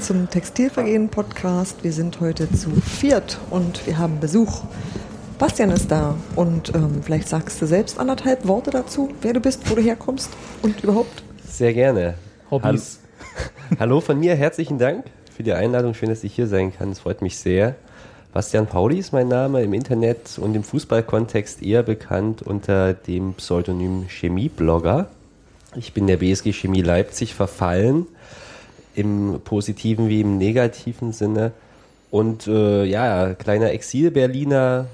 Zum Textilvergehen Podcast. Wir sind heute zu viert und wir haben Besuch. Bastian ist da und ähm, vielleicht sagst du selbst anderthalb Worte dazu, wer du bist, wo du herkommst und überhaupt. Sehr gerne. Hobbys. Hallo, Hallo von mir, herzlichen Dank für die Einladung. Schön, dass ich hier sein kann. Es freut mich sehr. Bastian Pauli ist mein Name, im Internet und im Fußballkontext eher bekannt unter dem Pseudonym Chemieblogger. Ich bin der BSG Chemie Leipzig verfallen, im positiven wie im negativen Sinne. Und äh, ja, kleiner Exil-Berliner.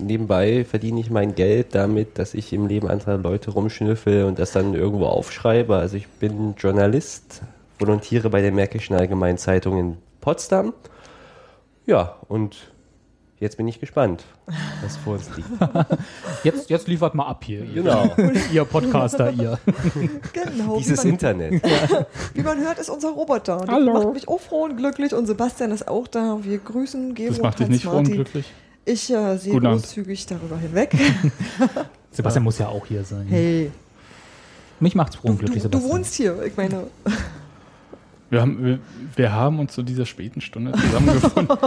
Nebenbei verdiene ich mein Geld damit, dass ich im Leben anderer Leute rumschnüffel und das dann irgendwo aufschreibe. Also ich bin Journalist, volontiere bei der Märkischen Allgemeinen Zeitung in Potsdam. Ja, und jetzt bin ich gespannt, was vor uns liegt. Jetzt, jetzt liefert mal ab hier. Ihr, Genau, ihr Podcaster, ihr. Genau, dieses wie, man, Internet. wie man hört, ist unser Roboter. Das Hallo. macht mich auch froh und glücklich und Sebastian ist auch da. Wir grüßen Gero Das macht dich nicht froh und glücklich. Ich äh, sehe großzügig darüber hinweg. Sebastian muss ja auch hier sein. Hey, Mich macht's froh du, und glücklich, du, du Sebastian. wohnst hier. Ich meine, Wir haben, wir, wir haben uns zu dieser späten Stunde zusammengefunden.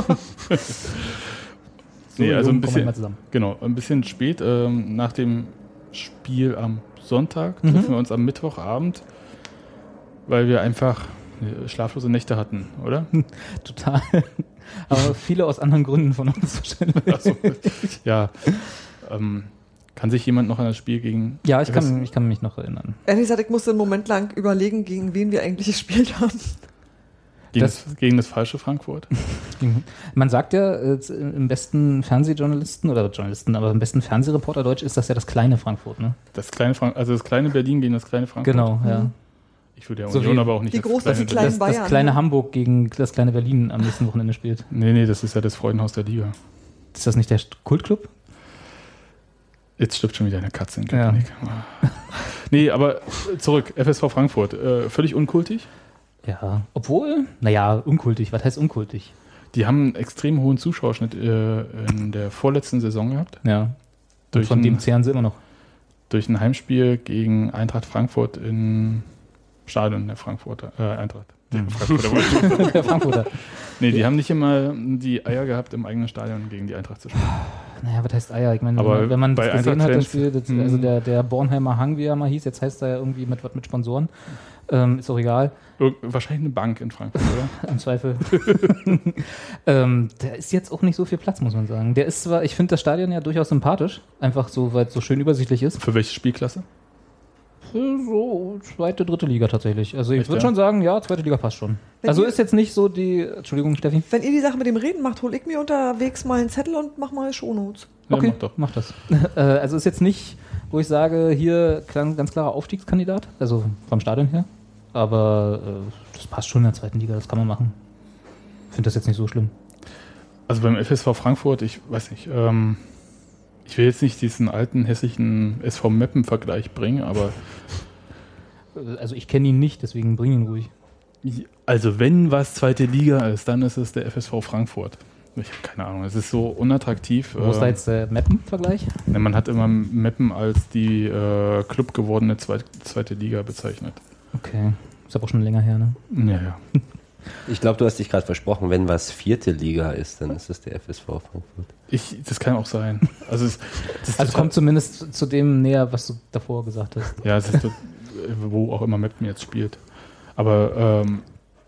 So, nee, also ein bisschen, genau, ein bisschen spät. Ähm, nach dem Spiel am Sonntag Mhm. treffen wir uns am Mittwochabend, weil wir einfach äh, schlaflose Nächte hatten, oder? Total. Aber viele aus anderen Gründen von uns wahrscheinlich. Also, ja. Ähm, kann sich jemand noch an das Spiel gegen. Ja, ich kann, ich kann mich noch erinnern. ehrlich gesagt, ich musste einen Moment lang überlegen, gegen wen wir eigentlich gespielt haben. Gegen das- das, gegen das falsche Frankfurt? Man sagt ja, äh, im besten Fernsehjournalisten oder Journalisten, aber im besten Fernsehreporter Deutsch ist das ja das kleine Frankfurt, ne? Das kleine Frank also das kleine Berlin gegen das kleine Frankfurt. Genau, ja. Ich würde ja So Union wie aber auch nicht die als große- kleine die Das, das kleine ne? Hamburg gegen das kleine Berlin am nächsten Wochenende spielt. Nee, nee, das ist ja das Freudenhaus der Liga. Ist das nicht der Kultclub? Jetzt stirbt schon wieder eine Katze in Ja. Köpenick. nee, aber zurück, FSV Frankfurt. Äh, völlig unkultig. Ja. Obwohl, naja, unkultig. Was heißt unkultig? Die haben einen extrem hohen Zuschauerschnitt äh, in der vorletzten Saison gehabt. Ja. Durch von ein- dem zehren sie immer noch. Durch ein Heimspiel gegen Eintracht Frankfurt im Stadion der Frankfurter. Äh, Eintracht. Der Frankfurter wollte ich- Der Frankfurter. nee, die haben nicht immer die Eier gehabt, im eigenen Stadion gegen die Eintracht zu spielen. Naja, was heißt Eier? Ich meine, Aber wenn man- das gesehen hat, das Spiel, das, also der, der Bornheimer Hang, wie er mal hieß, jetzt heißt er ja irgendwie mit was mit Sponsoren. Ähm, ist auch egal, wahrscheinlich eine Bank in Frankfurt, oder? im Zweifel. ähm, da ist jetzt auch nicht so viel Platz, muss man sagen. Der ist zwar, ich finde das Stadion ja durchaus sympathisch, einfach so, weil es so schön übersichtlich ist. Für welche Spielklasse? So, zweite, dritte Liga tatsächlich. Also ich würde ja? schon sagen, ja, zweite Liga passt schon. Wenn also ihr- ist jetzt nicht so die, Entschuldigung, Steffi. Wenn ihr die Sache mit dem Reden macht, hol ich mir unterwegs mal einen Zettel und mach mal Shownotes. Ja, Okay, mach doch. mach das. äh, also ist jetzt nicht, wo ich sage, hier klang ganz klarer Aufstiegskandidat, also vom Stadion her. Aber äh, das passt schon in der zweiten Liga, das kann man machen. Finde das jetzt nicht so schlimm. Also beim FSV Frankfurt, ich weiß nicht, ähm, ich will jetzt nicht diesen alten hessischen SV Meppen-Vergleich bringen, aber Also ich kenne ihn nicht, deswegen bring ihn ruhig. also wenn was zweite Liga ist, dann ist es der FSV Frankfurt. Ich habe keine Ahnung, es ist so unattraktiv. Wo ist da Äh, jetzt der Mappen-Vergleich? ne, man hat immer Meppen als die äh, Club gewordene zweite, zweite Liga bezeichnet. Okay, ist aber auch schon länger her, ne? Ja, ja. Ich glaube, du hast dich gerade versprochen, wenn was vierte Liga ist, dann ist es der FSV Frankfurt. Ich, das kann auch sein. Also, es, das, Also kommt zumindest zu dem näher, was du davor gesagt hast. Ja, es ist dort, wo auch immer Meppen jetzt spielt. Aber ähm,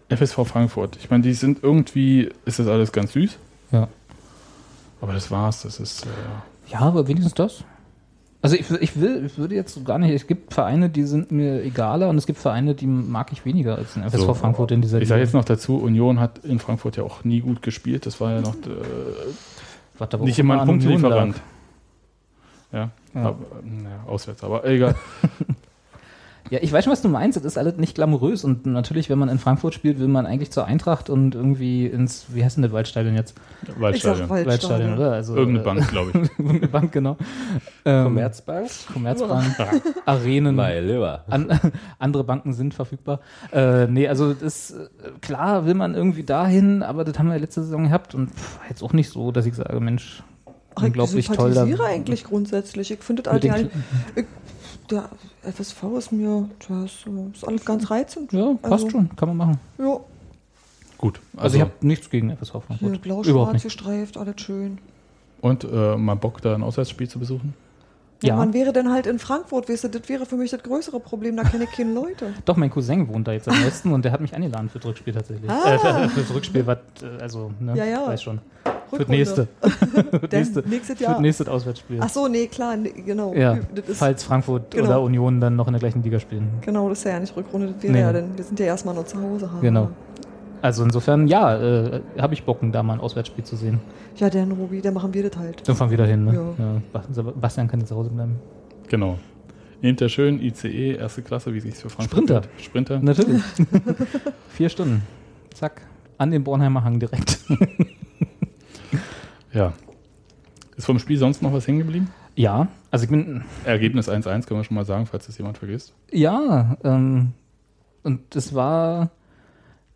FSV Frankfurt, ich meine, die sind irgendwie, ist das alles ganz süß. Ja. Aber das war's, das ist. Äh, Ja, aber wenigstens das. Also ich, ich will, ich würde jetzt gar nicht, es gibt Vereine, die sind mir egaler und es gibt Vereine, die mag ich weniger als den FSV So. Frankfurt in dieser ich sage jetzt noch dazu, Union hat in Frankfurt ja auch nie gut gespielt. Das war ja noch äh, nicht immer ein Punktlieferant. Ja, Ja. Aber, äh, ja, auswärts, aber egal. Ja, ich weiß schon, was du meinst. Das ist alles nicht glamourös. Und natürlich, wenn man in Frankfurt spielt, will man eigentlich zur Eintracht und irgendwie ins, wie heißt denn das Waldstadion jetzt? Ich sag Waldstadion. Waldstadion. oder? Also, Irgendeine äh, Bank, glaube ich. Irgendeine Bank, genau. Ähm, Commerzbank? Commerzbank, Arenen. An, andere Banken sind verfügbar. Äh, nee, also das äh, klar will man irgendwie dahin, aber das haben wir letzte Saison gehabt und pff, jetzt auch nicht so, dass ich sage, Mensch, Ach, ich unglaublich toll. Da, sympathisiere eigentlich grundsätzlich. Ich finde das den ich, der FSV ist mir, das ist, äh, ist alles ganz reizend. ja, passt Also, schon, kann man machen. Ja, Gut. Also, Also, ich habe nichts gegen FSV Frankfurt. Blau-schwarz gestreift, alles schön. und äh, mal Bock, da ein Auswärtsspiel zu besuchen? Ja. Ja. Man wäre dann halt in Frankfurt, weißt du, das wäre für mich das größere Problem, da kenne ich keine Leute. Doch, mein Cousin wohnt da jetzt am Westen und der hat mich eingeladen für das Rückspiel tatsächlich. Ah. Äh, für, für das Rückspiel, was, äh, also, ne, Ja, ja. weiß schon. Für das Rückrunde. nächste. Für das Denn nächste, nächstes für Jahr. das nächste Auswärtsspiel. Ach so, nee, klar, nee, genau. ja, falls Frankfurt Genau. oder Union dann noch in der gleichen Liga spielen. genau, das ist ja nicht Rückrunde, das wäre Nee. ja dann, wir sind ja erstmal nur zu Hause. haha. Genau. Also insofern, ja, äh, habe ich Bock, da mal ein Auswärtsspiel zu sehen. Ja, der Robi, der machen wir das halt. Dann fahren wir wieder hin, ne? Ja. Ja. Bas- Bastian kann jetzt zu Hause bleiben. Genau. Nehmt der schön ICE, erste Klasse, wie sich für Frankfurt Sprinter. gehört. Sprinter. Natürlich. Vier Stunden. Zack. An den Bornheimer Hang direkt. Ja. Ist vom Spiel sonst noch was hängen geblieben? ja, also ich bin, Ergebnis 1-1 können wir schon mal sagen, falls das jemand vergisst. ja, ähm, und das war,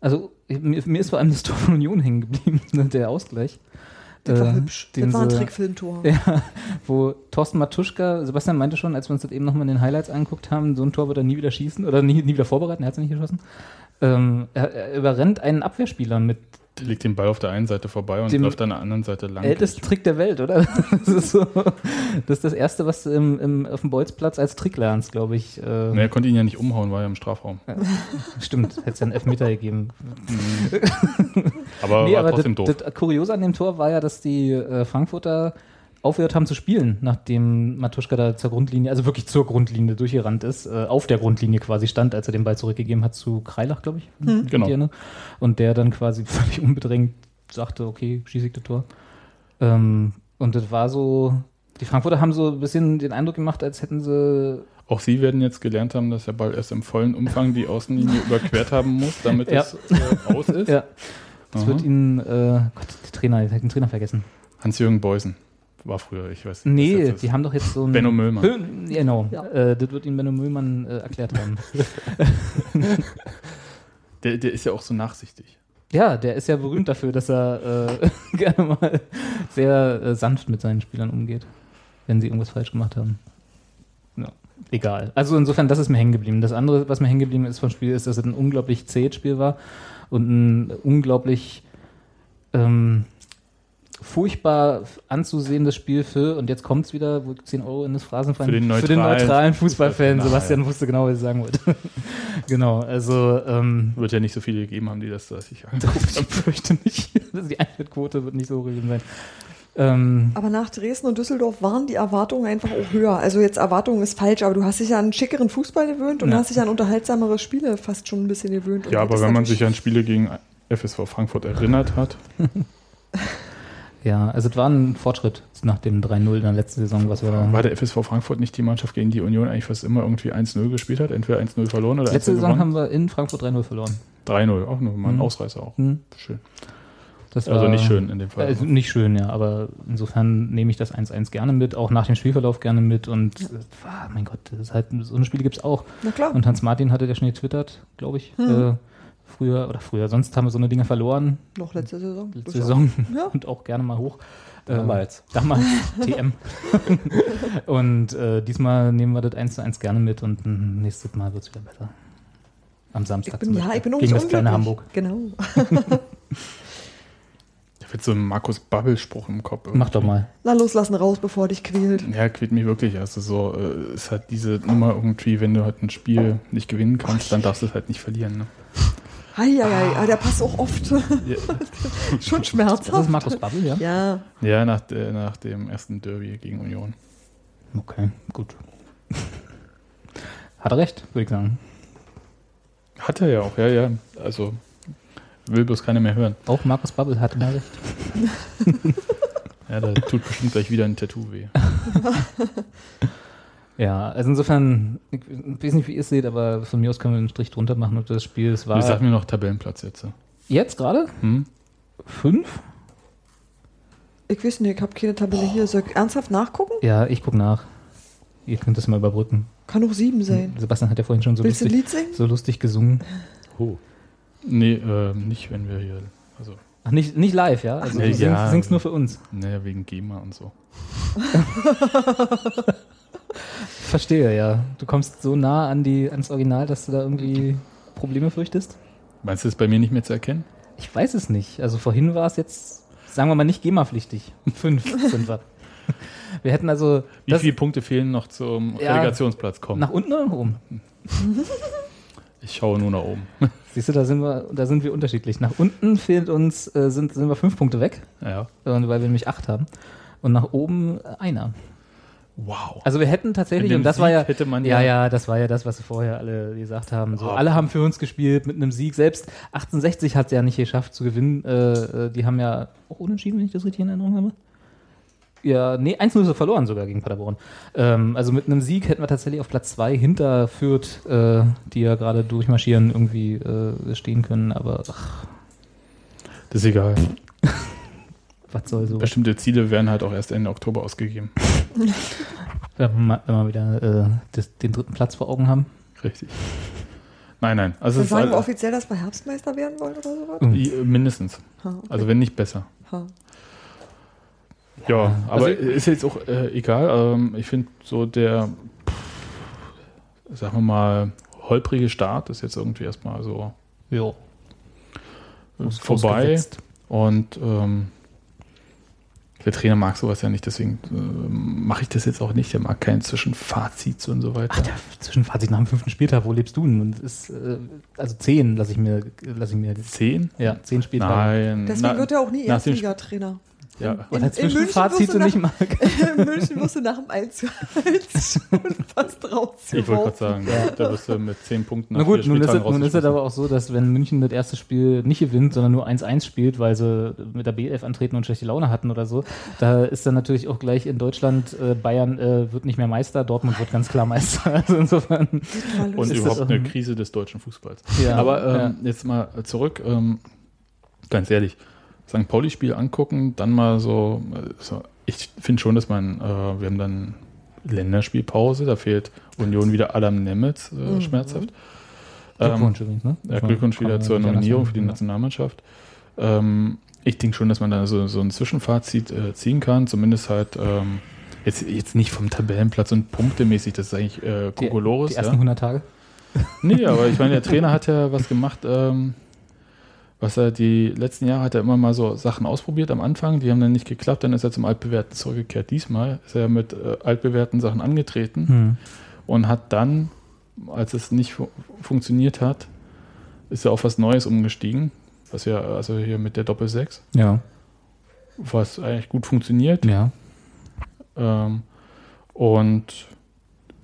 also mir, mir ist vor allem das Tor von Union hängen geblieben, ne, der Ausgleich. Das war Äh, hübsch. den Das war ein Trickfilmtor. Ja, wo Thorsten Matuschka, Sebastian meinte schon, als wir uns das eben nochmal in den Highlights angeguckt haben, so ein Tor wird er nie wieder schießen oder nie, nie wieder vorbereiten, er hat es nicht geschossen. Ähm, er, er überrennt einen Abwehrspieler mit legt den Ball auf der einen Seite vorbei und läuft an der anderen Seite lang. ältesten Trick der Welt, oder? Das ist, so, das, ist das Erste, was du im, im, auf dem Bolzplatz als Trick lernst, glaube ich. Äh, Nee, er konnte ihn ja nicht umhauen, war ja im Strafraum. Stimmt, hätte es ja einen Elfmeter gegeben. Aber nee, war aber trotzdem das, doof. das Kuriose an dem Tor war ja, dass die äh, Frankfurter aufgehört haben zu spielen, nachdem Matuschka da zur Grundlinie, also wirklich zur Grundlinie durchgerannt ist, äh, auf der Grundlinie quasi stand, als er den Ball zurückgegeben hat zu Kreilach, glaube ich. ich Genau. erinnere. Und der dann quasi völlig unbedrängt sagte, okay, schieße ich das Tor. Ähm, und das war so, die Frankfurter haben so ein bisschen den Eindruck gemacht, als hätten sie Auch Sie werden jetzt gelernt haben, dass der Ball erst im vollen Umfang die Außenlinie überquert haben muss, damit Ja. es äh, aus ist. Ja. Das Aha. wird ihnen, äh, Gott, der Trainer, ich hab den Trainer vergessen. Hans-Jürgen Beusen war früher, ich weiß nicht. Nee, die haben doch jetzt so ein. Benno Müllmann. Genau, Ja. äh, das wird ihnen Benno Müllmann äh, erklärt haben. Der, der ist ja auch so nachsichtig. ja, der ist ja berühmt dafür, dass er äh, gerne mal sehr äh, sanft mit seinen Spielern umgeht, wenn sie irgendwas falsch gemacht haben. Ja, egal. Also insofern, das ist mir hängen geblieben. Das andere, was mir hängen geblieben ist vom Spiel, ist, dass es ein unglaublich zähes Spiel war und ein unglaublich ähm, furchtbar anzusehendes Spiel für, und jetzt kommt es wieder, wo 10 Euro in das Phrasenfein, Für den für den neutralen neutralen Fußballfan. Fußballfan. Sebastian wusste genau, was ich sagen wollte. genau, also ähm, Wird ja nicht so viele gegeben haben, die das da sich angucken. ich fürchte nicht. Also die Eintrittquote wird nicht so hoch gewesen sein. Ähm, Aber nach Dresden und Düsseldorf waren die Erwartungen einfach auch höher. Also jetzt Erwartungen ist falsch, aber du hast dich ja an einen schickeren Fußball gewöhnt und Ja. hast dich an unterhaltsamere Spiele fast schon ein bisschen gewöhnt. Ja, das aber wenn man sich an Spiele gegen FSV Frankfurt erinnert hat, ja, also es war ein Fortschritt nach dem 3-0 in der letzten Saison, was wir war der FSV Frankfurt nicht die Mannschaft, gegen die Union eigentlich fast immer irgendwie 1-0 gespielt hat? Entweder 1-0 verloren oder 1-0 Letzte Saison haben wir in Frankfurt 3-0 verloren. 3-0, auch nur mal ein Mhm. Ausreißer auch. Hm, Schön. Das Also war- nicht schön in dem Fall. Also nicht schön, ja, aber insofern nehme ich das 1-1 gerne mit, auch nach dem Spielverlauf gerne mit und äh, ah, mein Gott, das ist halt, so eine Spiele gibt es auch. Na klar. Und Hans Martin hatte ja schon getwittert, glaube ich, Hm. äh, früher oder früher, sonst haben wir so eine Dinger verloren, Noch letzte Saison. letzte. Saison Ja. und auch gerne mal hoch. Äh, Damals. Damals, TM. und äh, diesmal nehmen wir das 1 zu 1 gerne mit und nächstes Mal wird es wieder besser. Am Samstag Ich bin, zum ja, ich bin auch Gegen das kleine. Hamburg. Genau. Ich habe so einen Markus Babbel-Spruch im Kopf. Mach doch mal. Na los, lassen raus, bevor dich quält. Ja, quält mich wirklich. Also so, äh, es hat diese Nummer irgendwie, wenn du halt ein Spiel nicht gewinnen kannst, dann darfst du es halt nicht verlieren. Ne? Heieiei, ah, der passt auch oft. Ja, Schon Das schmerzhaft. ist Markus Babbel, ja? Ja, ja nach, der, nach dem ersten Derby gegen Union. Okay, gut. Hat er recht, würde ich sagen. Hat er ja auch, ja, ja. Also will bloß keiner mehr hören. Auch Markus Babbel hatte mal recht. Ja, da tut bestimmt gleich wieder ein Tattoo weh. Ja, also insofern, ich weiß nicht, wie ihr es seht, aber von mir aus können wir einen Strich drunter machen und das Spiel, es war Wir sagen mir noch Tabellenplatz jetzt. jetzt gerade Hm? fünf? Ich weiß nicht, ich habe keine Tabelle hier. Soll ich ernsthaft nachgucken? Ja, ich guck nach. Ihr könnt das mal überbrücken. Kann auch sieben sein. Sebastian hat ja vorhin schon so Willst du ein lustig, Lied singen? so lustig gesungen. Oh. Nee, äh, nicht, wenn wir hier. Also, Ach, nicht, nicht live, ja? Also Nee, du singst, ja. singst nur für uns. naja, wegen GEMA und so. Verstehe, ja. Du kommst so nah an die, ans Original, dass du da irgendwie Probleme fürchtest? Meinst du, das ist bei mir nicht mehr zu erkennen? Ich weiß es nicht. Also vorhin war es jetzt, sagen wir mal, nicht GEMA-pflichtig. Fünf sind wir. Wir hätten also Wie viele Punkte fehlen noch zum Ja. Relegationsplatz kommen? nach unten oder nach oben? Ich schaue nur nach oben. Siehst du, da sind wir, da sind wir unterschiedlich. Nach unten fehlt uns, äh, sind, sind wir fünf Punkte weg, Ja. weil wir nämlich acht haben. Und nach oben äh, einer. Wow. Also wir hätten tatsächlich, und das war Sieg ja, hätte man ja, ja- ja, das war ja das, was wir vorher alle gesagt haben. So, Oh. alle haben für uns gespielt mit einem Sieg. Selbst 1860 hat es ja nicht geschafft zu gewinnen. Äh, äh, die haben ja auch unentschieden, wenn ich das richtig in Erinnerung habe. Ja, nee, 1-0 ist er verloren sogar gegen Paderborn. Ähm, also mit einem Sieg hätten wir tatsächlich auf Platz 2 hinter Fürth, äh, die ja gerade durchmarschieren, irgendwie äh, stehen können. Aber ach, Das ist egal. was soll so. Bestimmte Ziele werden halt auch erst Ende Oktober ausgegeben. Wenn wir, mal- wenn wir wieder äh, das, den dritten Platz vor Augen haben. Richtig. Nein, nein. Also Wir sagen halt, offiziell, dass wir Herbstmeister werden wollen oder sowas? Mindestens. Ha, okay. Also wenn nicht besser. ha. Ja, aber also- ist jetzt auch äh, egal. Ähm, ich finde so der, pff, sagen wir mal, holprige Start ist jetzt irgendwie erstmal so Jo. äh, vorbei. Und ähm, der Trainer mag sowas ja nicht, deswegen äh, mache ich das jetzt auch nicht. Der mag kein Zwischenfazit und so weiter. Ach, der Zwischenfazit nach dem fünften Spieltag, wo lebst du denn? Und ist, äh, also zehn lasse ich mir, lasse ich mir. Zehn? Ja, zehn Spieltage. Nein. Deswegen na- wird er auch nie Erstligatrainer. Ja. In- in wirst du nicht mag. In München musst du nach dem 1 zu 1 schon fast raus. Ich wollte gerade sagen, da wirst du mit zehn Punkten Na nach gut, vier nun ist, es, nun ist es aber auch so, dass wenn München das erste Spiel nicht gewinnt, sondern nur 1-1 spielt, weil sie mit der B11 antreten und schlechte Laune hatten oder so, da ist dann natürlich auch gleich in Deutschland, äh, Bayern äh, wird nicht mehr Meister, Dortmund wird ganz klar Meister. Also insofern, Und überhaupt das eine Krise des deutschen Fußballs. ja. Aber ähm, ja. jetzt mal zurück, ähm, ganz ehrlich, St. Pauli-Spiel angucken, dann mal so, so ich finde schon, dass man, äh, wir haben dann Länderspielpause, da fehlt Union wieder Adam Nemetz, äh, Mhm. schmerzhaft. Ähm, Glückwunsch übrigens, ne? ja, Glückwunsch wieder zur Nominierung für die Ja. Nationalmannschaft. Ähm, ich denke schon, dass man da so, so ein Zwischenfazit äh, ziehen kann, zumindest halt ähm, jetzt, jetzt nicht vom Tabellenplatz und punktemäßig, das ist eigentlich äh, Die, Kokolores. die ersten ja. 100 Tage. Nee, aber ich meine, der Trainer hat ja was gemacht, ähm, was er die letzten Jahre hat er immer mal so Sachen ausprobiert am Anfang, die haben dann nicht geklappt, dann ist er zum Altbewährten zurückgekehrt. Diesmal ist er mit äh, altbewährten Sachen angetreten Hm. und hat dann, als es nicht fu funktioniert hat, ist er auf was Neues umgestiegen, was ja, also hier mit der Doppel-6, Ja, was eigentlich gut funktioniert. ja. Ähm, und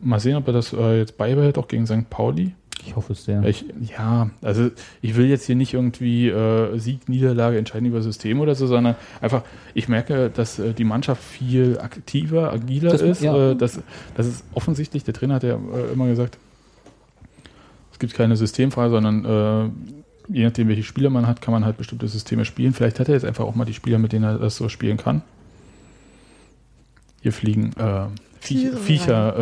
mal sehen, ob er das äh, jetzt beibehält, auch gegen St. Pauli. Ich hoffe es sehr. Ich, ja, also ich will jetzt hier nicht irgendwie äh, Sieg, Niederlage entscheiden über System oder so, sondern einfach, ich merke, dass äh, die Mannschaft viel aktiver, agiler Das- ist. ja. Äh, das, das ist offensichtlich, der Trainer hat ja äh, immer gesagt, es gibt keine Systemfrage, sondern äh, je nachdem, welche Spieler man hat, kann man halt bestimmte Systeme spielen. Vielleicht hat er jetzt einfach auch mal die Spieler, mit denen er das so spielen kann. Hier fliegen äh, Viech, Tiere Viecher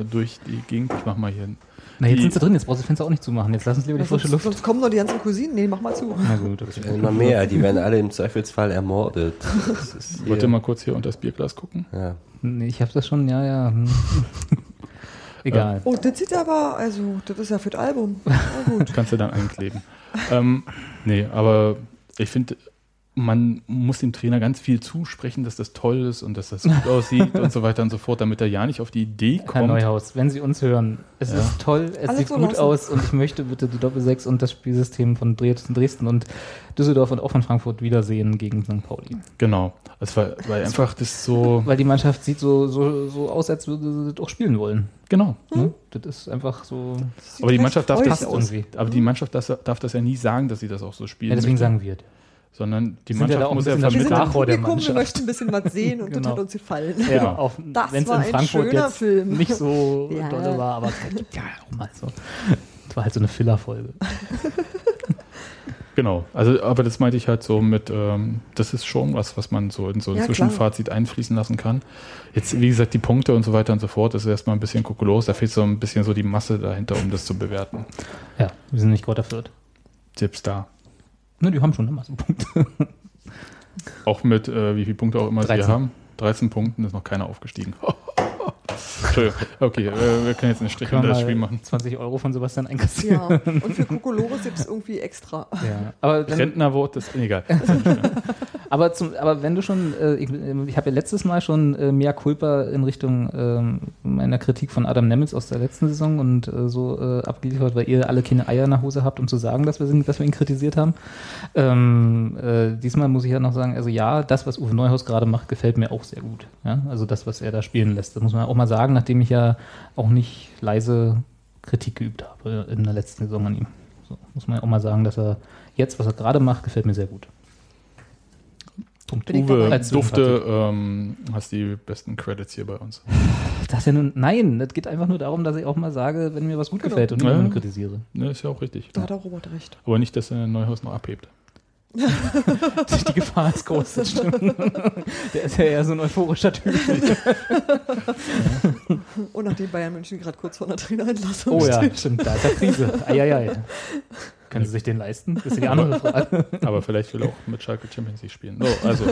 äh, durch die Gegend. Ich mach mal hier einen Na, jetzt die- sind sie drin, jetzt brauchst du das Fenster auch nicht zumachen. Jetzt lass uns lieber die frische Luft. sonst kommen doch die ganzen Cousinen. Nee, mach mal zu. Na gut, okay. Immer mehr, die werden alle im Zweifelsfall ermordet. Wollt ihr mal kurz hier unter das Bierglas gucken? ja. Nee, ich habe das schon, ja, ja. hm. Egal. Oh, das sieht aber, also, das ist ja für das Album. Na gut. Kannst du dann einkleben. ähm, nee, aber ich finde, man muss dem Trainer ganz viel zusprechen, dass das toll ist und dass das gut aussieht und so weiter und so fort, damit er ja nicht auf die Idee Herr kommt. Neuhaus, wenn Sie uns hören, es Ja. ist toll, es Alles sieht so gut lassen. aus und ich möchte bitte die Doppel-6 und das Spielsystem von Dresden Dresden und Düsseldorf und auch von Frankfurt wiedersehen gegen St. Pauli. Genau. Es war, weil einfach das so. Weil die Mannschaft sieht so, so, so aus, als würde sie das auch spielen wollen. Genau. Ne? Das ist einfach so. Aber die Mannschaft darf das irgendwie. Aber die Mannschaft das, darf das ja nie sagen, dass sie das auch so spielen. Ja, deswegen möchte. sagen wir. Sondern die ja Mannschaft ein muss ja das Wir sind im vermitteln. Publikum, wir möchten ein bisschen was sehen und das Genau. hat uns gefallen. Ja, auch Das wenn es war in ein Frankfurt schöner jetzt Film. nicht so Ja. dolle war, aber ja, auch mal so. Das war halt so eine Filler-Folge. Genau, also aber das meinte ich halt so mit, ähm, das ist schon was, was man so in so ein Ja, Zwischenfazit einfließen lassen kann. Jetzt, wie gesagt, die Punkte und so weiter und so fort, das ist erstmal ein bisschen kokulos, da fehlt so ein bisschen so die Masse dahinter, um das zu bewerten. Ja, wir sind nicht Gott erfüllt. Selbst da. Ne, die haben schon immer so Punkte. Auch mit, äh, wie viele Punkte auch immer sie 13. haben. 13 Punkten ist noch keiner aufgestiegen. Entschuldigung. Okay, äh, wir können jetzt einen Strich unter das Spiel machen. 20 Euro von Sebastian einkassieren. Ja, und für Kokolores gibt es irgendwie extra. Ja. Aber, Rentnerwort ist egal. aber, zum, aber wenn du schon, äh, ich, ich habe ja letztes Mal schon äh, mehr Culpa in Richtung ähm, meiner Kritik von Adam Nemitz aus der letzten Saison und äh, so äh, abgeliefert, weil ihr alle keine Eier nach Hose habt, um zu sagen, dass wir, dass wir ihn kritisiert haben. Ähm, äh, diesmal muss ich ja noch sagen, also ja, das, was Uwe Neuhaus gerade macht, gefällt mir auch sehr gut. Ja? Also das, was er da spielen lässt. Das muss man auch mal sagen, nachdem ich ja auch nicht leise Kritik geübt habe in der letzten Saison an ihm. So, muss man ja auch mal sagen, dass er jetzt, was er gerade macht, gefällt mir sehr gut. Punkt. Uwe, Als Dufte, ähm, hast die besten Credits hier bei uns. Das ja nun, nein, das geht einfach nur darum, dass ich auch mal sage, wenn mir was gut Genau. gefällt und nicht Ja. nur kritisiere. Ne, ist ja auch richtig. Da hat der Robert recht. Aber nicht, dass er Neuhaus noch abhebt. Die Gefahr ist groß, das stimmt. Der ist ja eher so ein euphorischer Typ. Und nachdem Bayern München gerade kurz vor einer Trainerentlassung Oh ja, steht. stimmt, da ist ja Krise. Eieiei. Können Sie sich den leisten? Das ist ja die andere Frage. Aber vielleicht will er auch mit Schalke Champions League spielen. So, also.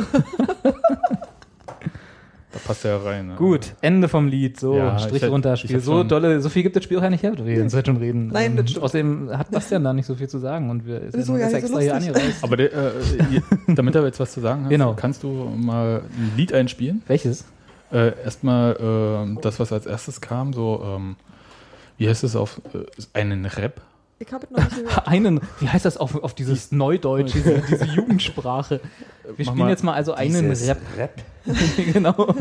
da passt er ja rein. Ne? Gut, Ende vom Lied. So, Ja, Strich runter, Spiel. So dolle, so viel gibt das Spiel auch ja nicht her, wir jetzt schon reden. Nein, das stimmt. Außerdem hat Bastian da nicht so viel zu sagen und wir sind So, ja, jetzt nicht so extra hier lustig. angereist. Aber der, äh, damit er jetzt was zu sagen hat, Genau. kannst du mal ein Lied einspielen? Welches? Äh, Erstmal ähm, das, was als erstes kam, so, ähm, wie heißt es auf äh, einen Rap? Ich habe noch nicht gehört. Einen, wie heißt das auf, auf dieses Neudeutsch, diese, diese Jugendsprache? Wir Mach spielen mal jetzt mal also einen Rap. Rap. genau.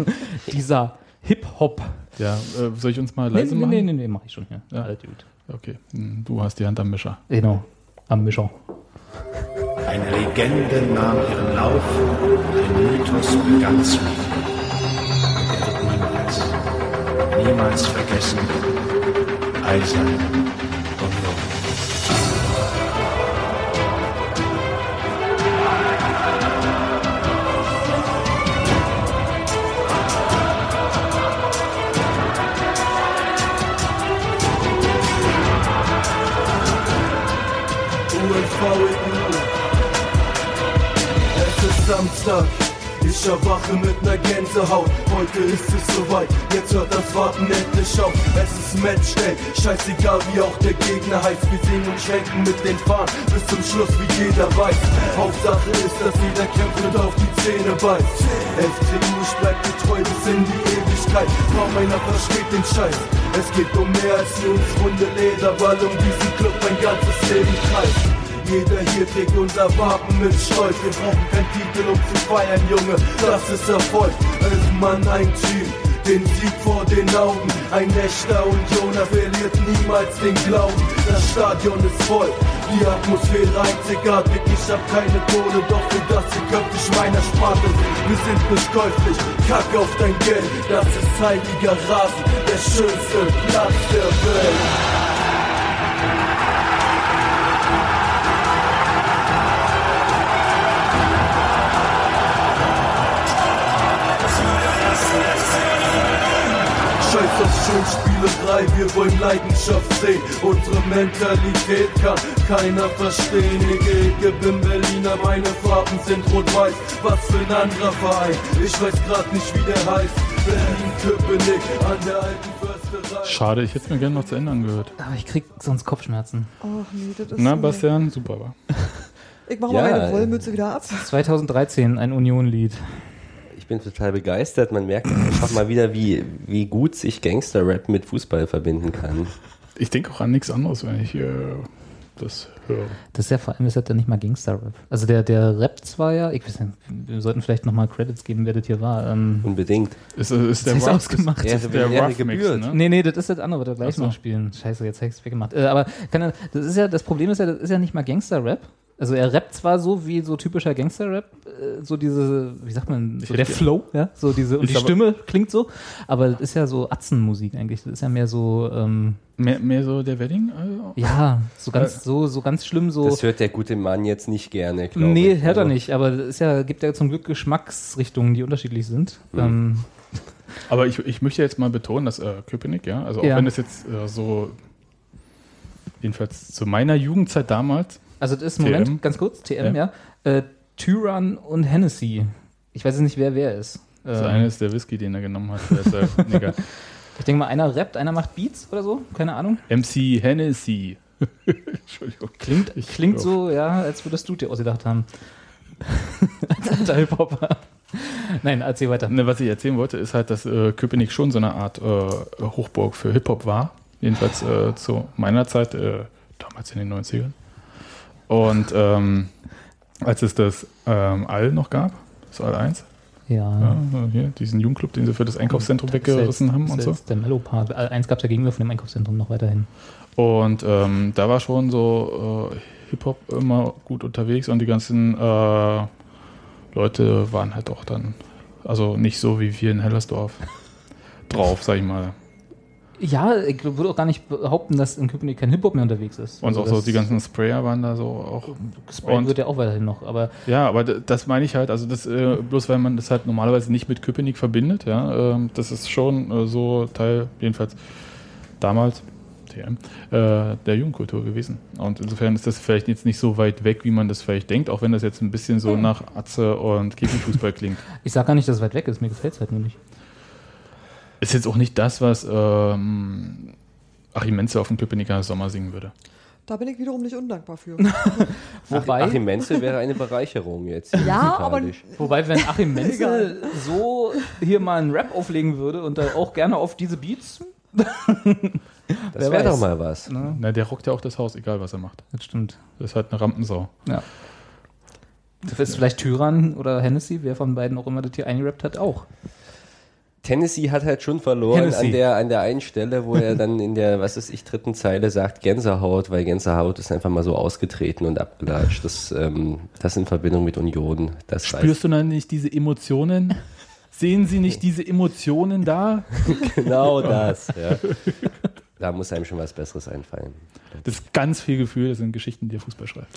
Dieser Hip-Hop. Ja, äh, soll ich uns mal leise nee, machen? nee, nee, nee, mach ich schon hier. Ja. Gut. Okay, hm, du hast die Hand am Mischer. Genau. Am Mischer. Eine Legende nahm ihren Lauf, ein Mythos begann zu. Und er wird niemals, niemals vergessen. Eisern Es ist Samstag, ich erwache mit ner Gänsehaut. Heute ist es soweit, jetzt hört das Warten endlich auf. Es ist Matchday, scheißegal wie auch der Gegner heißt. Wir singen und schwenken mit den Fahnen bis zum Schluss, wie jeder weiß. Hauptsache ist, dass jeder kämpft und auf die Zähne beißt. FCU, ich bleib dir treu bis in die Ewigkeit. Kaum einer versteht den Scheiß. Es geht um mehr als nur ums runde Leder, weil um diesen Club mein ganzes Leben kreist. Jeder hier trägt unser Wappen mit Stolz. Wir brauchen keinen Titel, um zu feiern, Junge. Das ist Erfolg. Elf Mann, ein Team. Den Sieg vor den Augen. Ein echter Unioner verliert niemals den Glauben. Das Stadion ist voll. Die Atmosphäre einzigartig. Ich hab keine Kohle, doch für das hier köpfe ich meiner Sparte. Wir sind nicht käuflich. Kack auf dein Geld. Das ist heiliger Rasen. Der schönste Platz der Welt. Scheiß auf Schönspielerei, wir wollen Leidenschaft sehen. Unsere Mentalität kann keiner verstehen. Ege, Ege, bin Berliner, meine Farben sind rot-weiß. Was für ein anderer Verein, ich weiß grad nicht wie der heißt. Berlin, Köpenick, an der alten Försterei. Schade, ich hätte es mir gerne noch zu Ende angehört. Aber ich krieg sonst Kopfschmerzen. Ach nee, das ist Na, Bastian, super war. Ich mache Ja, mal meine äh, Wollmütze wieder ab. 2013, ein Union-Lied. Ich bin total begeistert. Man merkt einfach mal wieder, wie, wie gut sich Gangster-Rap mit Fußball verbinden kann. Ich denke auch an nichts anderes, wenn ich äh, das höre. Das ist ja vor allem, ist ja nicht mal Gangster-Rap. Also der, der Rap zwar ja, ich weiß nicht, wir sollten vielleicht nochmal Credits geben, wer das hier war. Ähm, Unbedingt. Ist, ist der ist Rough- ausgemacht. Ja, ist so der Ehre Rough gebührt. ne? Nee, nee, das ist das andere, was wir gleich so. noch spielen. Scheiße, jetzt habe ich es weggemacht. Äh, aber kann, er- das ist ja, das Problem ist ja, das ist ja nicht mal Gangster-Rap, Also er rappt zwar so wie so typischer Gangster-Rap, so diese, wie sagt man, so der Flow, ja, so diese, und die Stimme klingt so, aber das ist ja so Atzenmusik eigentlich, das ist ja mehr so, ähm, Mehr, mehr so der Wedding? Also, ja, so ganz, Äh, so, so ganz schlimm, so. Das hört der gute Mann jetzt nicht gerne, glaube Nee, ich. hört er Also, nicht, aber es ist ja, gibt ja zum Glück Geschmacksrichtungen, die unterschiedlich sind. Mhm. Ähm, Aber ich, ich möchte jetzt mal betonen, dass äh, Köpenick, ja, also auch Ja. wenn es jetzt äh, so, jedenfalls zu meiner Jugendzeit damals, also das ist, Moment, TM. ganz kurz, TM, Ja. ja, äh, Tyrann und Hennessy. Ich weiß jetzt nicht, wer wer ist. das Ähm, eine ist der Whisky, den er genommen hat. Egal. ich denke mal, einer rappt, einer macht Beats oder so, keine Ahnung. MC Hennessy. Entschuldigung. Klingt, klingt so, ja, als würdest du dir ausgedacht haben. als alter Hip-Hopper. Nein, erzähl weiter. Ne, was ich erzählen wollte, ist halt, dass äh, Köpenick schon so eine Art äh, Hochburg für Hip-Hop war. Jedenfalls äh, zu meiner Zeit, äh, damals in den 90ern. Und ähm, als es das ähm, All noch gab, das All 1, Ja. ja, hier, diesen Jugendclub, den sie für das Einkaufszentrum weggerissen haben und so. Das der Mellow Park. Äh, Eins gab es ja gegenüber von dem Einkaufszentrum noch weiterhin. Und ähm, da war schon so äh, Hip-Hop immer gut unterwegs und die ganzen äh, Leute waren halt auch dann, also nicht so wie wir in Hellersdorf drauf, sag ich mal. Ja, ich würde auch gar nicht behaupten, dass in Köpenick kein Hip-Hop mehr unterwegs ist. Und Also auch so die ganzen Sprayer waren da so auch. Spray und- wird ja auch weiterhin noch, aber Ja, aber das meine ich halt, also das, äh, bloß weil man das halt normalerweise nicht mit Köpenick verbindet, ja, ähm, das ist schon äh, so Teil, jedenfalls damals, TM, äh, der Jugendkultur gewesen. Und insofern ist das vielleicht jetzt nicht so weit weg, wie man das vielleicht denkt, auch wenn das jetzt ein bisschen so nach Atze und Käfigfußball klingt. ich sage gar nicht, dass es weit weg ist. Mir gefällt es halt nur nicht. Ist jetzt auch nicht das, was ähm, Achim Menzel auf dem Köpenicker Sommer singen würde. Da bin ich wiederum nicht undankbar für. Wobei, Achim Menzel wäre eine Bereicherung jetzt. Ja, aber- wobei wenn Achim Menzel so hier mal einen Rap auflegen würde und da auch gerne auf diese Beats, Das wäre doch mal was. ne? Na, der rockt ja auch das Haus, egal was er macht. Das stimmt. Das ist halt eine Rampensau. Ja. Das ist vielleicht Tyrann oder Hennessy, wer von beiden auch immer das hier eingerappt hat, auch. Tennessee hat halt schon verloren an der, an der einen Stelle, wo er dann in der, was ist ich, dritten Zeile sagt Gänsehaut, weil Gänsehaut ist einfach mal so ausgetreten und abgelatscht. Das, ähm, das in Verbindung mit Union. Das Spürst du dann nicht diese Emotionen? Sehen Sie nicht diese Emotionen da? weiß, genau das. Ja. Da muss einem schon was Besseres einfallen. Das ist ganz viel Gefühl, das sind Geschichten, die der Fußball schreibt.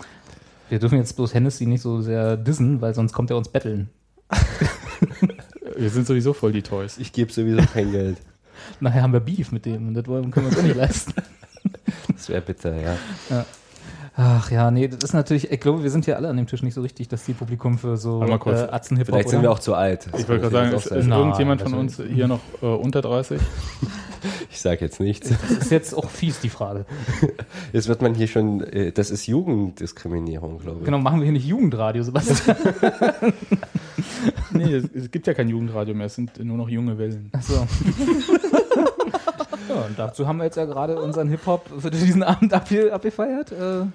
Wir dürfen jetzt bloß Hennessy nicht so sehr dissen, weil sonst kommt er uns betteln. Wir sind sowieso voll die Toys. Ich gebe sowieso kein Geld. Nachher haben wir Beef mit dem und das wollen- können wir uns auch nicht leisten. Das wäre bitter, ja. Ach ja, nee, das ist natürlich, ich glaube, wir sind hier alle an dem Tisch nicht so richtig das Zielpublikum für so Warte mal kurz. äh, Atzen-Hip-Hop. Vielleicht sind wir auch zu alt. Das Ich wollte gerade sagen, ist, ist. Nein, irgendjemand von uns hier noch äh, unter 30? Ich sage jetzt nichts. Das ist jetzt auch fies, die Frage. Jetzt wird man hier schon, äh, das ist Jugenddiskriminierung, glaube ich. Genau, machen wir hier nicht Jugendradio, Sebastian. Nee, es, es gibt ja kein Jugendradio mehr, es sind nur noch junge Wellen. Achso. ja, und dazu haben wir jetzt ja gerade unseren Hip-Hop für diesen Abend abge abgefeiert. Äh,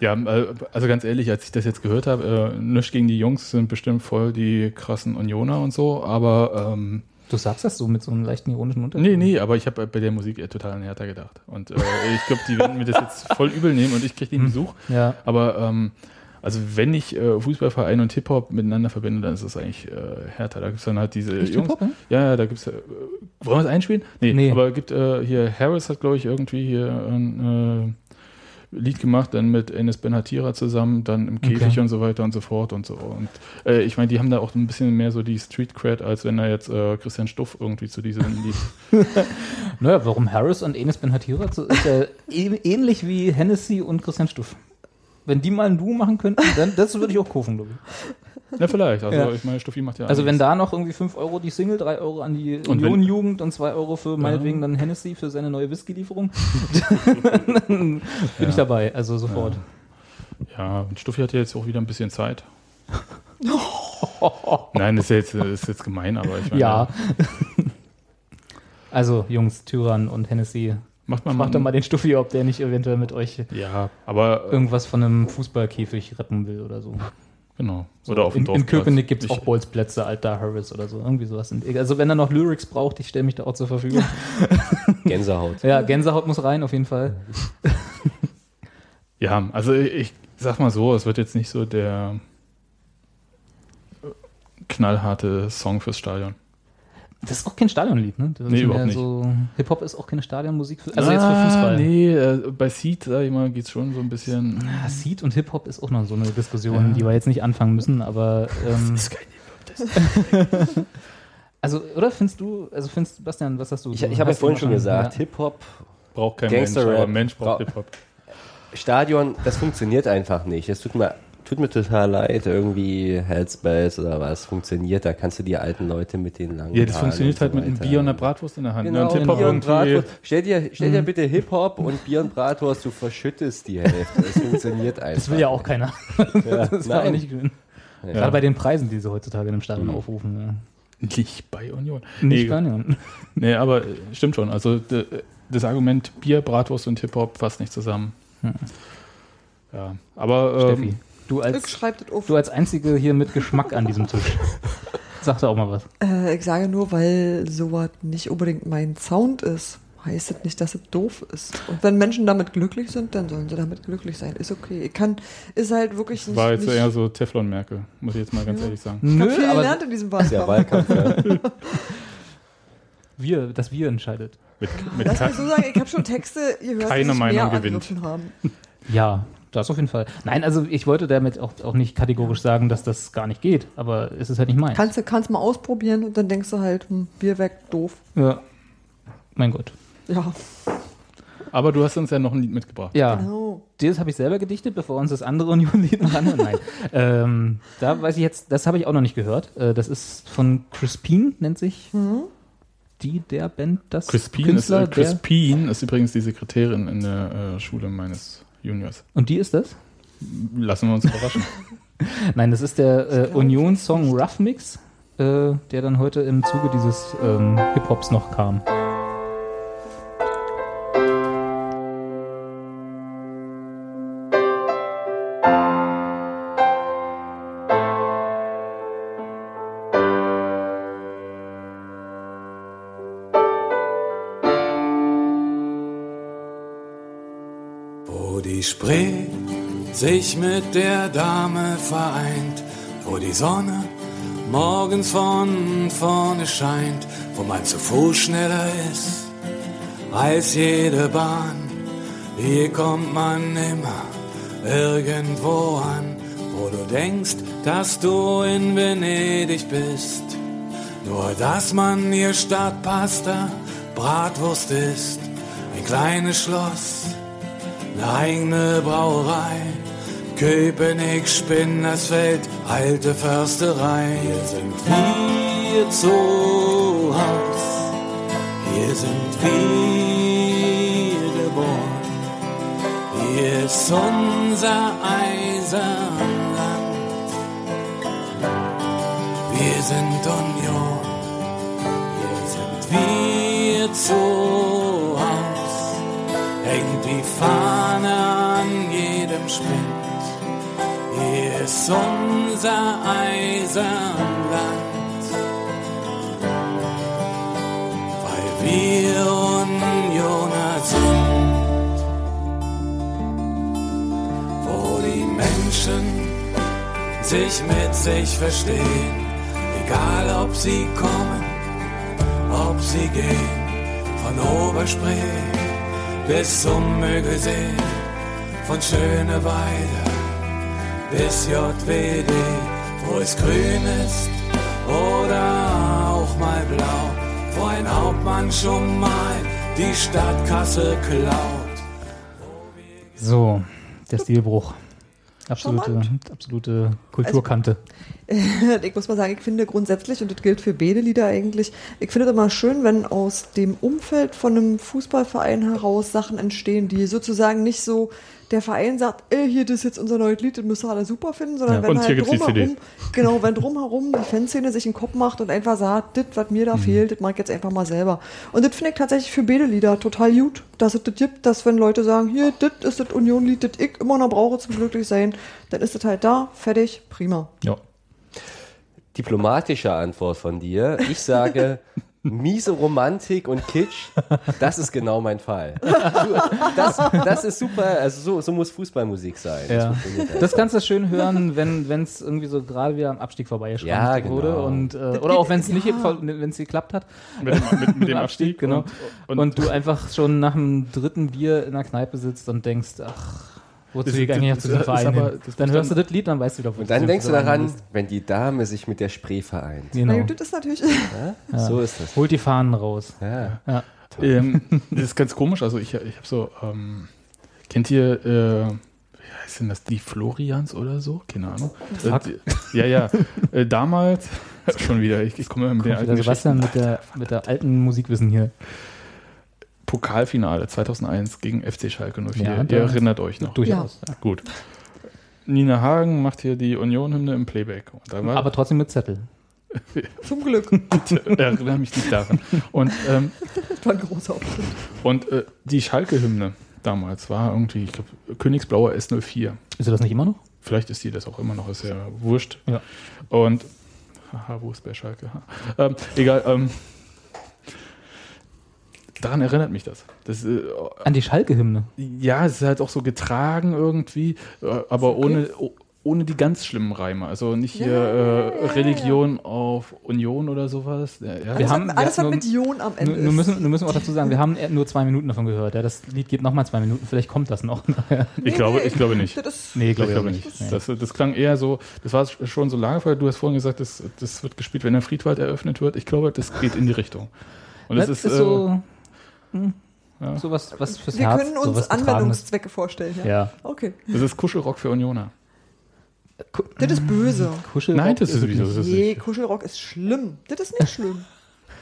Ja, äh, also ganz ehrlich, als ich das jetzt gehört habe, äh, nichts gegen die Jungs sind bestimmt voll die krassen Unioner und so, aber ähm, du sagst das so mit so einem leichten ironischen Unterton. nee, nee, aber ich habe bei der Musik eher total an Hertha gedacht. Und äh, ich glaube, die werden mir das jetzt voll übel nehmen und ich kriege den Besuch. Ja. Aber ähm, also wenn ich äh, Fußballverein und Hip-Hop miteinander verbinde, dann ist das eigentlich äh, Hertha. Da gibt es dann halt diese Echt Jungs. Hip-Hop? Ja, ja, da gibt es. Äh, wollen wir es einspielen? Nee, Nee. aber gibt äh, hier, Harris hat, glaube ich, irgendwie hier äh, Lied gemacht, dann mit Enes Benhatira zusammen, dann im Käfig Okay. und so weiter und so fort und so. Und äh, ich meine, die haben da auch ein bisschen mehr so die Street-Cred, als wenn da jetzt äh, Christian Stuff irgendwie zu diesem Lied. Naja, warum Harris und Enes Ben Hatira zu- ist ja äh- ähnlich wie Hennessy und Christian Stuff. Wenn die mal ein Duo machen könnten, dann das würde ich auch kaufen, glaube ich. Na, vielleicht. Also, Ja. ich meine, Stuffi macht ja. Also wenn da noch irgendwie 5 Euro die Single, 3 Euro an die Union-Jugend und 2 Euro für meinetwegen dann Hennessy für seine neue Whisky-Lieferung, dann bin ich dabei, also sofort. Ja, und Stuffi hat ja jetzt auch wieder ein bisschen Zeit. Nein, das ist jetzt, das ist jetzt gemein, aber ich meine, Ja. also Jungs, Tyrann und Hennessy, macht man macht doch mal den Stuffi, ob der nicht eventuell mit euch Ja, aber äh, irgendwas von einem Fußballkäfig retten will oder so. Genau. Oder auf dem in, in Dorfplatz. Köpenick gibt es auch Bolzplätze, Alter Harris oder so, irgendwie sowas. Also wenn er noch Lyrics braucht, ich stelle mich da auch zur Verfügung. Gänsehaut. Ja, Gänsehaut muss rein, auf jeden Fall. Ja, also ich, Sag mal so, es wird jetzt nicht so der knallharte Song fürs Stadion. Das ist auch kein Stadionlied, ne? Das Nee, überhaupt nicht. So, Hip-Hop ist auch keine Stadionmusik. Für, also jetzt für Fußball. Ah, Nee, äh, bei Seed, sag ich mal, geht es schon so ein bisschen. Ja, Seed und Hip-Hop ist auch noch so eine Diskussion, die wir jetzt nicht anfangen müssen, aber. Ähm, Das ist kein Hip-Hop. also, oder findest du, also findest Bastian, was hast du? Ich, ich habe ja vorhin schon gesagt, Ja. Hip-Hop, Braucht kein. Mensch, aber Mensch braucht Bra- Hip-Hop. Stadion, das funktioniert einfach nicht. Es tut mir, tut mir total leid, irgendwie Hellspace oder was funktioniert. Da kannst du die alten Leute mit den langen Ja, das Haaren funktioniert halt so mit einem. Bier und einer Bratwurst in der Hand. Genau, ne? und Bier und. Bratwurst. Stell dir, stell dir bitte Hip-Hop und Bier und Bratwurst, du verschüttest die Hälfte. Das funktioniert einfach. Das will ja auch keiner. Ja, das ist ja auch nicht schön. Ja. Gerade bei den Preisen, die sie heutzutage im Stadion aufrufen. Ja. Nicht bei Union. Nicht nee, Stadion. nee, aber äh, stimmt schon. Also d- das Argument Bier, Bratwurst und Hip-Hop passt nicht zusammen. Ja, aber Steffi, ähm, du Ich als, schreibe das auf. du als Einzige hier mit Geschmack an diesem Tisch. Sag doch auch mal was. Äh, ich sage nur, weil sowas nicht unbedingt mein Sound ist, heißt das nicht, dass es doof ist. Und wenn Menschen damit glücklich sind, dann sollen sie damit glücklich sein. Ist okay. Ich kann, ist halt wirklich das nicht. war jetzt nicht eher so Teflon-Merkel, muss ich jetzt mal ganz ehrlich sagen. ich habe viel gelernt in diesem Wahlkampf. Wahlkampf, ja. wir, das wir entscheidet. Mit, mit Lass mich so sagen, ich habe schon Texte gehört, Keine die sich Meinung mehr gewinnt. haben. Ja, das auf jeden Fall. Nein, also ich wollte damit auch, auch nicht kategorisch sagen, dass das gar nicht geht, aber es ist halt nicht meins. Kannst du kannst mal ausprobieren und dann denkst du halt, hm, Bier weg, doof. ja. Mein Gott. Ja, aber du hast uns ja noch ein Lied mitgebracht. Ja, genau. das habe ich selber gedichtet, bevor uns das andere Union-Lied noch anhören. Nein. ähm, da weiß ich jetzt, das habe ich auch noch nicht gehört. Äh, das ist von Crispin, nennt sich die der Band, das Crispin ist, Künstler, äh, Crispin ist übrigens die Sekretärin in der äh, Schule meines Juniors. und die ist das? Lassen wir uns überraschen. Nein, das ist der äh, Union-Song Rough Mix, äh, der dann heute im Zuge dieses ähm, Hip-Hops noch kam. Spree sich mit der Dame vereint, wo die Sonne morgens von vorne scheint, wo man zu Fuß schneller ist als jede Bahn. Hier kommt man immer irgendwo an, wo du denkst, dass du in Venedig bist. Nur dass man hier Stadtpasta, Bratwurst isst, ein kleines Schloss, eine eigene Brauerei. Köpenick, Spinnersfeld, alte Försterei. Hier sind wir zu Haus, hier sind wir geboren. Hier ist unser Eisenland. Wir sind Union, hier sind wir zu Haus. Hängt die Fahne Spind. Hier ist unser Eisenland. Weil wir Unioner sind. Wo die Menschen sich mit sich verstehen. Egal ob sie kommen, ob sie gehen. Von Oberspree bis zum Müggelsee, von Schöneweide bis JWD, wo es grün ist oder auch mal blau, wo ein Hauptmann schon mal die Stadtkasse klaut. So, der Stilbruch. Absolute, absolute Kulturkante. ich muss mal sagen, ich finde grundsätzlich, und das gilt für beide Lieder eigentlich, ich finde es immer schön, wenn aus dem Umfeld von einem Fußballverein heraus Sachen entstehen, die sozusagen nicht so der Verein sagt, ey, hier, das ist jetzt unser neues Lied, das müsst ihr alle super finden, sondern Ja, wenn halt drumherum, genau, wenn drumherum die Fanszene sich einen Kopf macht und einfach sagt, das, was mir da Mhm. fehlt, das mag ich jetzt einfach mal selber. Und das finde ich tatsächlich für beide Lieder total gut, dass es das gibt, dass wenn Leute sagen, hier, das ist das Union-Lied, das ich immer noch brauche zum Glücklichsein, dann ist das halt da, fertig, prima. Ja. Diplomatische Antwort von dir. Ich sage, miese Romantik und Kitsch, das ist genau mein Fall. Das, das ist super, also so, so muss Fußballmusik sein. Das Ja. funktioniert Das kannst du schön hören, wenn es irgendwie so gerade wieder am Abstieg vorbeigeschrammt Ja, genau. wurde. Und, äh, oder auch wenn es nicht wenn es geklappt hat. Mit, dem- mit, mit dem Abstieg. genau. Und, Und, du einfach schon nach dem dritten Bier in der Kneipe sitzt und denkst, ach, wozu Das- ich eigentlich das- zu diesem Verein aber- Dann hörst du das Lied, dann weißt du wieder, wo Und dann denkst du daran, bist. wenn die Dame sich mit der Spree vereint. Genau. Na das ist natürlich. So ist das. Holt die Fahnen raus. Ja. Ja. ähm, das ist ganz komisch. Also ich, ich habe so, ähm, kennt ihr, äh, wie heißt denn das, die Florians oder so? Keine Ahnung. Äh, ja, ja. Äh, damals, schon wieder, ich, ich komme immer mit Kommt alten Sebastian der, mit der alten Musikwissen hier. Pokalfinale 2001 gegen FC Schalke 04. Ja, ihr erinnert euch noch. Durchaus. Ja. Gut. Nina Hagen macht hier die Union-Hymne im Playback. Aber trotzdem mit Zettel. Zum Glück. erinnere mich nicht daran. Und, ähm, Das war ein großer Auftritt. und äh, die Schalke-Hymne damals war irgendwie, ich glaube, Königsblauer S04. Ist er das nicht immer noch? Vielleicht ist die das auch immer noch, ist ja wurscht. Ja. Und, haha, wo ist bei Schalke? Ha. Ähm, egal, ähm, daran erinnert mich das. das äh, An die Schalke-Hymne. ja, es ist halt auch so getragen irgendwie, äh, aber ohne, o- ohne die ganz schlimmen Reime. Also nicht hier äh, Religion auf Union oder sowas. Ja, ja. Wir Alles, haben- hat, alles wir was haben mit Ion am Ende Nur, nur, ist. müssen, nur müssen wir auch dazu sagen, wir haben nur zwei Minuten davon gehört. Ja, das Lied geht nochmal zwei Minuten, vielleicht kommt das noch. ich, glaube, ich glaube nicht. Das ist, nee, Ich glaube nicht. Das, das klang eher so, das war schon so lange, weil du hast vorhin gesagt, das, das wird gespielt, wenn der Friedwald eröffnet wird. Ich glaube, das geht in die Richtung. Und Das, das, ist, äh, so, hm, ja. so was, was fürs wir Herz. können so uns was Getragenes. Anwendungszwecke vorstellen. Ja. Ja. Okay. das ist Kuschelrock für Unioner. Das ist böse. Kuschelrock Nein, das ist sowieso. Das ist Nee, Kuschelrock ist schlimm. Das ist nicht schlimm.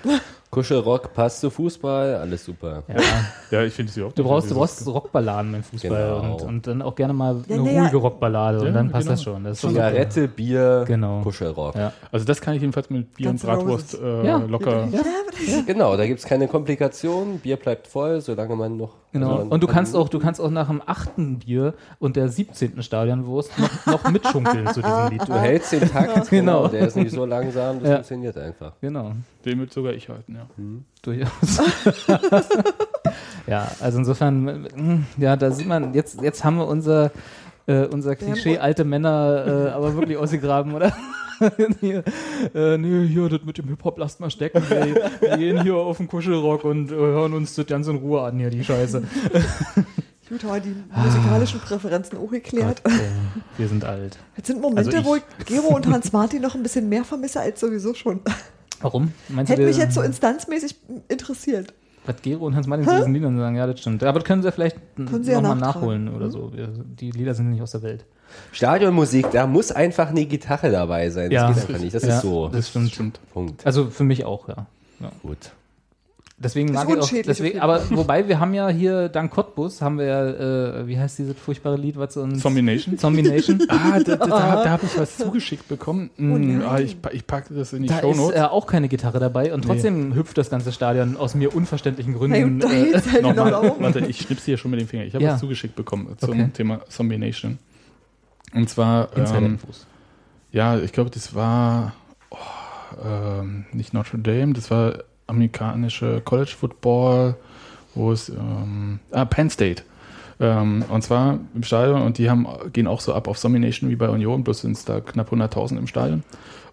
Kuschelrock passt zu Fußball, alles super. Ja. ja, ich finde es überhaupt Du brauchst, du brauchst Rockballaden beim Fußball Genau. und, und dann auch gerne mal Ja, eine ja. ruhige Rockballade und Ja, dann passt genau. das schon. Das Zigarette, Bier, Genau. Kuschelrock. Ja. Also das kann ich jedenfalls mit Bier Guns und Bratwurst äh, Ja. locker. Genau, da gibt es keine Komplikationen. Bier bleibt voll, solange man noch. Genau. also man und du kann- kannst auch, du kannst auch nach dem achten Bier und der 17. Stadionwurst noch, noch mitschunkeln zu diesem Lied. Du hältst den Takt, Genau. genau. Der ist nicht so langsam, das Ja. funktioniert einfach. Genau. Den wird sogar ich halten, ja. Durchaus. ja, also insofern, äh, ja, da sieht man, jetzt, jetzt haben wir unser, äh, unser Klischee alte Männer äh, aber wirklich ausgegraben, oder? hier, äh, nee, hier, das mit dem Hip-Hop lasst mal stecken. Wir, wir gehen hier auf den Kuschelrock und äh, hören uns das ganz in Ruhe an, hier, die Scheiße. Gut, haben wir die musikalischen Präferenzen auch geklärt. Gott, äh, wir sind alt. Jetzt sind Momente, Also ich- wo ich Gero und Hans Martin noch ein bisschen mehr vermisse als sowieso schon. Warum? Meinst Hätte du, mich jetzt so instanzmäßig interessiert. Was Gero und Hans Martin zu diesen Liedern sagen, ja, das stimmt. Aber das können sie vielleicht ja nochmal nachtragen. nachholen oder so. Wir, die Lieder sind nicht aus der Welt. Stadionmusik, da muss einfach eine Gitarre dabei sein. Das Ja. geht einfach nicht. Das Ja, ist so. das stimmt. Punkt. Also für mich auch, ja. ja. Gut. Deswegen Ist mag ich auch, deswegen, aber wobei wir haben ja hier dank Cottbus haben wir ja, äh, wie heißt dieses furchtbare Lied, was so uns Zombie Nation? Zombie Nation. Ah, da, da, da, da habe ich was zugeschickt bekommen. Oh Mm, ah, ich, ich packe das in die Da Show ist Notes. äh, auch keine Gitarre dabei und trotzdem hüpft das ganze Stadion aus mir unverständlichen Hey, Gründen. und da äh, halt genau Nochmal, darum. warte, ich schnipp's hier schon mit dem Finger. Ich habe Ja. was zugeschickt bekommen zum Okay. Thema Zombie Nation. Und zwar, ähm, ja, ich glaube, das war oh, ähm, nicht Notre Dame, das war amerikanische College Football, wo es, ähm, ah, Penn State. Ähm, und zwar im Stadion und die haben, gehen auch so ab auf Zombie Nation wie bei Union, bloß sind es da knapp 100.000 im Stadion.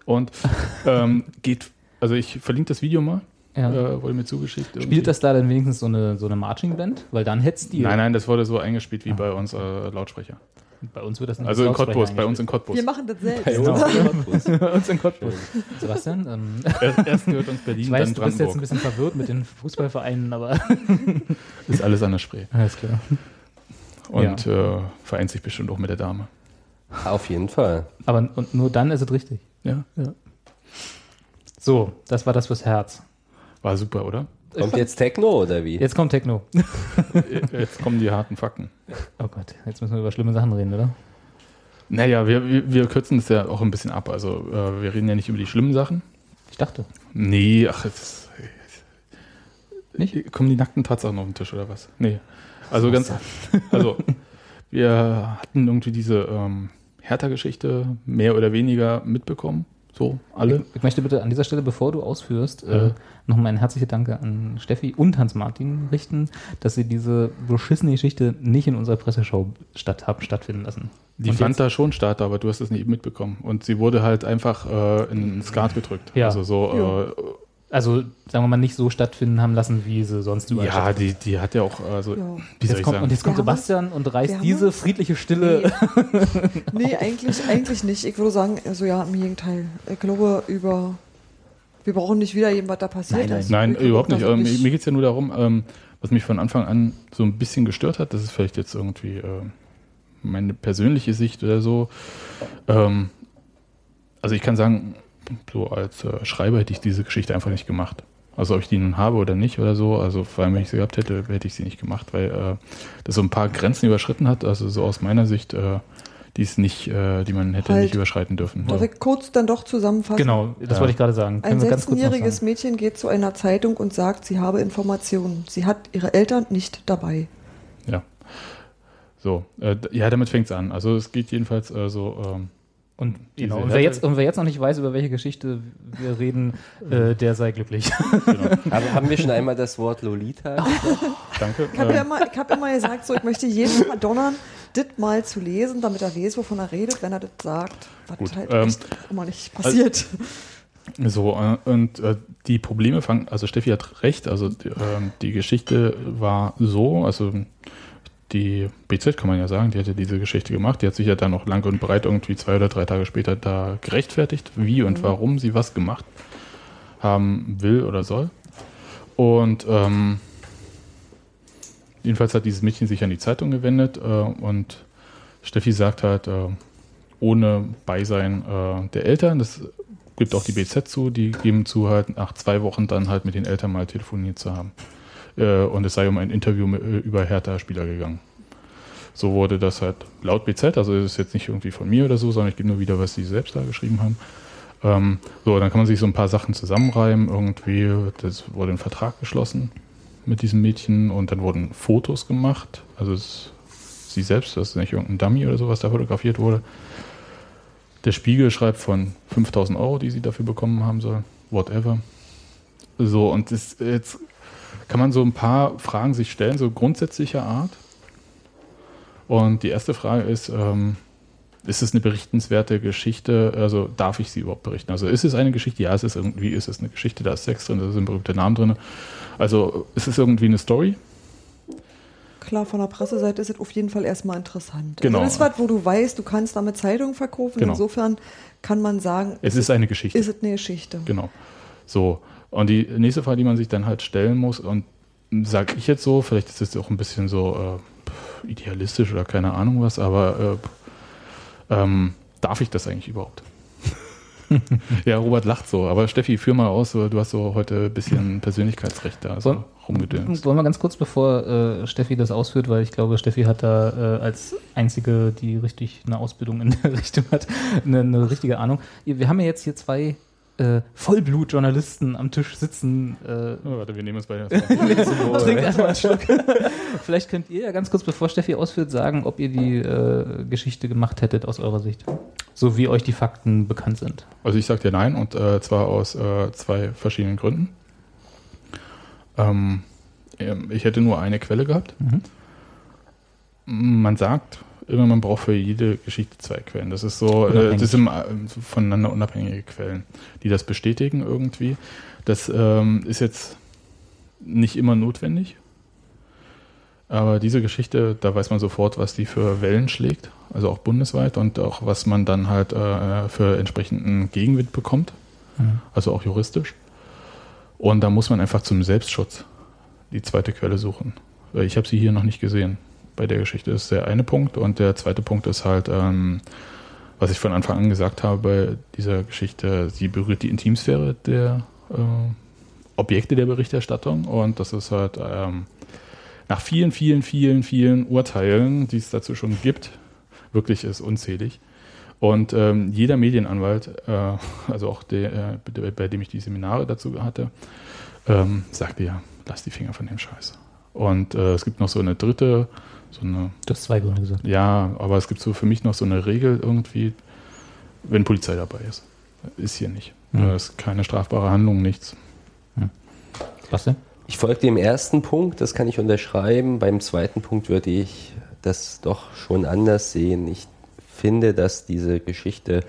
Und ähm, geht, also ich verlinke das Video mal, Ja. äh, wurde mir zugeschickt. irgendwie. Spielt das da dann wenigstens so eine, so eine Marching Band? Weil dann hätt's die. Nein, nein, das wurde so eingespielt wie bei uns äh, Lautsprecher. Bei uns wird das nicht Also in Cottbus, bei uns in Cottbus. Wir machen das selbst. Genau. Cottbus. Bei uns in Cottbus. Sebastian, ähm, Erst, erst gehört uns Berlin, ich weiß, dann du bist jetzt ein bisschen verwirrt mit den Fußballvereinen, aber Ist alles an der Spree. alles klar. Und äh, vereint sich bestimmt auch mit der Dame. Auf jeden Fall. Aber und nur dann ist es richtig. Ja. So, das war das fürs Herz. War super, oder? Kommt jetzt Techno oder wie? Jetzt kommt Techno. Jetzt kommen die harten Fakten. Oh Gott, jetzt müssen wir über schlimme Sachen reden, oder? Naja, wir, wir, wir kürzen es ja auch ein bisschen ab. Also äh, wir reden ja nicht über die schlimmen Sachen. Ich dachte. Nee, ach, jetzt Nicht? kommen die nackten Tatsachen auf den Tisch oder was? Nee. Also ganz, also wir hatten irgendwie diese ähm, Hertha-Geschichte mehr oder weniger mitbekommen. So, alle. Ich möchte bitte an dieser Stelle, bevor du ausführst, Ja. äh, nochmal ein herzliche Danke an Steffi und Hans-Martin richten, dass sie diese beschissene Geschichte nicht in unserer Presseshow statt haben stattfinden lassen. Die Und fand jetzt- da schon statt, aber du hast es nicht mitbekommen. Und sie wurde halt einfach äh, in Skat gedrückt. Ja. Also so, Also, sagen wir mal, nicht so stattfinden haben lassen, wie sie sonst überall ja, die, die hat ja auch, also, Ja. wie soll Jetzt ich kommt, sagen? und jetzt kommt Wir haben Sebastian und reißt diese friedliche Stille. Nee, eigentlich, eigentlich nicht. Ich würde sagen, also ja, im Gegenteil. Ich glaube, über. Wir brauchen nicht wieder jemand, was da passiert Nein, nein. ist. Nein, können überhaupt nicht. Ähm, mir geht es ja nur darum, ähm, was mich von Anfang an so ein bisschen gestört hat, das ist vielleicht jetzt irgendwie äh, meine persönliche Sicht oder so. Ähm, also ich kann sagen, so als äh, Schreiber hätte ich diese Geschichte einfach nicht gemacht. Also ob ich die nun habe oder nicht oder so, also vor allem wenn ich sie gehabt hätte, hätte ich sie nicht gemacht, weil äh, das so ein paar Grenzen überschritten hat, also so aus meiner Sicht, äh, die es nicht, äh, die man hätte Halt. nicht überschreiten dürfen. Darf ich kurz dann doch zusammenfassen? genau, das Ja. wollte ich gerade sagen. Ein noch 16-jähriges sagen. Mädchen geht zu einer Zeitung und sagt, sie habe Informationen. Sie hat ihre Eltern nicht dabei. Ja. So, äh, ja, damit fängt es an. Also es geht jedenfalls äh, so, ähm, Und, genau, und, wer jetzt, und wer jetzt noch nicht weiß, über welche Geschichte wir reden, äh, der sei glücklich. Haben, haben wir schon einmal das Wort Lolita? danke. Ich habe ja Ähm, immer, ich hab immer gesagt, so, ich möchte jeden verdonnern, das mal zu lesen, damit er weiß, wovon er redet, wenn er das sagt. Was Gut, halt ähm, immer nicht passiert. So, äh, und äh, die Probleme fangen, also Steffi hat recht, also die, ähm, die Geschichte war so, also die BZ kann man ja sagen, die hatte diese Geschichte gemacht, die hat sich ja dann noch lang und breit irgendwie zwei oder drei Tage später da gerechtfertigt, wie und warum sie was gemacht haben will oder soll. Und ähm, jedenfalls hat dieses Mädchen sich an die Zeitung gewendet äh, und Steffi sagt halt, äh, ohne Beisein äh, der Eltern, das gibt auch die BZ zu, die geben zu, halt nach zwei Wochen dann halt mit den Eltern mal telefoniert zu haben. Äh, und es sei um ein Interview äh, über Hertha-Spieler gegangen. So wurde das halt laut BZ, also ist jetzt nicht irgendwie von mir oder so, sondern ich gebe nur wieder, was sie selbst da geschrieben haben. Ähm, so, dann kann man sich so ein paar Sachen zusammenreimen. Irgendwie, das wurde ein Vertrag geschlossen mit diesem Mädchen und dann wurden Fotos gemacht. Also es, sie selbst, das ist nicht irgendein Dummy oder so, was da fotografiert wurde. Der Spiegel schreibt von 5000 Euro, die sie dafür bekommen haben soll. Whatever. So, und das, jetzt kann man so ein paar Fragen sich stellen, so grundsätzlicher Art. Und die erste Frage ist, ähm, ist es eine berichtenswerte Geschichte? Also darf ich sie überhaupt berichten? Also ist es eine Geschichte? Ja, es ist irgendwie, ist es eine Geschichte, da ist Sex drin, da sind berühmte Namen drin. Also ist es irgendwie eine Story? Klar, von der Presseseite ist es auf jeden Fall erstmal interessant. Genau. Also das ist was, wo du weißt, du kannst damit Zeitung verkaufen. Genau. Insofern kann man sagen, Es ist eine Geschichte. ist es eine Geschichte. Genau. So. Und die nächste Frage, die man sich dann halt stellen muss, und sage ich jetzt so, vielleicht ist es auch ein bisschen so äh, idealistisch oder keine Ahnung was, aber äh, ähm, darf ich das eigentlich überhaupt? ja, Robert lacht so, aber Steffi, führ mal aus, du hast so heute ein bisschen Persönlichkeitsrecht da so Wollen- rumgedönt. Wollen wir ganz kurz, bevor äh, Steffi das ausführt, weil ich glaube, Steffi hat da äh, als einzige, die richtig eine Ausbildung in der Richtung hat, eine, eine richtige Ahnung. Wir haben ja jetzt hier zwei äh, Vollblut-Journalisten am Tisch sitzen. Äh, Oh, warte, wir nehmen uns bei Trinkt erstmal einen Schluck. Vielleicht könnt ihr ja ganz kurz, bevor Steffi ausführt, sagen, ob ihr die äh, Geschichte gemacht hättet aus eurer Sicht. So wie euch die Fakten bekannt sind. Also ich sag dir nein und äh, zwar aus äh, zwei verschiedenen Gründen. Ähm, ähm, ich hätte nur eine Quelle gehabt. Mhm. Man sagt immer, man braucht für jede Geschichte zwei Quellen. Das ist so, äh, das sind äh, voneinander unabhängige Quellen, die das bestätigen irgendwie. Das ähm, ist jetzt nicht immer notwendig. Aber diese Geschichte, da weiß man sofort, was die für Wellen schlägt, also auch bundesweit und auch was man dann halt äh, für entsprechenden Gegenwind bekommt, Mhm. also auch juristisch. Und da muss man einfach zum Selbstschutz die zweite Quelle suchen. Ich habe sie hier noch nicht gesehen. Bei der Geschichte ist der eine Punkt und der zweite Punkt ist halt, ähm, was ich von Anfang an gesagt habe bei dieser Geschichte, sie berührt die Intimsphäre der äh, Objekte der Berichterstattung und das ist halt ähm, nach vielen, vielen, vielen, vielen Urteilen, die es dazu schon gibt, wirklich ist unzählig. Und ähm, jeder Medienanwalt, äh, also auch der, äh, bei- dem ich die Seminare dazu hatte, ähm, sagte ja, lass die Finger von dem Scheiß. Und äh, es gibt noch so eine dritte, so eine, Du hast zwei Gründe gesagt. ja, aber es gibt so für mich noch so eine Regel irgendwie, wenn Polizei dabei ist. ist hier nicht. Hm. Da ist keine strafbare Handlung, nichts. Was denn? Ich folge dem ersten Punkt, das kann ich unterschreiben. Beim zweiten Punkt würde ich das doch schon anders sehen. Ich finde, dass diese Geschichte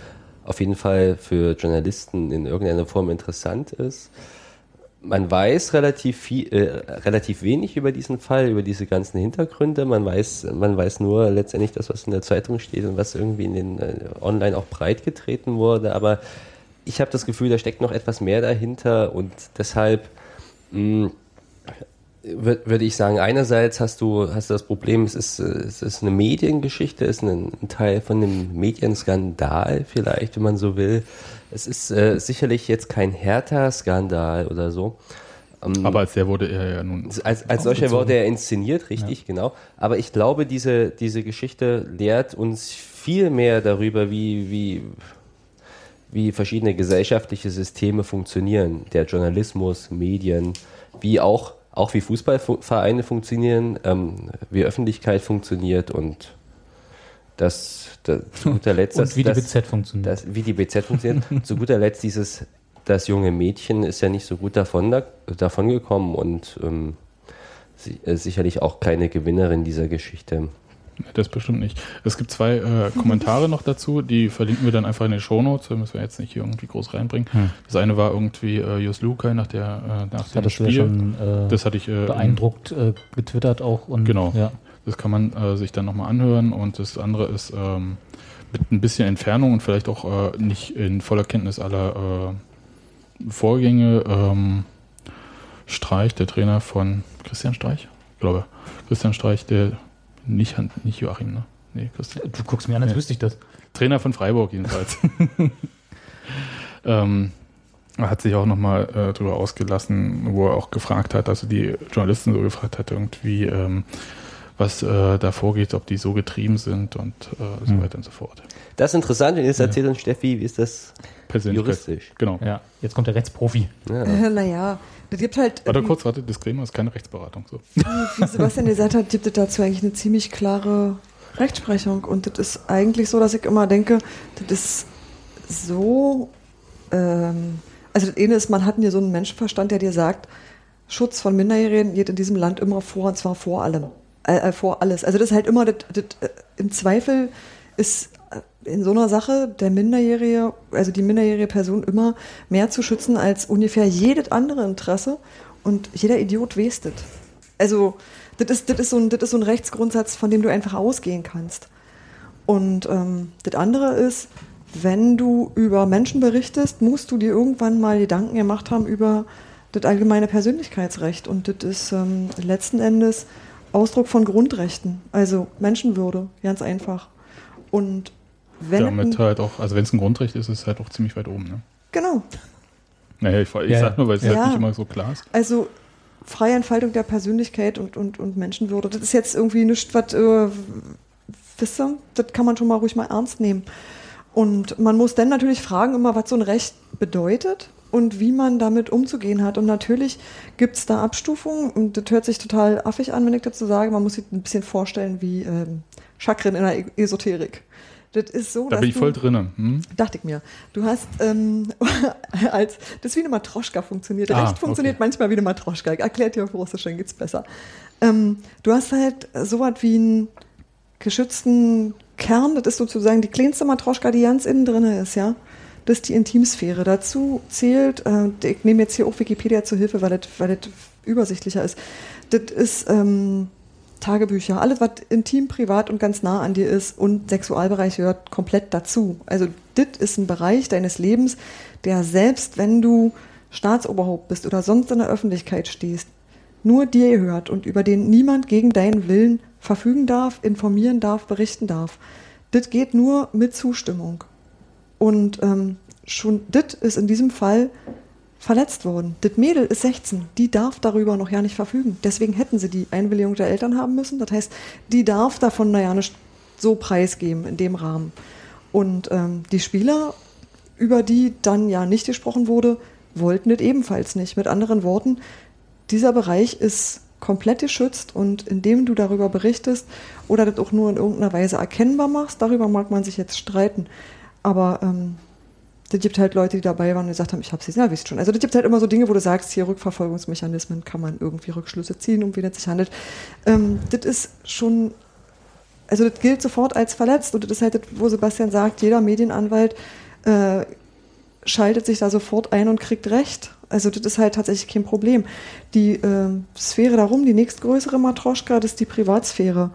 auf jeden Fall für Journalisten in irgendeiner Form interessant ist. Man weiß relativ viel, äh, relativ wenig über diesen Fall, über diese ganzen Hintergründe. Man weiß, man weiß nur letztendlich das, was in der Zeitung steht und was irgendwie in den äh, online auch breit getreten wurde. Aber ich habe das Gefühl, da steckt noch etwas mehr dahinter und deshalb mh, wür- würde ich sagen, einerseits hast du, hast du das Problem, es ist, es ist eine Mediengeschichte, es ist ein, Teil von einem Medienskandal vielleicht, wenn man so will. Es ist äh, sicherlich jetzt kein härter Skandal oder so. Ähm, Aber als der wurde er ja nun. als, als solcher wurde er inszeniert, richtig, genau. Aber ich glaube, diese, diese Geschichte lehrt uns viel mehr darüber, wie, wie, wie verschiedene gesellschaftliche Systeme funktionieren. Der Journalismus, Medien, wie auch, auch wie Fußballvereine funktionieren, ähm, wie Öffentlichkeit funktioniert und das, das zu guter Letzt, Und das, wie die BZ funktioniert. das, wie die BZ funktioniert. zu guter Letzt dieses, das junge Mädchen ist ja nicht so gut davon, da, davon gekommen und ähm, äh, sicherlich auch keine Gewinnerin dieser Geschichte. Das bestimmt nicht. Es gibt zwei äh, Kommentare noch dazu, die verlinken wir dann einfach in den Shownotes, da müssen wir jetzt nicht hier irgendwie groß reinbringen. Hm. Das eine war irgendwie äh, Jus Lukai nach, der, äh, nach dem Spiel. schon äh, das hatte ich äh, beeindruckt äh, getwittert auch. Und, Genau. Ja. Das kann man äh, sich dann nochmal anhören. Und das andere ist ähm, mit ein bisschen Entfernung und vielleicht auch nicht in voller Kenntnis aller Vorgänge. Ähm, Streich, der Trainer von Christian Streich, ich glaube. Christian Streich, der nicht, Han- nicht Joachim, ne? Nee, Christian. Du guckst mir an, als Ja. wüsste ich das. Trainer von Freiburg jedenfalls. ähm, er hat sich auch nochmal äh, darüber ausgelassen, wo er auch gefragt hat, also die Journalisten so gefragt hat, irgendwie, ähm, was äh, da vorgeht, ob die so getrieben sind und äh, so Hm. weiter und so fort. Das ist interessant, wenn ihr das Ja. erzählt und Steffi, wie ist das juristisch? Genau. Ja, jetzt kommt der Rechtsprofi. Ja. Naja, das gibt halt, Warte wie, kurz, warte, Disclaimer ist keine Rechtsberatung. So. wie Sebastian gesagt hat, gibt es dazu eigentlich eine ziemlich klare Rechtsprechung. Und das ist eigentlich so, dass ich immer denke, das ist so, ähm, also das eine ist, man hat hier so einen Menschenverstand, der dir sagt, Schutz von Minderjährigen geht in diesem Land immer vor, und zwar vor allem. Äh, äh, vor alles. Also das ist halt immer, das, das, äh, im Zweifel ist in so einer Sache der Minderjährige, also die minderjährige Person immer mehr zu schützen als ungefähr jedes andere Interesse und jeder Idiot das. Also das ist, das, ist so ein, das ist so ein Rechtsgrundsatz, von dem du einfach ausgehen kannst. Und ähm, das andere ist, wenn du über Menschen berichtest, musst du dir irgendwann mal Gedanken gemacht haben über das allgemeine Persönlichkeitsrecht. Und das ist ähm, letzten Endes Ausdruck von Grundrechten, also Menschenwürde, ganz einfach. Und wenn Damit halt auch, also wenn es ein Grundrecht ist, ist es halt auch ziemlich weit oben. Ne? genau, Naja, ich, ich Ja, sag nur, weil es ja. halt nicht immer so klar ist. also freie Entfaltung der Persönlichkeit und, und, und Menschenwürde, das ist jetzt irgendwie nichts, was, äh, wisst ihr, das kann man schon mal ruhig mal ernst nehmen. Und man muss dann natürlich fragen immer, was so ein Recht bedeutet und wie man damit umzugehen hat. Und natürlich gibt es da Abstufungen und das hört sich total affig an, wenn ich dazu sage, man muss sich ein bisschen vorstellen wie ähm, Chakren in der E- Esoterik. Das ist so, Da bin ich voll drin. Hm? Dachte ich mir. Du hast ähm, als das ist wie eine Matroschka funktioniert. Ah, Recht funktioniert okay. manchmal wie eine Matroschka. Ich erklärt dir auf Russisch, dann geht's besser. Ähm, du hast halt so was wie einen geschützten Kern. Das ist sozusagen die kleinste Matroschka, die ganz innen drin ist, ja. Das ist die Intimsphäre. Dazu zählt, äh, ich nehme jetzt hier auch Wikipedia zur Hilfe, weil das, weil das übersichtlicher ist. Das ist ähm, Tagebücher, alles, was intim, privat und ganz nah an dir ist und Sexualbereich gehört komplett dazu. Also das ist ein Bereich deines Lebens, der selbst wenn du Staatsoberhaupt bist oder sonst in der Öffentlichkeit stehst, nur dir gehört und über den niemand gegen deinen Willen verfügen darf, informieren darf, berichten darf. Das geht nur mit Zustimmung. Und ähm, schon das ist in diesem Fall verletzt worden. Das Mädel ist 16, die darf darüber noch ja nicht verfügen. Deswegen hätten sie die Einwilligung der Eltern haben müssen. Das heißt, die darf davon naja nicht so preisgeben in dem Rahmen. Und ähm, die Spieler, über die dann ja nicht gesprochen wurde, wollten das ebenfalls nicht. Mit anderen Worten, dieser Bereich ist komplett geschützt und indem du darüber berichtest oder das auch nur in irgendeiner Weise erkennbar machst, darüber mag man sich jetzt streiten. Aber ähm, das gibt halt Leute, die dabei waren und gesagt haben, ich hab's gesehen, ja, wisst schon. Also das gibt halt immer so Dinge, wo du sagst, hier Rückverfolgungsmechanismen kann man irgendwie Rückschlüsse ziehen, um wen es sich handelt. Ähm, das ist schon, also das gilt sofort als verletzt und das ist halt, das, wo Sebastian sagt, jeder Medienanwalt äh, schaltet sich da sofort ein und kriegt Recht. Also das ist halt tatsächlich kein Problem. Die äh, Sphäre darum, die nächstgrößere Matroschka, das ist die Privatsphäre.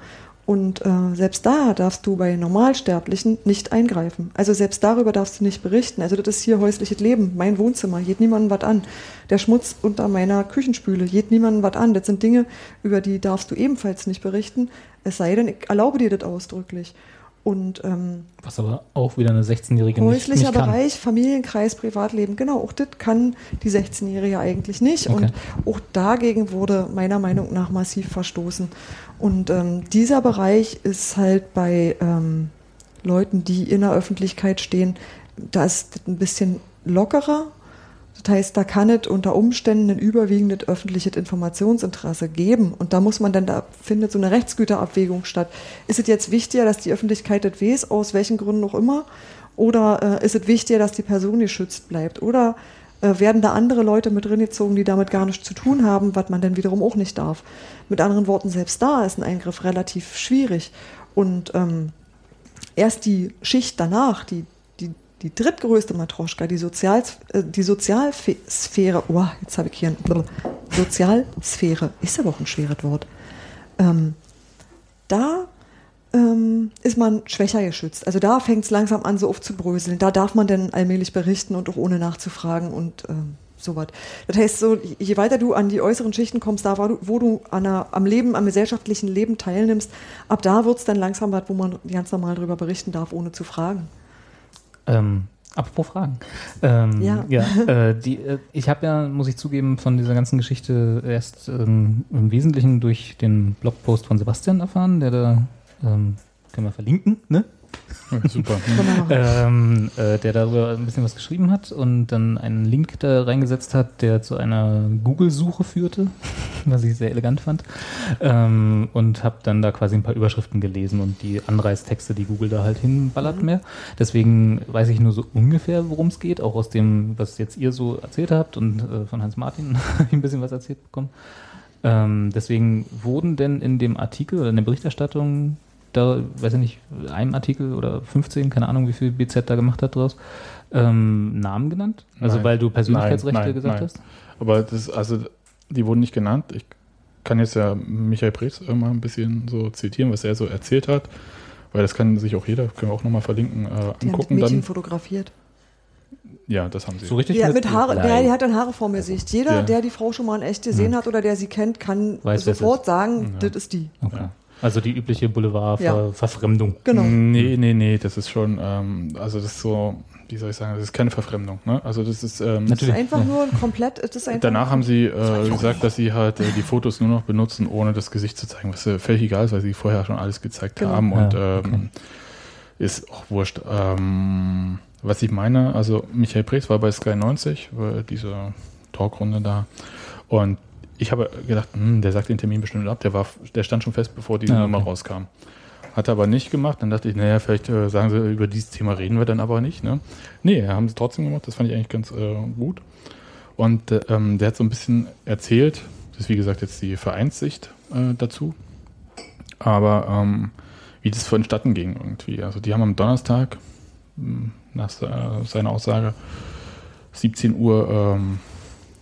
Und äh, selbst da darfst du bei Normalsterblichen nicht eingreifen. Also selbst darüber darfst du nicht berichten. Also das ist hier häusliches Leben, mein Wohnzimmer, geht niemandem was an. Der Schmutz unter meiner Küchenspüle, geht niemandem was an. Das sind Dinge, über die darfst du ebenfalls nicht berichten. Es sei denn, ich erlaube dir das ausdrücklich. Und ähm, Was aber auch wieder eine 16-Jährige nicht, häuslicher nicht kann. Bereich, Familienkreis, Privatleben, genau, auch das kann die 16-Jährige eigentlich nicht. Okay. Und auch dagegen wurde meiner Meinung nach massiv verstoßen. Und ähm, dieser Bereich ist halt bei ähm, Leuten, die in der Öffentlichkeit stehen, da ist das ein bisschen lockerer. Das heißt, da kann es unter Umständen ein überwiegendes öffentliches Informationsinteresse geben. Und da muss man dann, da findet so eine Rechtsgüterabwägung statt. Ist es jetzt wichtiger, dass die Öffentlichkeit das weiß, aus welchen Gründen auch immer? Oder äh, ist es wichtiger, dass die Person geschützt bleibt? Oder äh, werden da andere Leute mit reingezogen, die damit gar nichts zu tun haben, was man dann wiederum auch nicht darf? Mit anderen Worten, selbst da ist ein Eingriff relativ schwierig. Und ähm, erst die Schicht danach, die, die, drittgrößte Matroschka, die, Sozial, äh, die Sozialsphäre, oh, jetzt habe ich hier ein Brr. Sozialsphäre, ist aber auch ein schweres Wort. Ähm, da ähm, ist man schwächer geschützt. Also da fängt es langsam an, so aufzubröseln. Da darf man dann allmählich berichten und auch ohne nachzufragen und ähm, sowas. Das heißt, so, je weiter du an die äußeren Schichten kommst, da wo du, einer, am Leben, am gesellschaftlichen Leben teilnimmst, ab da wird es dann langsam was, wo man ganz normal darüber berichten darf, ohne zu fragen. Ähm, apropos Fragen. Ähm, Ja. äh, die, äh, ich habe ja, muss ich zugeben, von dieser ganzen Geschichte erst ähm, im Wesentlichen durch den Blogpost von Sebastian erfahren, der da, ähm, können wir verlinken, ne? Ja, super. ähm, äh, der darüber ein bisschen was geschrieben hat und dann einen Link da reingesetzt hat, der zu einer Google-Suche führte, was ich sehr elegant fand. Ähm, und habe dann da quasi ein paar Überschriften gelesen und die Anreißtexte, die Google da halt hinballert mehr. Deswegen weiß ich nur so ungefähr, worum es geht, auch aus dem, was jetzt ihr so erzählt habt und äh, von Hans Martin habe ich ein bisschen was erzählt bekommen. Ähm, deswegen wurden denn in dem Artikel oder in der Berichterstattung da, weiß ich nicht, einem Artikel oder 15, keine Ahnung, wie viel BZ da gemacht hat draus, ähm, Namen genannt? Also Nein. weil du Persönlichkeitsrechte Nein, nein, gesagt nein. hast? Aber das, also, die wurden nicht genannt. Ich kann jetzt ja Michael Preetz mal ein bisschen so zitieren, was er so erzählt hat, weil das kann sich auch jeder, können wir auch nochmal verlinken, äh, Die haben angucken Mädchen dann. fotografiert. Ja, das haben sie. So richtig Ja, mit- mit Haare, der, die hat dann Haare vor mir Sicht. Jeder, Ja. der die Frau schon mal in echt gesehen hat oder der sie kennt, kann Weiß, sofort sagen, Ja. das ist die. Okay. Also die übliche Boulevard-Verfremdung. Genau. Nee, nee, nee, das ist schon, ähm, also das ist so, wie soll ich sagen, das ist keine Verfremdung. Ne? Also das ist, ähm, Das ist Natürlich. einfach Ja. nur ein komplett, das ist einfach Danach haben sie äh, gesagt, dass sie halt äh, die Fotos nur noch benutzen, ohne das Gesicht zu zeigen, was äh, völlig egal ist, weil sie vorher schon alles gezeigt Genau. haben und Ja, ähm, ist auch wurscht. Ähm, was ich meine, also Michael Preetz war bei Sky 90, war diese Talkrunde da und ich habe gedacht, hm, der sagt den Termin bestimmt ab, der, war, der stand schon fest, bevor diese Ja, Nummer okay. rauskam. Hat er aber nicht gemacht. Dann dachte ich, naja, vielleicht äh, sagen sie, über dieses Thema reden wir dann aber nicht. Ne? Nee, haben sie trotzdem gemacht. Das fand ich eigentlich ganz äh, gut. Und äh, ähm, der hat so ein bisschen erzählt, das ist wie gesagt jetzt die Vereinssicht äh, dazu, aber ähm, wie das vonstatten ging irgendwie. Also die haben am Donnerstag, mh, nach se- seiner Aussage, 17 Uhr ähm,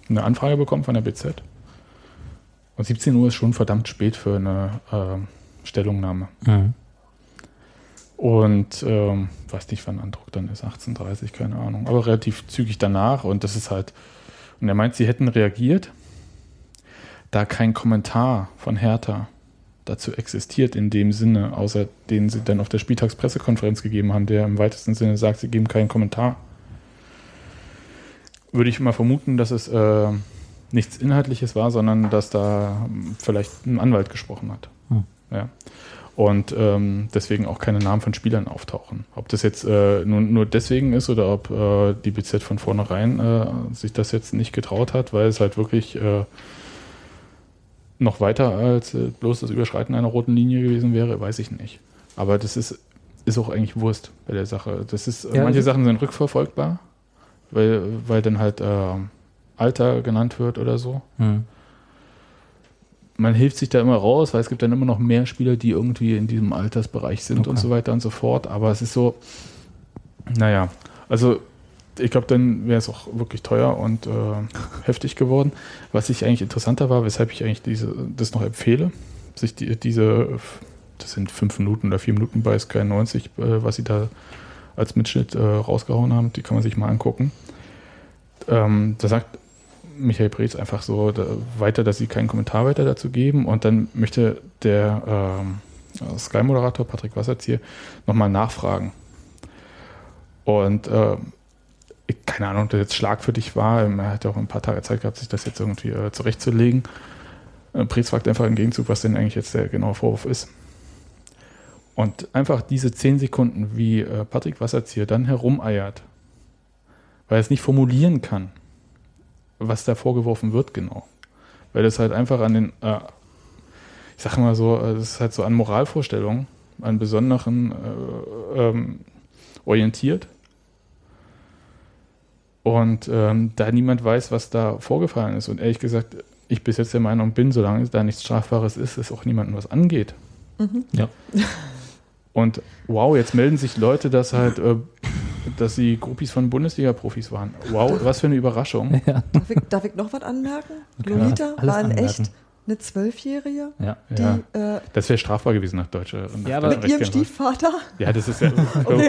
eine Anfrage bekommen von der BZ. Und 17 Uhr ist schon verdammt spät für eine ähm, Stellungnahme. Mhm. Und ähm, weiß nicht, wann Andruck dann ist, 18.30 keine Ahnung. Aber relativ zügig danach. Und das ist halt. Und er meint, sie hätten reagiert, da kein Kommentar von Hertha dazu existiert in dem Sinne, außer den sie dann auf der Spieltagspressekonferenz gegeben haben, der im weitesten Sinne sagt, sie geben keinen Kommentar. Würde ich mal vermuten, dass es äh, nichts Inhaltliches war, sondern dass da vielleicht ein Anwalt gesprochen hat. Hm. Ja. Und ähm, deswegen auch keine Namen von Spielern auftauchen. Ob das jetzt äh, nur, nur deswegen ist oder ob äh, die BZ von vornherein äh, sich das jetzt nicht getraut hat, weil es halt wirklich äh, noch weiter als äh, bloß das Überschreiten einer roten Linie gewesen wäre, weiß ich nicht. Aber das ist, ist auch eigentlich Wurst bei der Sache. Das ist, Ja, manche Sachen sind rückverfolgbar weil, weil dann halt äh, Alter genannt wird oder so. Hm. Man hilft sich da immer raus, weil es gibt dann immer noch mehr Spieler, die irgendwie in diesem Altersbereich sind Okay. und so weiter und so fort. Aber es ist so, naja, also ich glaube, dann wäre es auch wirklich teuer und äh, heftig geworden. Was ich eigentlich interessanter war, weshalb ich eigentlich diese, das noch empfehle, sich die, diese, das sind fünf Minuten oder vier Minuten bei Sky 90, äh, was sie da als Mitschnitt äh, rausgehauen haben, die kann man sich mal angucken. Ähm, da sagt Michael Preetz einfach so da, weiter, dass sie keinen Kommentar weiter dazu geben und dann möchte der ähm, Sky-Moderator Patrick Wasserzieher nochmal nachfragen. Und äh, keine Ahnung, ob das jetzt schlagfertig war. Er hat ja auch ein paar Tage Zeit gehabt, sich das jetzt irgendwie äh, zurechtzulegen. Äh, Preetz fragt einfach im Gegenzug, was denn eigentlich jetzt der genaue Vorwurf ist. Und einfach diese zehn Sekunden, wie äh, Patrick Wasserzieher dann herumeiert, weil er es nicht formulieren kann, was da vorgeworfen wird genau. Weil das halt einfach an den, äh, ich sag mal so, äh, das ist halt so an Moralvorstellungen, an besonderen äh, ähm, orientiert. Und ähm, da niemand weiß, was da vorgefallen ist. Und ehrlich gesagt, ich bis jetzt der Meinung bin, solange da nichts Strafbares ist, es auch niemandem was angeht. Ja. Und wow, jetzt melden sich Leute, dass halt, äh, dass sie Groupies von Bundesliga-Profis waren. Wow, was für eine Überraschung. Ja. Darf ich, darf ich noch was anmerken? Lolita war in anmerken. echt eine Zwölfjährige, Ja. die Ja. äh, Das wäre strafbar gewesen nach deutscher. nach Ja, mit ihrem. Stiefvater. Ja, das ist ja.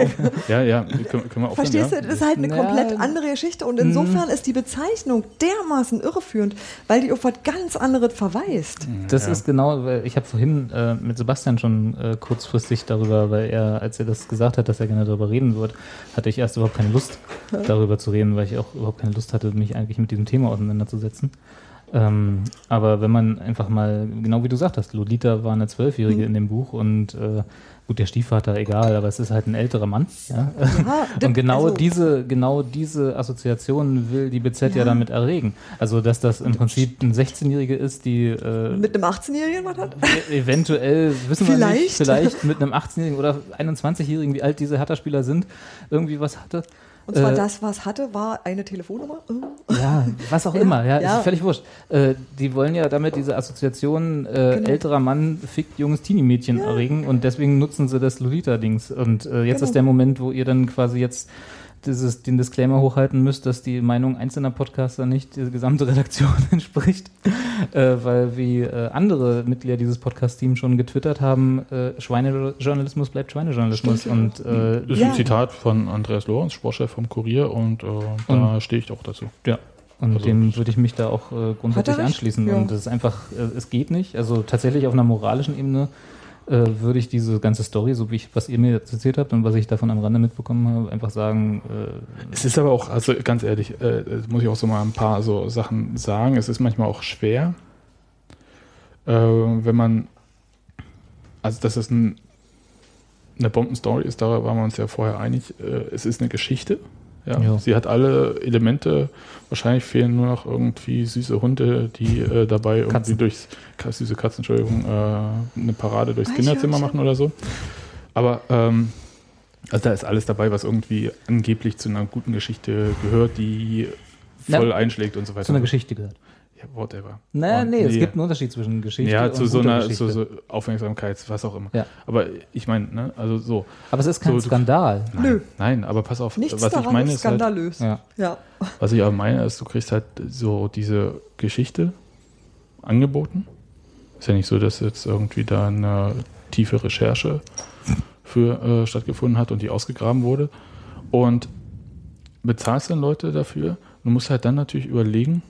Ja, ja, können, können wir aufhören, Verstehst ja? du? Das ist halt eine Ja. komplett andere Geschichte. Und insofern ist die Bezeichnung dermaßen irreführend, weil die auf was ganz anderes verweist. Das Ja. ist genau, weil ich habe vorhin äh, mit Sebastian schon äh, kurzfristig darüber, weil er, als er das gesagt hat, dass er gerne darüber reden wird, hatte ich erst überhaupt keine Lust, darüber zu reden, weil ich auch überhaupt keine Lust hatte, mich eigentlich mit diesem Thema auseinanderzusetzen. Ähm, aber wenn man einfach mal, genau wie du gesagt hast, Lolita war eine Zwölfjährige in dem Buch und äh, gut, der Stiefvater, egal, aber es ist halt ein älterer Mann. Ja? Ja, Und genau also- diese, genau diese Assoziation will die BZ ja. Ja. damit erregen. Also, dass das im Prinzip ein 16-Jährige ist, die äh, Mit einem 18-Jährigen was hat? e- eventuell, wissen wir nicht, Vielleicht. vielleicht mit einem 18-Jährigen oder 21-Jährigen, wie alt diese Hertha-Spieler sind, irgendwie was hatte. Und zwar Äh, das, was hatte, war eine Telefonnummer. Ja, was auch Ja, immer, ja, ja. ist völlig wurscht. Äh, die wollen ja damit diese Assoziation äh, Genau. älterer Mann fickt junges Teenie-Mädchen erregen und deswegen nutzen sie das Lolita-Dings. Und äh, jetzt Genau. ist der Moment, wo ihr dann quasi jetzt dieses, den Disclaimer hochhalten müsst, dass die Meinung einzelner Podcaster nicht der gesamte Redaktion entspricht, äh, weil wie äh, andere Mitglieder dieses Podcast-Teams schon getwittert haben, äh, Schweinejournalismus bleibt Schweinejournalismus. Stimmt, und äh, Das ist Ja. ein Zitat von Andreas Lorenz, Sportchef vom Kurier, und äh, da stehe ich auch dazu. Ja. Und Also- dem würde ich mich da auch äh, grundsätzlich anschließen. Ja. Und das ist einfach, äh, es geht nicht. Also tatsächlich auf einer moralischen Ebene äh, würde ich diese ganze Story, so wie ich, was ihr mir erzählt habt und was ich davon am Rande mitbekommen habe, einfach sagen, äh, Es ist aber auch, also ganz ehrlich, äh, muss ich auch so mal ein paar so Sachen sagen. Es ist manchmal auch schwer, äh, wenn man, also dass es ein, eine Bombenstory ist, da waren wir uns ja vorher einig. Äh, es ist eine Geschichte. Ja. Sie hat alle Elemente. Wahrscheinlich fehlen nur noch irgendwie süße Hunde, die äh, dabei irgendwie Katzen. durchs süße Katzen, Entschuldigung, äh, eine Parade durchs Kinderzimmer machen oder so. Aber ähm, also da ist alles dabei, was irgendwie angeblich zu einer guten Geschichte gehört, die voll Ja. einschlägt und so weiter. zu einer Geschichte gehört. Ja, whatever. Naja, Und nee, es gibt einen Unterschied zwischen Geschichte Ja, und zu so einer Geschichte. zu so Aufmerksamkeit, was auch immer. Ja. Aber ich meine, ne, also so. Aber es ist kein So, du- Skandal. Nein, Nö. nein, aber pass auf, Nichts was ich meine ist halt, skandalös. Ja. ja. was ich aber meine, ist, du kriegst halt so diese Geschichte angeboten. Ist ja nicht so, dass jetzt irgendwie da eine tiefe Recherche für äh, stattgefunden hat und die ausgegraben wurde. Und bezahlst dann Leute dafür. Du musst halt dann natürlich überlegen,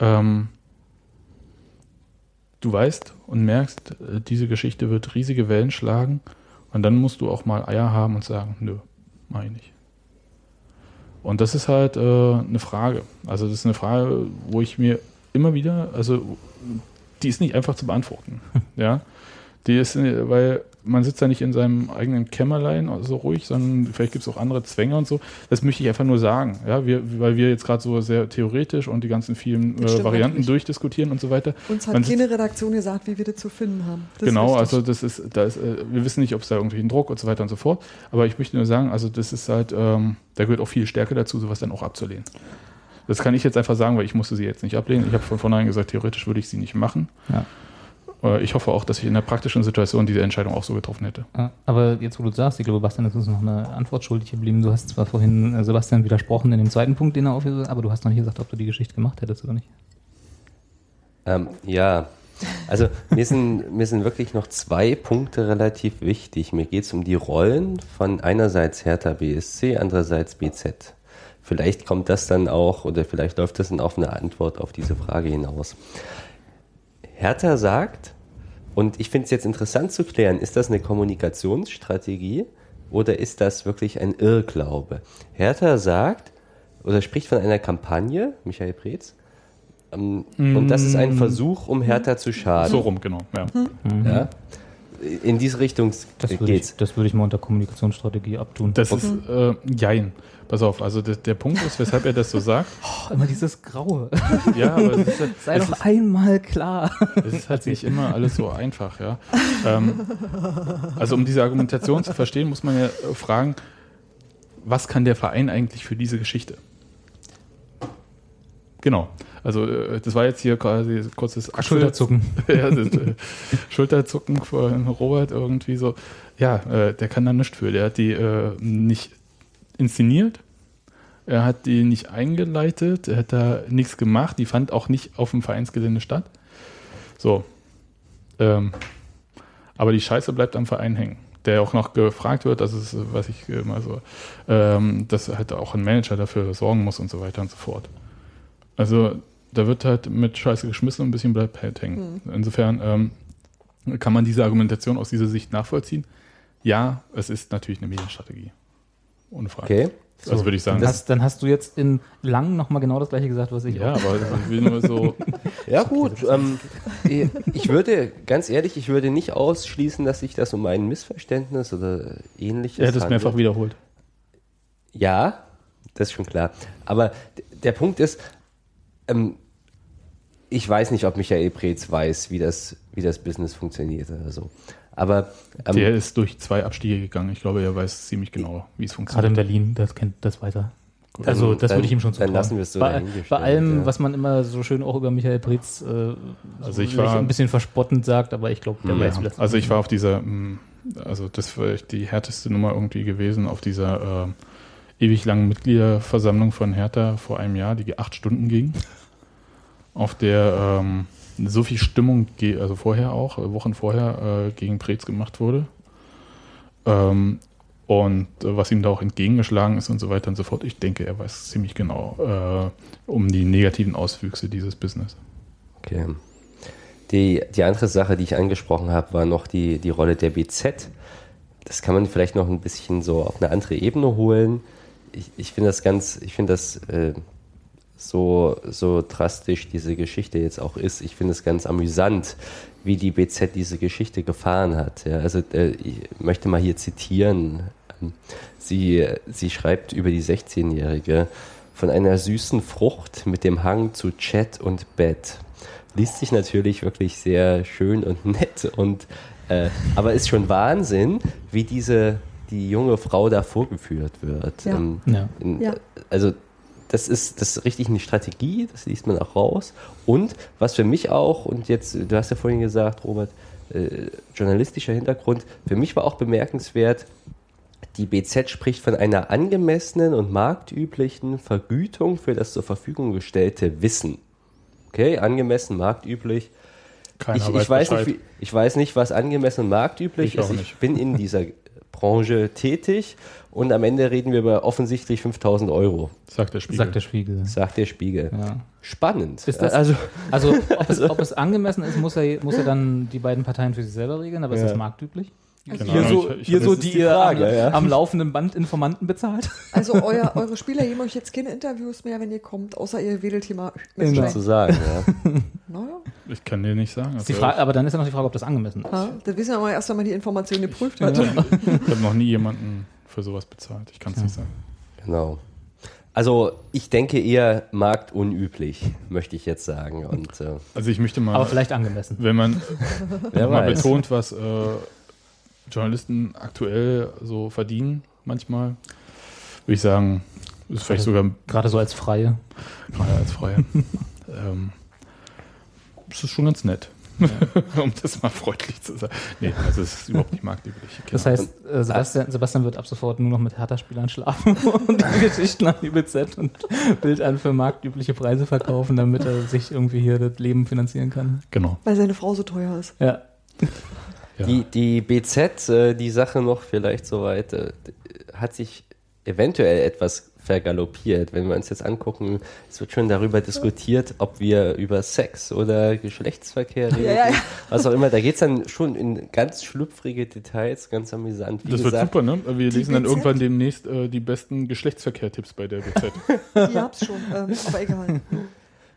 ähm, du weißt und merkst, äh, diese Geschichte wird riesige Wellen schlagen und dann musst du auch mal Eier haben und sagen, nö, mach ich nicht. Und das ist halt äh, eine Frage. Also das ist eine Frage, wo ich mir immer wieder, also die ist nicht einfach zu beantworten. ja, die ist, äh, weil man sitzt da nicht in seinem eigenen Kämmerlein so ruhig, sondern vielleicht gibt es auch andere Zwänge und so. Das möchte ich einfach nur sagen, ja, wir, weil wir jetzt gerade so sehr theoretisch und die ganzen vielen äh, Varianten natürlich. durchdiskutieren und so weiter. Uns hat Man sitzt- keine Redaktion gesagt, wie wir das zu finden haben. Das genau, also das ist, da ist, äh, wir wissen nicht, ob es da irgendwelchen Druck und so weiter und so fort. Aber ich möchte nur sagen, also das ist halt, ähm, da gehört auch viel Stärke dazu, sowas dann auch abzulehnen. Das kann ich jetzt einfach sagen, weil ich musste sie jetzt nicht ablehnen. Ich habe von vornherein gesagt, theoretisch würde ich sie nicht machen. Ja. Äh, Ich hoffe auch, dass ich in der praktischen Situation diese Entscheidung auch so getroffen hätte. Aber jetzt, wo du sagst, ich glaube, Bastian ist uns noch eine Antwort schuldig geblieben. Du hast zwar vorhin äh, Sebastian widersprochen in dem zweiten Punkt, den er aufgeführt hat, aber du hast noch nicht gesagt, ob du die Geschichte gemacht hättest oder nicht. Ähm, ja, also mir sind, mir sind wirklich noch zwei Punkte relativ wichtig. Mir geht es um die Rollen von einerseits Hertha BSC, andererseits BZ. Vielleicht kommt das dann auch oder vielleicht läuft das dann auf eine Antwort auf diese Frage hinaus. Hertha sagt, und ich finde es jetzt interessant zu klären, ist das eine Kommunikationsstrategie oder ist das wirklich ein Irrglaube? Hertha sagt oder spricht von einer Kampagne, Michael Preetz, ähm, und das ist ein Versuch, um Hertha zu schaden. So rum, genau. Ja. Ja? In diese Richtung Das würde geht's. ich, das würde ich mal unter Kommunikationsstrategie abtun. Das ist, äh, jein. Pass auf, also der, der Punkt ist, weshalb er das so sagt. Oh, immer dieses Graue. Ja, aber es ist, halt- Sei es doch ist, einmal klar. es ist halt nicht immer alles so einfach, ja. Ähm, also um diese Argumentation zu verstehen, muss man ja fragen, was kann der Verein eigentlich für diese Geschichte? Genau. Also äh, das war jetzt hier quasi kurzes Achsel- Schulterzucken. ja, das, äh, Schulterzucken von Robert irgendwie so. Ja, äh, der kann da nichts für. Der hat die äh, nicht inszeniert. Er hat die nicht eingeleitet. Er hat da nichts gemacht. Die fand auch nicht auf dem Vereinsgelände statt. So. Ähm, aber die Scheiße bleibt am Verein hängen. Der auch noch gefragt wird, das ist, äh, was ich immer so, ähm, dass halt auch ein Manager dafür sorgen muss und so weiter und so fort. Also da wird halt mit Scheiße geschmissen und ein bisschen bleibt halt hängen. Insofern ähm, kann man diese Argumentation aus dieser Sicht nachvollziehen. Ja, es ist natürlich eine Medienstrategie. Ohne Frage. Okay. Also würde ich sagen. Dann hast, dann hast du jetzt in lang nochmal genau das gleiche gesagt, was ich ja, auch. aber ich will nur so. Ja gut, ähm, ich würde, ganz ehrlich, ich würde nicht ausschließen, dass sich das um ein Missverständnis oder ähnliches Er hat es mehrfach wiederholt. Ja, das ist schon klar. Aber der Punkt ist, ähm, ich weiß nicht, ob Michael Preetz weiß, wie das, wie das Business funktioniert oder so. Aber ähm, Der ist durch zwei Abstiege gegangen. Ich glaube, er weiß ziemlich genau, wie es Gerade in funktioniert. Berlin, das kennt das weiter. Gut. Also Dann- das dann- würde ich ihm schon dann zutrauen. lassen wir es so bei, bei allem, ja. was man immer so schön auch über Michael Preetz äh, so Also ich war- ein bisschen verspottend sagt, aber ich glaube, der weiß, wie Ja, das also ich war auf dieser, mh, also das war die härteste Nummer irgendwie gewesen, auf dieser äh, ewig langen Mitgliederversammlung von Hertha vor einem Jahr, die acht Stunden ging, auf der ähm, so viel Stimmung, also vorher auch, äh, Wochen vorher, äh, gegen Preetz gemacht wurde. Ähm, und äh, was ihm da auch entgegengeschlagen ist und so weiter und so fort. Ich denke, er weiß ziemlich genau äh, um die negativen Auswüchse dieses Business. Okay. Die, die andere Sache, die ich angesprochen habe, war noch die, die Rolle der BZ. Das kann man vielleicht noch ein bisschen so auf eine andere Ebene holen. Ich, ich finde das ganz, ich finde das äh, so, so drastisch diese Geschichte jetzt auch ist. Ich finde es ganz amüsant, wie die BZ diese Geschichte gefahren hat. Ja, also äh, ich möchte mal hier zitieren. Ähm, Sie, sie schreibt über die 16-Jährige von einer süßen Frucht mit dem Hang zu Chat und Bett. Liest sich natürlich wirklich sehr schön und nett und äh, aber ist schon Wahnsinn, wie diese die junge Frau da vorgeführt wird. Ja. Ähm, Ja. in, Ja. Also das ist, das ist richtig eine Strategie, das liest man auch raus. Und was für mich auch, und jetzt, du hast ja vorhin gesagt, Robert, äh, journalistischer Hintergrund, für mich war auch bemerkenswert, die BZ spricht von einer angemessenen und marktüblichen Vergütung für das zur Verfügung gestellte Wissen. Okay, angemessen, marktüblich. Keiner Ich, ich, weiß nicht, wie, ich weiß nicht, was angemessen und marktüblich Ich auch ist. Ich nicht. bin in dieser Branche tätig und am Ende reden wir über offensichtlich 5000 Euro, sagt der Spiegel. sagt der Spiegel. sagt der Spiegel. Ja. Spannend. Ist das, also, also ob es, ob es angemessen ist, muss er, muss er dann die beiden Parteien für sich selber regeln, aber ist Ja. das marktüblich? Keine Ihr Ahnung, so, ich- ihr so die, die ihr Frage, am, ja. am laufenden Band Informanten bezahlt? Also euer, eure Spieler geben euch jetzt keine Interviews mehr, wenn ihr kommt, außer ihr wedelt hier mal mit Genau. Stein. sozusagen, ja. Naja, Ich kann dir nicht sagen. Also, Frage, aber dann ist ja noch die Frage, ob das angemessen ist. ja, das wissen wir aber erst, wenn man die Information geprüft hat. ich habe noch nie jemanden für sowas bezahlt. Ich kann es nicht sagen. Genau. Also ich denke eher marktunüblich, möchte ich jetzt sagen. Und äh, Also ich möchte mal, Aber vielleicht angemessen. wenn man mal betont, was äh, Journalisten aktuell so verdienen, manchmal, würde ich sagen, ist vielleicht sogar Gerade so als Freie. gerade als Freie. ähm, das ist schon ganz nett. um das mal freundlich zu sagen. Nee, also es ist überhaupt nicht marktüblich. Das heißt, äh, Sebastian, Sebastian wird ab sofort nur noch mit Hertha-Spielern schlafen und die Geschichten an die BZ und Bild an für marktübliche Preise verkaufen, damit er sich irgendwie hier das Leben finanzieren kann. genau. Weil seine Frau so teuer ist. Ja. Ja. Die, die BZ, äh, die Sache noch vielleicht soweit, äh, hat sich eventuell etwas vergaloppiert. Wenn wir uns jetzt angucken, es wird schon darüber diskutiert, ob wir über Sex oder Geschlechtsverkehr reden. Ja, ja, ja. Was auch immer. Da geht es dann schon in ganz schlüpfrige Details, ganz amüsant. Wie Das wird gesagt, super, ne? Wir lesen dann BZ? irgendwann demnächst äh, die besten Geschlechtsverkehr-Tipps bei der BZ. Die hab's schon, ähm, aber egal.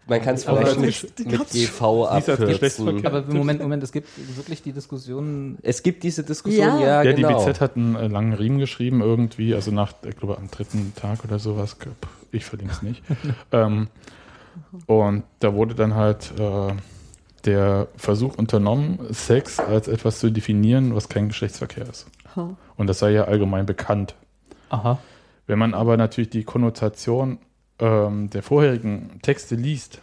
Man kann es vielleicht mit, die mit GV als abkürzen. Aber Moment, Moment, es gibt wirklich die Diskussion, Es gibt diese Diskussion, Ja. ja, Ja, genau. die BZ hat einen äh, langen Riemen geschrieben, irgendwie, also nach, ich glaube, am dritten Tag oder sowas. Ich verlinke es nicht. ähm, und da wurde dann halt äh, der Versuch unternommen, Sex als etwas zu definieren, was kein Geschlechtsverkehr ist. Ha. Und das sei ja allgemein bekannt. aha, Wenn man aber natürlich die Konnotation ähm, der vorherigen Texte liest,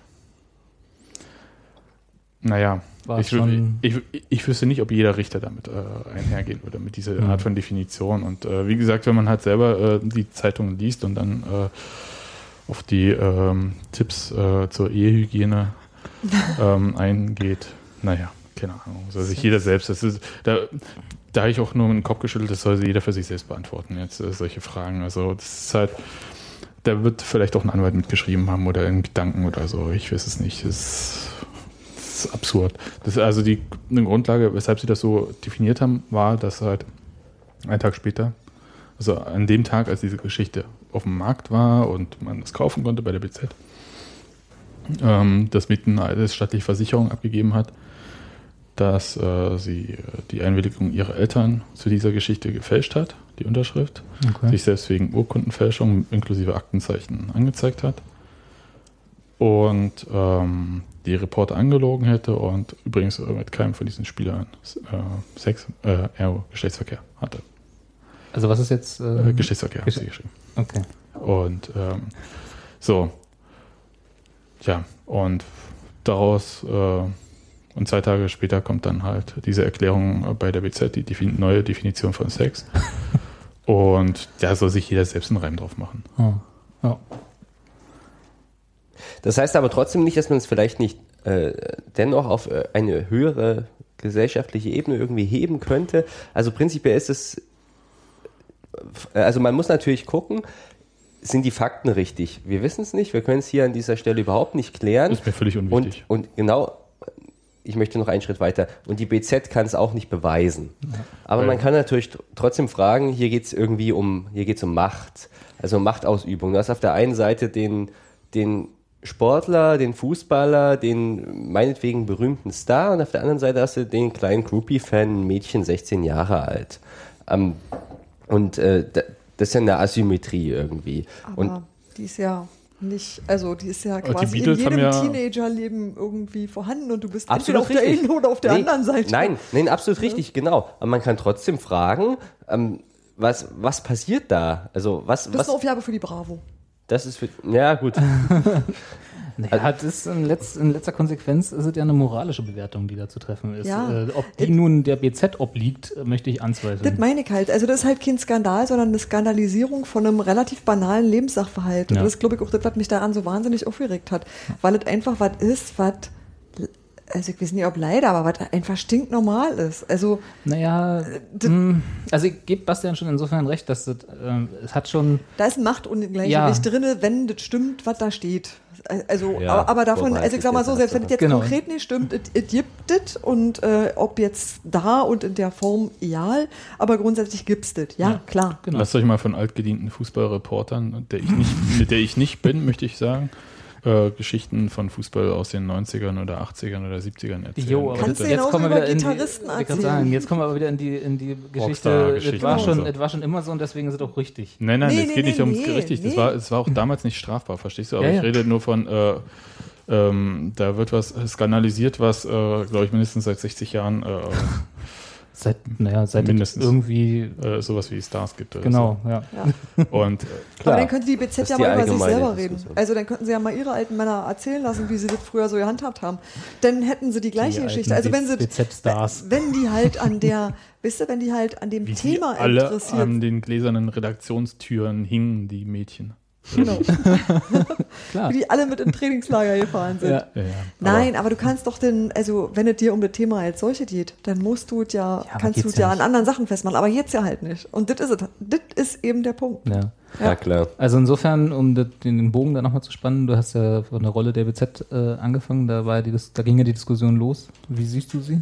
naja, war es ich, ich, ich wüsste nicht, ob jeder Richter damit äh, einhergehen würde, mit dieser Mhm. Art von Definition. Und äh, wie gesagt, wenn man halt selber äh, die Zeitungen liest und dann äh, auf die ähm, Tipps äh, zur Ehehygiene ähm, eingeht, naja, keine Ahnung, soll sich jeder selbst, das ist, da, da habe ich auch nur mit dem Kopf geschüttelt, das soll jeder für sich selbst beantworten, jetzt äh, solche Fragen. Also das ist halt, da wird vielleicht auch ein Anwalt mitgeschrieben haben oder in Gedanken oder so, ich weiß es nicht. Das ist, absurd. Das ist also die eine Grundlage, weshalb sie das so definiert haben, war, dass halt einen Tag später, also an dem Tag, als diese Geschichte auf dem Markt war und man es kaufen konnte bei der BZ, ähm, das Mieten als staatliche Versicherung abgegeben hat, dass äh, sie die Einwilligung ihrer Eltern zu dieser Geschichte gefälscht hat, die Unterschrift, Okay. sich selbst wegen Urkundenfälschung inklusive Aktenzeichen angezeigt hat und ähm, die Reporter angelogen hätte und übrigens mit keinem von diesen Spielern äh, Sex, äh, Geschlechtsverkehr hatte. Also was ist jetzt? Äh, Äh, Geschlechtsverkehr Gesch- sie geschrieben. okay. Und ähm, so, ja, und daraus, äh, und zwei Tage später kommt dann halt diese Erklärung bei der BZ, die Defin neue Definition von Sex. und da soll sich jeder selbst einen Reim drauf machen. Ja. Das heißt aber trotzdem nicht, dass man es vielleicht nicht äh, dennoch auf äh, eine höhere gesellschaftliche Ebene irgendwie heben könnte. Also prinzipiell ist es, äh, also man muss natürlich gucken, sind die Fakten richtig? Wir wissen es nicht, wir können es hier an dieser Stelle überhaupt nicht klären. Ist mir völlig Und, unwichtig. und genau, ich möchte noch einen Schritt weiter. Und die BZ kann es auch nicht beweisen. Aber man kann natürlich tr- trotzdem fragen, hier geht es irgendwie um, hier geht um Macht, also um Machtausübung. Du hast auf der einen Seite den, den Sportler, den Fußballer, den meinetwegen berühmten Star und auf der anderen Seite hast du den kleinen Groupie-Fan, ein Mädchen 16 Jahre alt. Ähm, und äh, da- das ist ja eine Asymmetrie irgendwie. Aber Und die ist ja nicht, also die ist ja quasi in jedem ja- Teenagerleben irgendwie vorhanden und du bist Absolut entweder auf der richtig. einen oder auf der Nee, anderen Seite. Nein, nein, absolut richtig, genau. Aber man kann trotzdem fragen, ähm, was, was passiert da? Also was, Das ist was, eine Aufgabe für die Bravo. das ist für, ja gut. Naja, das ist in, letz, in letzter Konsequenz ist es ja eine moralische Bewertung, die da zu treffen ist. Ja. Äh, ob die nun der BZ obliegt, möchte ich Das anzweifeln. meine ich halt. Also das ist halt kein Skandal, sondern eine Skandalisierung von einem relativ banalen Lebenssachverhalt. Und Ja. das ist, glaube ich, auch das, was mich daran so wahnsinnig aufgeregt hat. Weil es einfach was ist, was, also ich weiß nicht, ob leider, aber was einfach stinknormal ist. Also Naja, mh, also ich gebe Bastian schon insofern recht, dass das, ähm, es hat schon, da ist ein Machtungleichgewicht Ja. drinne, wenn das stimmt, was da steht. Also, Ja, aber, aber davon, also ich sag mal das so, selbst wenn es jetzt Genau. konkret nicht stimmt, es gibt es und äh, ob jetzt da und in der Form egal, aber grundsätzlich gibt es das. Ja, klar. genau. Lasst euch mal von altgedienten Fußballreportern, der ich nicht, mit der ich nicht bin, möchte ich sagen, äh, Geschichten von Fußball aus den 90ern oder 80ern oder 70ern erzählen. Jo, aber Kannst das, du jetzt kommen wir über wieder in die, kann erzählen. sagen, jetzt kommen wir aber wieder in die, in die Geschichte. Es war, schon, so. es war schon immer so und deswegen ist es auch richtig. Nein, nein, Nee, es nee, geht nicht nee, ums nee, richtig. Das nee. war, es war auch damals nicht strafbar, verstehst du? Aber Ja, ich ja. rede nur von, äh, ähm, da wird was skandalisiert, was, äh, glaube ich, mindestens seit 60 Jahren äh, Seit, naja, seit Mindestens. es irgendwie, äh, sowas wie Stars gibt. Oder genau, ja. So. Und äh, Aber dann könnte die BZ ja die mal über sich selber reden. Also dann könnten sie ja mal ihre alten Männer erzählen lassen, wie sie das früher so gehandhabt haben. Dann hätten sie die gleiche Die Geschichte. Also wenn sie BZ-Stars. wenn die halt an der, wisst ihr, wenn die halt an dem wie sie Thema alle interessiert an den gläsernen Redaktionstüren hingen, die Mädchen. Genau. Klar. Wie die alle mit in Trainingslager gefahren sind. Ja. Ja, ja. Nein, aber, du kannst doch denn, also wenn es dir um das Thema als solche geht, dann musst du es ja, aber kannst du ja an anderen Sachen festmachen, aber jetzt ja halt nicht. Und das ist es. Das ist eben der Punkt. Ja. Ja, klar. Also insofern, um den den Bogen da nochmal zu spannen, du hast ja von der Rolle der BZ äh, angefangen, da, war die, da ging ja die Diskussion los. Wie siehst du sie?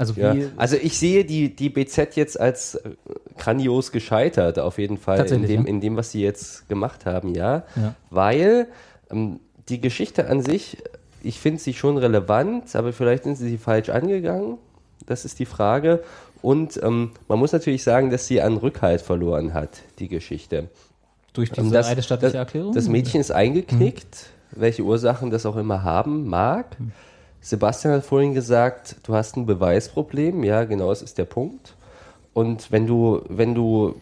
Also Ja. Also ich sehe die, die BZ jetzt als äh, grandios gescheitert, auf jeden Fall, in dem, ja. in dem, was sie jetzt gemacht haben, ja. Ja. Weil ähm, die Geschichte an sich, ich finde sie schon relevant, aber vielleicht sind sie sie falsch angegangen. Das ist die Frage. Und ähm, man muss natürlich sagen, dass sie an Rückhalt verloren hat, die Geschichte. durch Ähm, diese eidesstattliche Erklärung? Das Mädchen ist eingeknickt, welche Ursachen das auch immer haben mag. Sebastian hat vorhin gesagt, du hast ein Beweisproblem. Ja, genau, das ist der Punkt. Und wenn du, wenn du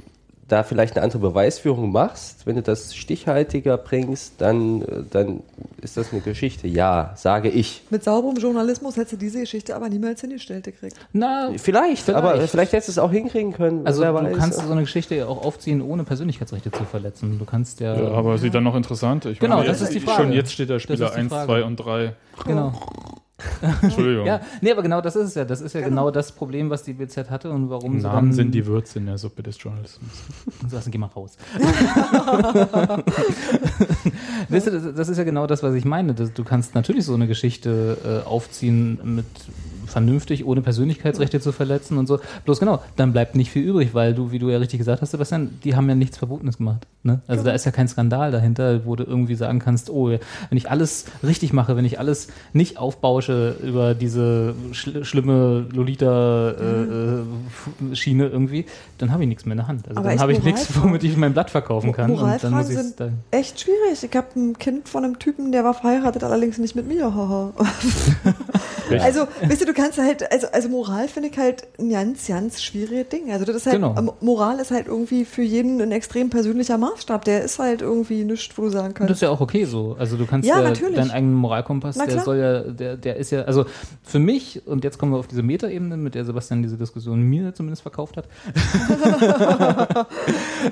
da vielleicht eine andere Beweisführung machst, wenn du das stichhaltiger bringst, dann, dann ist das eine Geschichte. Ja, sage ich. Mit sauberem Journalismus hättest du diese Geschichte aber niemals hingestellt gekriegt. Na, Vielleicht, Vielleicht. aber vielleicht hättest du es auch hinkriegen können. also du weiß. kannst so eine Geschichte ja auch aufziehen, ohne Persönlichkeitsrechte zu verletzen. Du kannst ja, Ja, aber sie dann noch interessant. Ich Genau, meine, das jetzt- ist die Frage. Schon jetzt steht der Spieler ist die 1, Frage. 2 und 3. genau. Entschuldigung. Ja, nee, aber genau das ist es ja. Das ist ja genau, das Problem, was die BZ hatte und warum sie Namen dann, sind die Würze in der Suppe des Journalismus. So, also, geh mal raus. weißt du, das, das ist ja genau das, was ich meine. Das, du kannst natürlich so eine Geschichte äh, aufziehen mit vernünftig, ohne Persönlichkeitsrechte zu verletzen und so. Bloß genau, dann bleibt nicht viel übrig, weil du, wie du ja richtig gesagt hast, Sebastian, die haben ja nichts Verbotenes gemacht. Ne? Also da ist ja kein Skandal dahinter, wo du irgendwie sagen kannst, oh, wenn ich alles richtig mache, wenn ich alles nicht aufbausche über diese schl schlimme Lolita-Schiene irgendwie, dann habe ich nichts mehr in der Hand. Also Aber dann habe ich nichts, womit ich mein Blatt verkaufen kann. und dann muss sind dann echt schwierig. Ich habe ein Kind von einem Typen, der war verheiratet, allerdings nicht mit mir. haha. also, weißt du, du kannst halt, also, also Moral finde ich halt ein ganz, ganz schwieriges Ding. Also das ist halt, Genau. ähm, Moral ist halt irgendwie für jeden ein extrem persönlicher Maßstab. Der ist halt irgendwie nichts, wo du sagen Und kannst. das ist ja auch okay so. Also du kannst Ja, ja, deinen eigenen Moralkompass, der soll ja, der, der ist ja, also für mich, und jetzt kommen wir auf diese Metaebene, mit der Sebastian diese Diskussion mir zumindest verkauft hat.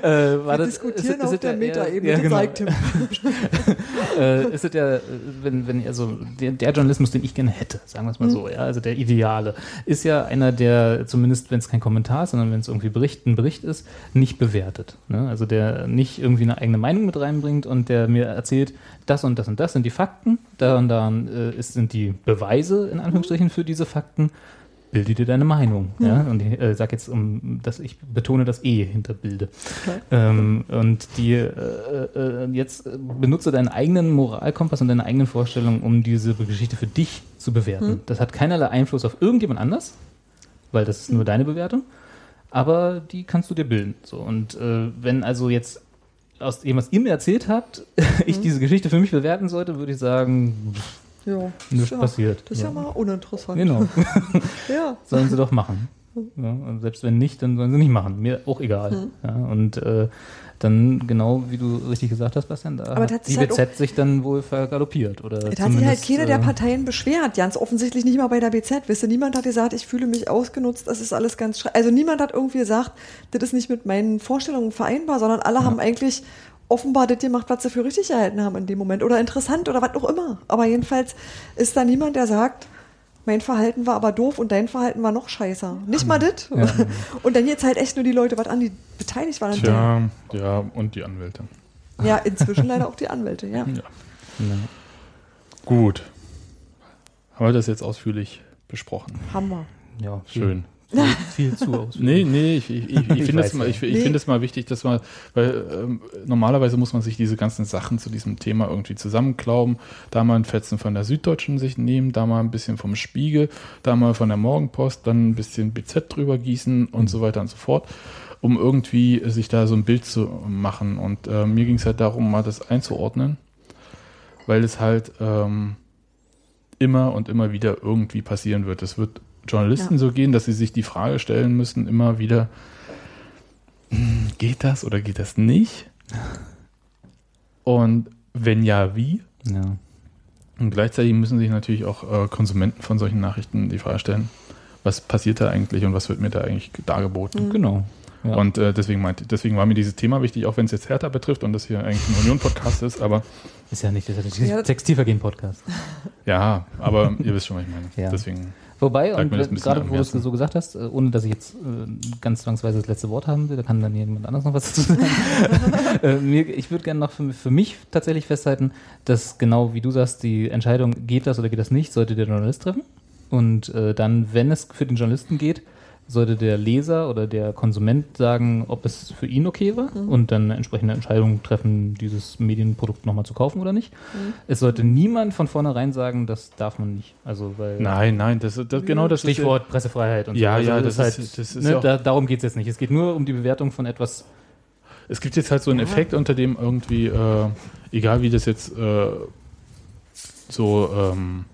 äh, war Wir das, diskutieren ist- ist auf es der Metaebene, ja, genau. Tim. äh, ist es ja, wenn, wenn, also der, der Journalismus, den ich gerne hätte, sagen wir es mal Mhm. so, ja, also der Ideale, ist ja einer, der zumindest, wenn es kein Kommentar ist, sondern wenn es irgendwie Bericht, ein Bericht ist, nicht bewertet. Ne? Also der nicht irgendwie eine eigene Meinung mit reinbringt und der mir erzählt, das und das und das sind die Fakten, da und da äh, sind die Beweise in Anführungsstrichen für diese Fakten. Bilde dir deine Meinung. Ja? Und ich äh, sag jetzt, um, dass ich betone das E hinter Bilde. Ähm, und die äh, äh, jetzt äh, benutze deinen eigenen Moralkompass und deine eigenen Vorstellungen, um diese Geschichte für dich zu bewerten. Das hat keinerlei Einfluss auf irgendjemand anders, weil das ist nur deine Bewertung. Aber die kannst du dir bilden. So. Und äh, wenn also jetzt aus dem, was ihr mir erzählt habt, ich diese Geschichte für mich bewerten sollte, würde ich sagen, pff, Ja, nichts ja, passiert. Das ist ja, mal uninteressant. Genau. Ja. sollen sie doch machen. Ja, und selbst wenn nicht, dann sollen sie nicht machen. Mir auch egal. Hm. Ja, und äh, dann, genau wie du richtig gesagt hast, Bastian, da Aber hat die halt BZ sich dann wohl vergaloppiert. Oder Es hat sich halt keiner der äh, Parteien beschwert, ganz offensichtlich nicht mal bei der BZ. Wisst ihr, niemand hat gesagt, ich fühle mich ausgenutzt, das ist alles ganz schrecklich. Also niemand hat irgendwie gesagt, das ist nicht mit meinen Vorstellungen vereinbar, sondern alle haben eigentlich offenbar das gemacht, was sie für richtig gehalten haben in dem Moment oder interessant oder was auch immer. Aber jedenfalls ist da niemand, der sagt, mein Verhalten war aber doof und dein Verhalten war noch scheißer. Nicht mal das. Und dann jetzt halt echt nur die Leute was an, die beteiligt waren. an Tja, ja, und die Anwälte. Ja, inzwischen leider auch die Anwälte, ja. Gut. Haben wir das jetzt ausführlich besprochen? Hammer. Ja, viel, Schön. Viel zu ausführlich. Nee, nee, ich, ich, ich, ich finde es mal, ich, ich Nee. finde es mal wichtig, dass man, weil ähm, normalerweise muss man sich diese ganzen Sachen zu diesem Thema irgendwie zusammenklauben, da mal ein Fetzen von der Süddeutschen sich nehmen, da mal ein bisschen vom Spiegel, da mal von der Morgenpost, dann ein bisschen BZ drüber gießen und so weiter und so fort, um irgendwie sich da so ein Bild zu machen. Und äh, mir ging es halt darum, mal das einzuordnen, weil es halt ähm, immer und immer wieder irgendwie passieren wird. Es wird Journalisten Ja. so gehen, dass sie sich die Frage stellen müssen, immer wieder, hm, geht das oder geht das nicht? Und wenn ja, wie? Ja. Und gleichzeitig müssen sich natürlich auch äh, Konsumenten von solchen Nachrichten die Frage stellen, was passiert da eigentlich und was wird mir da eigentlich dargeboten? Genau. Ja. Und äh, deswegen, meinte, deswegen war mir dieses Thema wichtig, auch wenn es jetzt Hertha betrifft und das hier eigentlich ein Union-Podcast ist, aber Ist ja nicht, das ist ja Ja. der Textilvergehen-Podcast. ja, aber ihr wisst schon, was ich meine. Ja. Deswegen, Wobei, und gerade wo du es so gesagt hast, äh, ohne dass ich jetzt äh, ganz zwangsweise das letzte Wort haben will, da kann dann jemand anders noch was dazu sagen. äh, mir, ich würde gerne noch für, für mich tatsächlich festhalten, dass genau wie du sagst, die Entscheidung, geht das oder geht das nicht, sollte der Journalist treffen. Und äh, dann, wenn es für den Journalisten geht, sollte der Leser oder der Konsument sagen, ob es für ihn okay war und dann eine entsprechende Entscheidung treffen, dieses Medienprodukt nochmal zu kaufen oder nicht. Es sollte niemand von vornherein sagen, das darf man nicht. Also, weil nein, nein, das, das genau das Stichwort Pressefreiheit und Ja, so. Also ja, das, das ist ist- halt, das ist ne, ja da, darum geht es jetzt nicht. Es geht nur um die Bewertung von etwas. Es gibt jetzt halt so einen Effekt, unter dem irgendwie, äh, egal wie das jetzt äh, so ähm,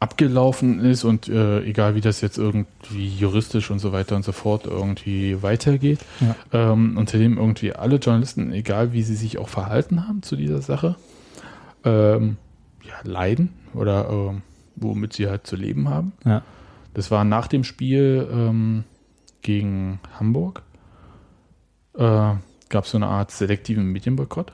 abgelaufen ist und äh, egal wie das jetzt irgendwie juristisch und so weiter und so fort irgendwie weitergeht, Ja. ähm, unter dem irgendwie alle Journalisten, egal wie sie sich auch verhalten haben zu dieser Sache, ähm, ja, leiden oder ähm, womit sie halt zu leben haben. Ja. Das war nach dem Spiel ähm, gegen Hamburg. Äh, Gab es so eine Art selektiven Medienboykott.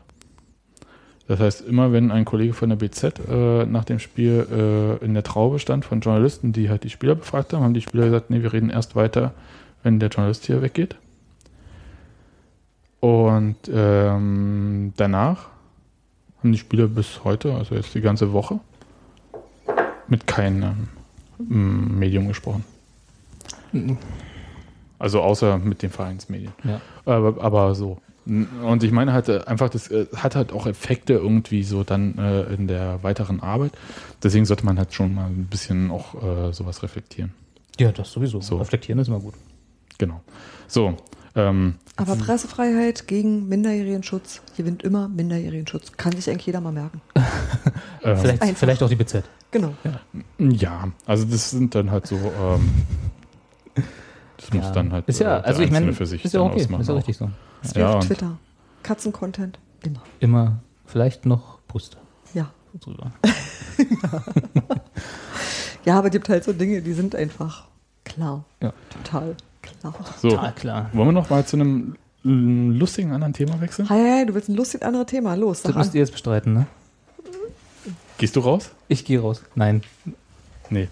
Das heißt, immer wenn ein Kollege von der BZ äh, nach dem Spiel äh, in der Traube stand von Journalisten, die halt die Spieler befragt haben, haben die Spieler gesagt, nee, wir reden erst weiter, wenn der Journalist hier weggeht. Und ähm, danach haben die Spieler bis heute, also jetzt die ganze Woche, mit keinem mm, Medium gesprochen. Also außer mit den Vereinsmedien. Ja. Aber, aber so. Und ich meine halt äh, einfach, das äh, hat halt auch Effekte irgendwie so dann äh, in der weiteren Arbeit. Deswegen sollte man halt schon mal ein bisschen auch äh, sowas reflektieren. ja, das sowieso. So. Reflektieren ist immer gut. Genau. So. Ähm, Aber Pressefreiheit gegen Minderjährigenschutz gewinnt immer Minderjährigenschutz. Kann sich eigentlich jeder mal merken. äh, Vielleicht, einfach. vielleicht auch die BZ. Genau. ja, also das sind dann halt so. Ähm, das muss Ja. dann halt ist ja, äh, der also ich meine, Einzelne ist für sich ja dann okay, ausmachen ist ja auch. richtig so. Das wie Ja, auf Twitter. Katzen-Content. Immer. Immer vielleicht noch Brüste Ja. drüber. Ja, aber es gibt halt so Dinge, die sind einfach klar. Ja. Total klar. So, Total klar. wollen wir noch mal zu einem lustigen anderen Thema wechseln? Hi, hi, du willst ein lustiges anderes Thema. Los, Das müsst an. ihr jetzt bestreiten, ne? Gehst du raus? Ich gehe raus. Nein. Nee.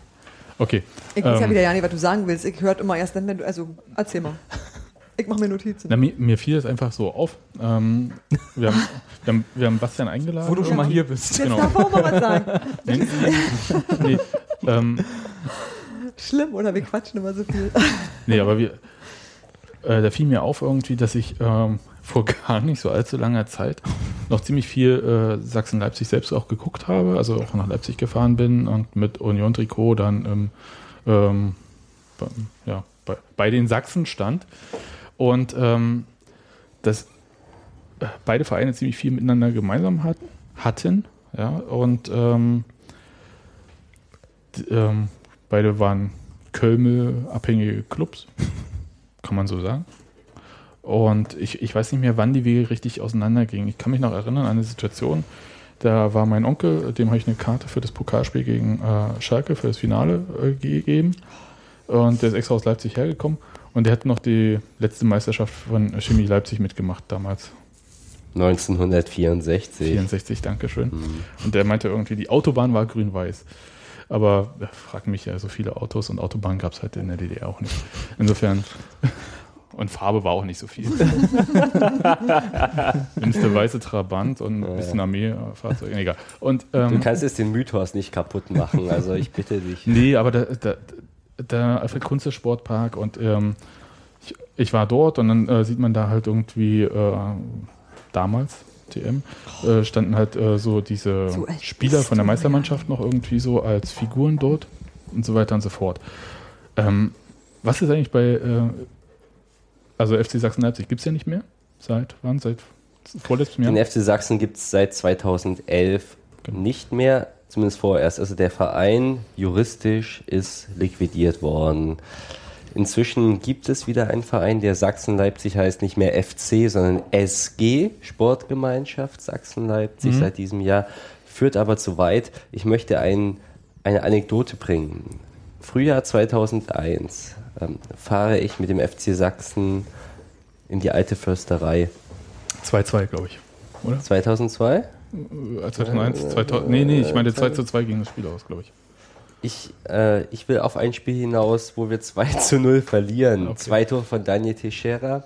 Okay. Ich weiß ja ähm, wieder ja nicht, was du sagen willst. Ich höre immer erst dann, wenn du. Also, erzähl mal. Ich mache mir Notizen. Na, mir, mir fiel das einfach so auf. Ähm, wir, haben, wir, haben, wir haben Bastian eingeladen. Wo du schon mal hier bist. Jetzt genau. darf auch mal was sagen. Nee, nee, nee, ähm, Schlimm, oder? Wir quatschen immer so viel. nee, aber wir, äh, da fiel mir auf irgendwie, dass ich ähm, vor gar nicht so allzu langer Zeit noch ziemlich viel äh, Sachsen-Leipzig selbst auch geguckt habe, also auch nach Leipzig gefahren bin und mit Union-Trikot dann ähm, ähm, ja, bei, bei den Sachsen stand. Und ähm, dass äh, beide Vereine ziemlich viel miteinander gemeinsam hatten, hatten ja, und ähm, ähm, beide waren Kölmel-abhängige Clubs, kann man so sagen. Und ich, ich weiß nicht mehr, wann die Wege richtig auseinandergingen. Ich kann mich noch erinnern an eine Situation, da war mein Onkel, dem habe ich eine Karte für das Pokalspiel gegen äh, Schalke, für das Finale äh, gegeben. Und der ist extra aus Leipzig hergekommen. Und der hat noch die letzte Meisterschaft von Chemie Leipzig mitgemacht damals. 1964. 64, Dankeschön. Mhm. Und der meinte irgendwie, die Autobahn war grün-weiß. Aber ja, frag mich ja, so viele Autos und Autobahnen gab es halt in der DDR auch nicht. Insofern. Und Farbe war auch nicht so viel. Mindestens der weiße Trabant und ein bisschen Armeefahrzeug. Egal. Und, Du ähm, kannst jetzt den Mythos nicht kaputt machen, also ich bitte dich. nee, aber da, da, der Alfred Kunze Sportpark und ähm, ich, ich war dort und dann äh, sieht man da halt irgendwie äh, damals TM äh, standen halt äh, so diese So Spieler von der Meistermannschaft noch irgendwie so als Figuren dort und so weiter und so fort. Ähm, was ist eigentlich bei äh, also FC Sachsen-Leipzig gibt es ja nicht mehr? Seit wann? Seit vorletztem Jahr? Den FC Sachsen gibt es seit 2011 Genau. nicht mehr, zumindest vorerst. Also der Verein juristisch ist liquidiert worden. Inzwischen gibt es wieder einen Verein, der Sachsen-Leipzig heißt nicht mehr FC, sondern SG, Sportgemeinschaft Sachsen-Leipzig seit diesem Jahr. Führt aber zu weit. Ich möchte ein, eine Anekdote bringen. Frühjahr 2001 ähm, fahre ich mit dem FC Sachsen in die alte Försterei. 2-2 glaube ich oder 2002? Äh, 2001 2000, nee nee ich meine 2 zu 2 ging das Spiel aus glaube ich Ich, äh, ich will auf ein Spiel hinaus, wo wir 2 zu 0 verlieren. Okay. Zwei Tore von Daniel Teixeira.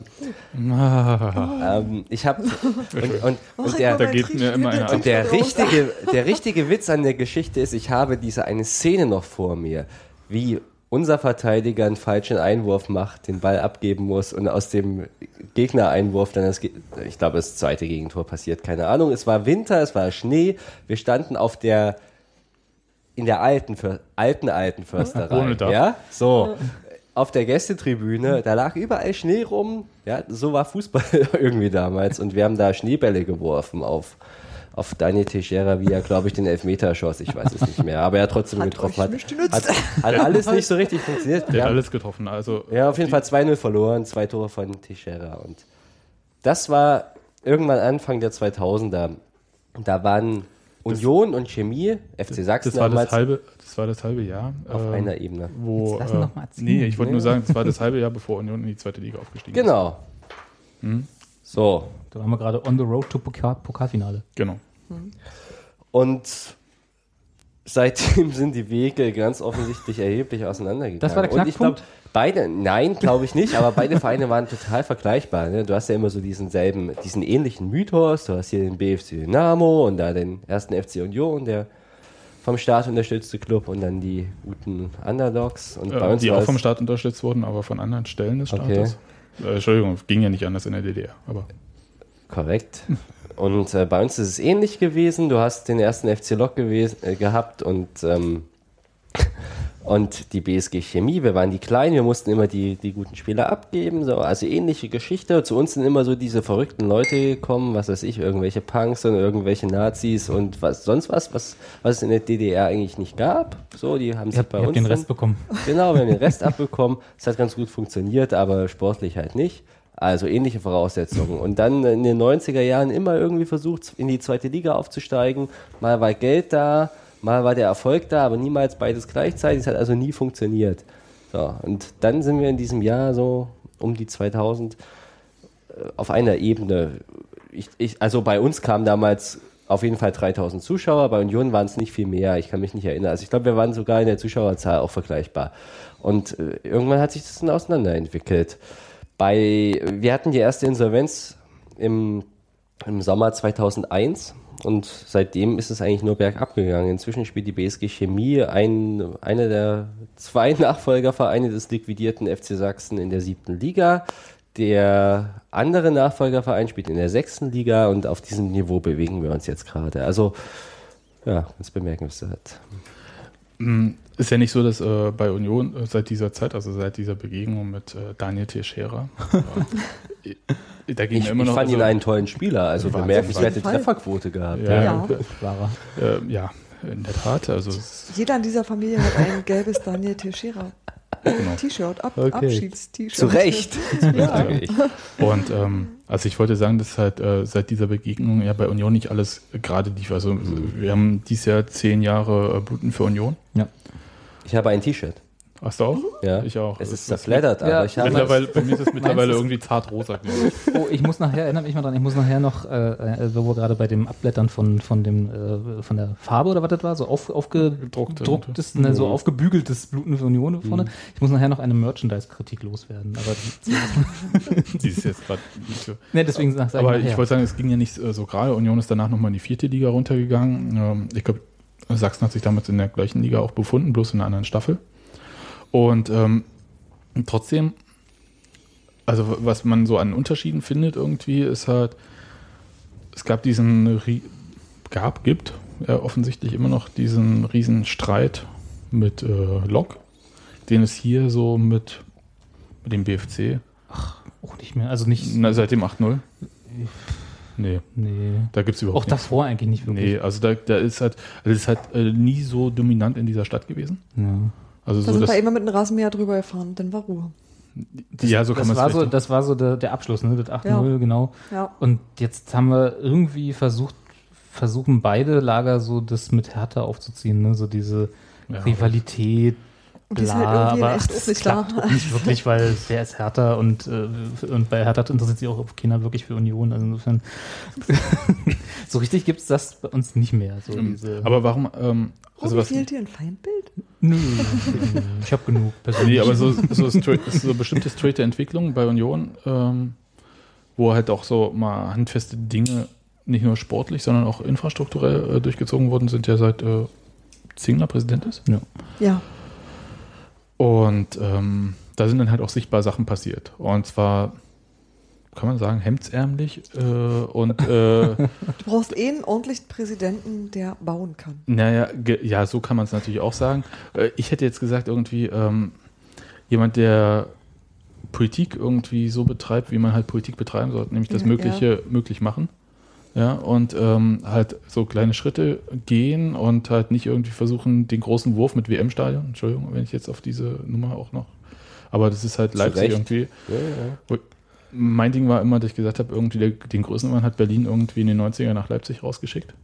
Ah, Ähm, ich habe und, und, Oh, und der, da geht mir immer einer und der richtige, der richtige Witz an der Geschichte ist, ich habe diese eine Szene noch vor mir, wie unser Verteidiger einen falschen Einwurf macht, den Ball abgeben muss und aus dem Gegnereinwurf dann das, ich glaube, das zweite Gegentor passiert, keine Ahnung. Es war Winter, es war Schnee, wir standen auf der in der alten, alten, alten Försterei. Ohne Dach. Ja, so. Auf der Gästetribüne, da lag überall Schnee rum. Ja, so war Fußball irgendwie damals. Und wir haben da Schneebälle geworfen auf, auf Daniel Teixeira, wie er, glaube ich, den Elfmeter schoss. Ich weiß es nicht mehr. Aber er trotzdem Hat getroffen euch hat. Hat, hat alles nicht so richtig funktioniert. der hat alles getroffen also ja, auf jeden Fall 2-0 verloren, zwei Tore von Teixeira. Und das war irgendwann Anfang der 2000er. Da waren Union und Chemie, FC Sachsen das war damals das halbe das war das halbe Jahr auf ähm, einer Ebene. wo Jetzt lass ihn äh, mal erzählen. nee ich wollte nur sagen das war das halbe Jahr bevor Union in die zweite Liga aufgestiegen ist Genau. So. Da waren wir gerade on the road to Pokal Pokalfinale. genau Und seitdem sind die Wege ganz offensichtlich erheblich auseinandergegangen. Das war der Und ich glaube, Knackpunkt? beide, nein, glaube ich nicht, aber beide Vereine waren total vergleichbar. Ne? Du hast ja immer so diesen selben, diesen ähnlichen Mythos. Du hast hier den BFC Dynamo und da den ersten FC Union, der vom Staat unterstützte Club und dann die guten Underdogs. Und bei äh, uns die auch vom Staat unterstützt wurden aber von anderen Stellen des Okay. Staates äh, Entschuldigung ging ja nicht anders in der DDR aber Korrekt. Und äh, bei uns ist es ähnlich gewesen. Du hast den ersten FC Lok gewesen, äh, gehabt und, ähm, und die BSG Chemie. Wir waren die Kleinen, wir mussten immer die, die guten Spieler abgeben. So. Also ähnliche Geschichte. Zu uns sind immer so diese verrückten Leute gekommen, was weiß ich, irgendwelche Punks und irgendwelche Nazis und was sonst was, was, was es in der DDR eigentlich nicht gab. So, die haben sich habt, bei uns den dann- Rest bekommen. Genau, wir haben den Rest abbekommen. Es hat ganz gut funktioniert, aber sportlich halt nicht. Also ähnliche Voraussetzungen. Und dann in den 90er Jahren immer irgendwie versucht, in die zweite Liga aufzusteigen. Mal war Geld da, mal war der Erfolg da, aber niemals beides gleichzeitig. Es hat also nie funktioniert. So, und dann sind wir in diesem Jahr so um die 2000 äh, auf einer Ebene. Ich, ich, also bei uns kamen damals auf jeden Fall 3000 Zuschauer, bei Union waren es nicht viel mehr, ich kann mich nicht erinnern. Also ich glaube, wir waren sogar in der Zuschauerzahl auch vergleichbar. Und äh, irgendwann hat sich das dann auseinanderentwickelt. Bei, wir hatten die erste Insolvenz im, im Sommer 2001 und seitdem ist es eigentlich nur bergab gegangen. Inzwischen spielt die BSG Chemie ein, einer der zwei Nachfolgervereine des liquidierten FC Sachsen in der siebten Liga. Der andere Nachfolgerverein spielt in der sechsten Liga und auf diesem Niveau bewegen wir uns jetzt gerade. Also, ja, ganz bemerkenswert. Ist ja nicht so, dass äh, bei Union äh, seit dieser Zeit, also seit dieser Begegnung mit äh, Daniel Teixeira, äh, da ging Ich, ja immer ich noch. fand ihn also, einen tollen Spieler, also bemerkenswerte. Trefferquote gehabt. Ja, Ja. War äh, ja, in der Tat. Also Jeder in dieser Familie hat ein gelbes Daniel Teixeira genau. T-Shirt, Ab Okay. Abschieds-T-Shirt. Zu Recht. Ja. ich. Und ähm, also ich wollte sagen, dass halt äh, seit dieser Begegnung ja bei Union nicht alles gerade lief. Also wir haben dieses Jahr zehn Jahre äh, Bluten für Union. Ich habe ein T-Shirt. Hast du auch? Ja. Ich auch. Es ist zerfleddert, Ja, aber ich habe Mittlerweile, bei mir ist es mittlerweile irgendwie zart rosa. Oh, ich muss nachher, erinnere mich mal dran, ich muss nachher noch, äh, äh, wo wir gerade bei dem Abblättern von, von, dem, äh, von der Farbe oder was das war, so auf, Gedruckte. aufgedrucktes, ne, so aufgebügeltes Bluten für Union vorne. Mhm. Ich muss nachher noch eine Merchandise-Kritik loswerden. Aber, Die ist jetzt gerade nicht so. ne, deswegen sag, sag Aber ich wollte sagen, es ging ja nicht äh, so gerade. Union ist danach nochmal in die vierte Liga runtergegangen. Ähm, ich glaube, Sachsen hat sich damals in der gleichen Liga auch befunden, bloß in einer anderen Staffel. Und ähm, trotzdem, also was man so an Unterschieden findet irgendwie, ist halt, es gab diesen, gab, gibt ja, offensichtlich immer noch diesen riesen Streit mit äh, Lok, den es hier so mit, mit dem BFC, Auch nicht mehr. Also nicht. na, seit dem 8-0. Nee, Nee. da gibt es überhaupt Auch davor eigentlich nicht wirklich. Nee, also da, da ist halt, also das ist halt äh, nie so dominant in dieser Stadt gewesen. Ja. Also Da so, sind wir immer mit einem Rasenmäher drüber gefahren, dann war Ruhe. ja, so kann das, man war es so, das war so der, der Abschluss, ne? Das 8-0, Ja. genau. Ja. Und jetzt haben wir irgendwie versucht, versuchen beide Lager so das mit Härte aufzuziehen, ne? So diese Ja. Rivalität. Und die ist bla, halt aber echt das auch nicht klappt da. nicht wirklich, weil wer ist Hertha und, äh, und bei Hertha interessiert sich auch keiner wirklich für Union. Also insofern, so richtig gibt es das bei uns nicht mehr. So Ähm, diese, aber warum, ähm, also oh, was, fehlt dir ein Feindbild? nö, ich habe genug persönlich. nee, aber so, so, so bestimmte straighte Entwicklungen bei Union, ähm, wo halt auch so mal handfeste Dinge nicht nur sportlich, sondern auch infrastrukturell äh, durchgezogen worden sind, ja seit äh, Zingler Präsident ist. ja. Ja. Und ähm, da sind dann halt auch sichtbar Sachen passiert. Und zwar, kann man sagen, hemdsärmlich äh, und äh, Du brauchst eh einen ordentlichen Präsidenten, der bauen kann. Naja, ja, so kann man es natürlich auch sagen. Äh, Ich hätte jetzt gesagt, irgendwie ähm, jemand, der Politik irgendwie so betreibt, wie man halt Politik betreiben sollte, nämlich das Ja, Mögliche möglich machen. Ja, und ähm, halt so kleine Schritte gehen und halt nicht irgendwie versuchen, den großen Wurf mit WM-Stadion, Entschuldigung, wenn ich jetzt auf diese Nummer auch noch, aber das ist halt Zu Leipzig Recht. irgendwie. Ja, ja. Mein Ding war immer, dass ich gesagt habe, irgendwie der, den Größenwahn hat Berlin irgendwie in den 90er nach Leipzig rausgeschickt.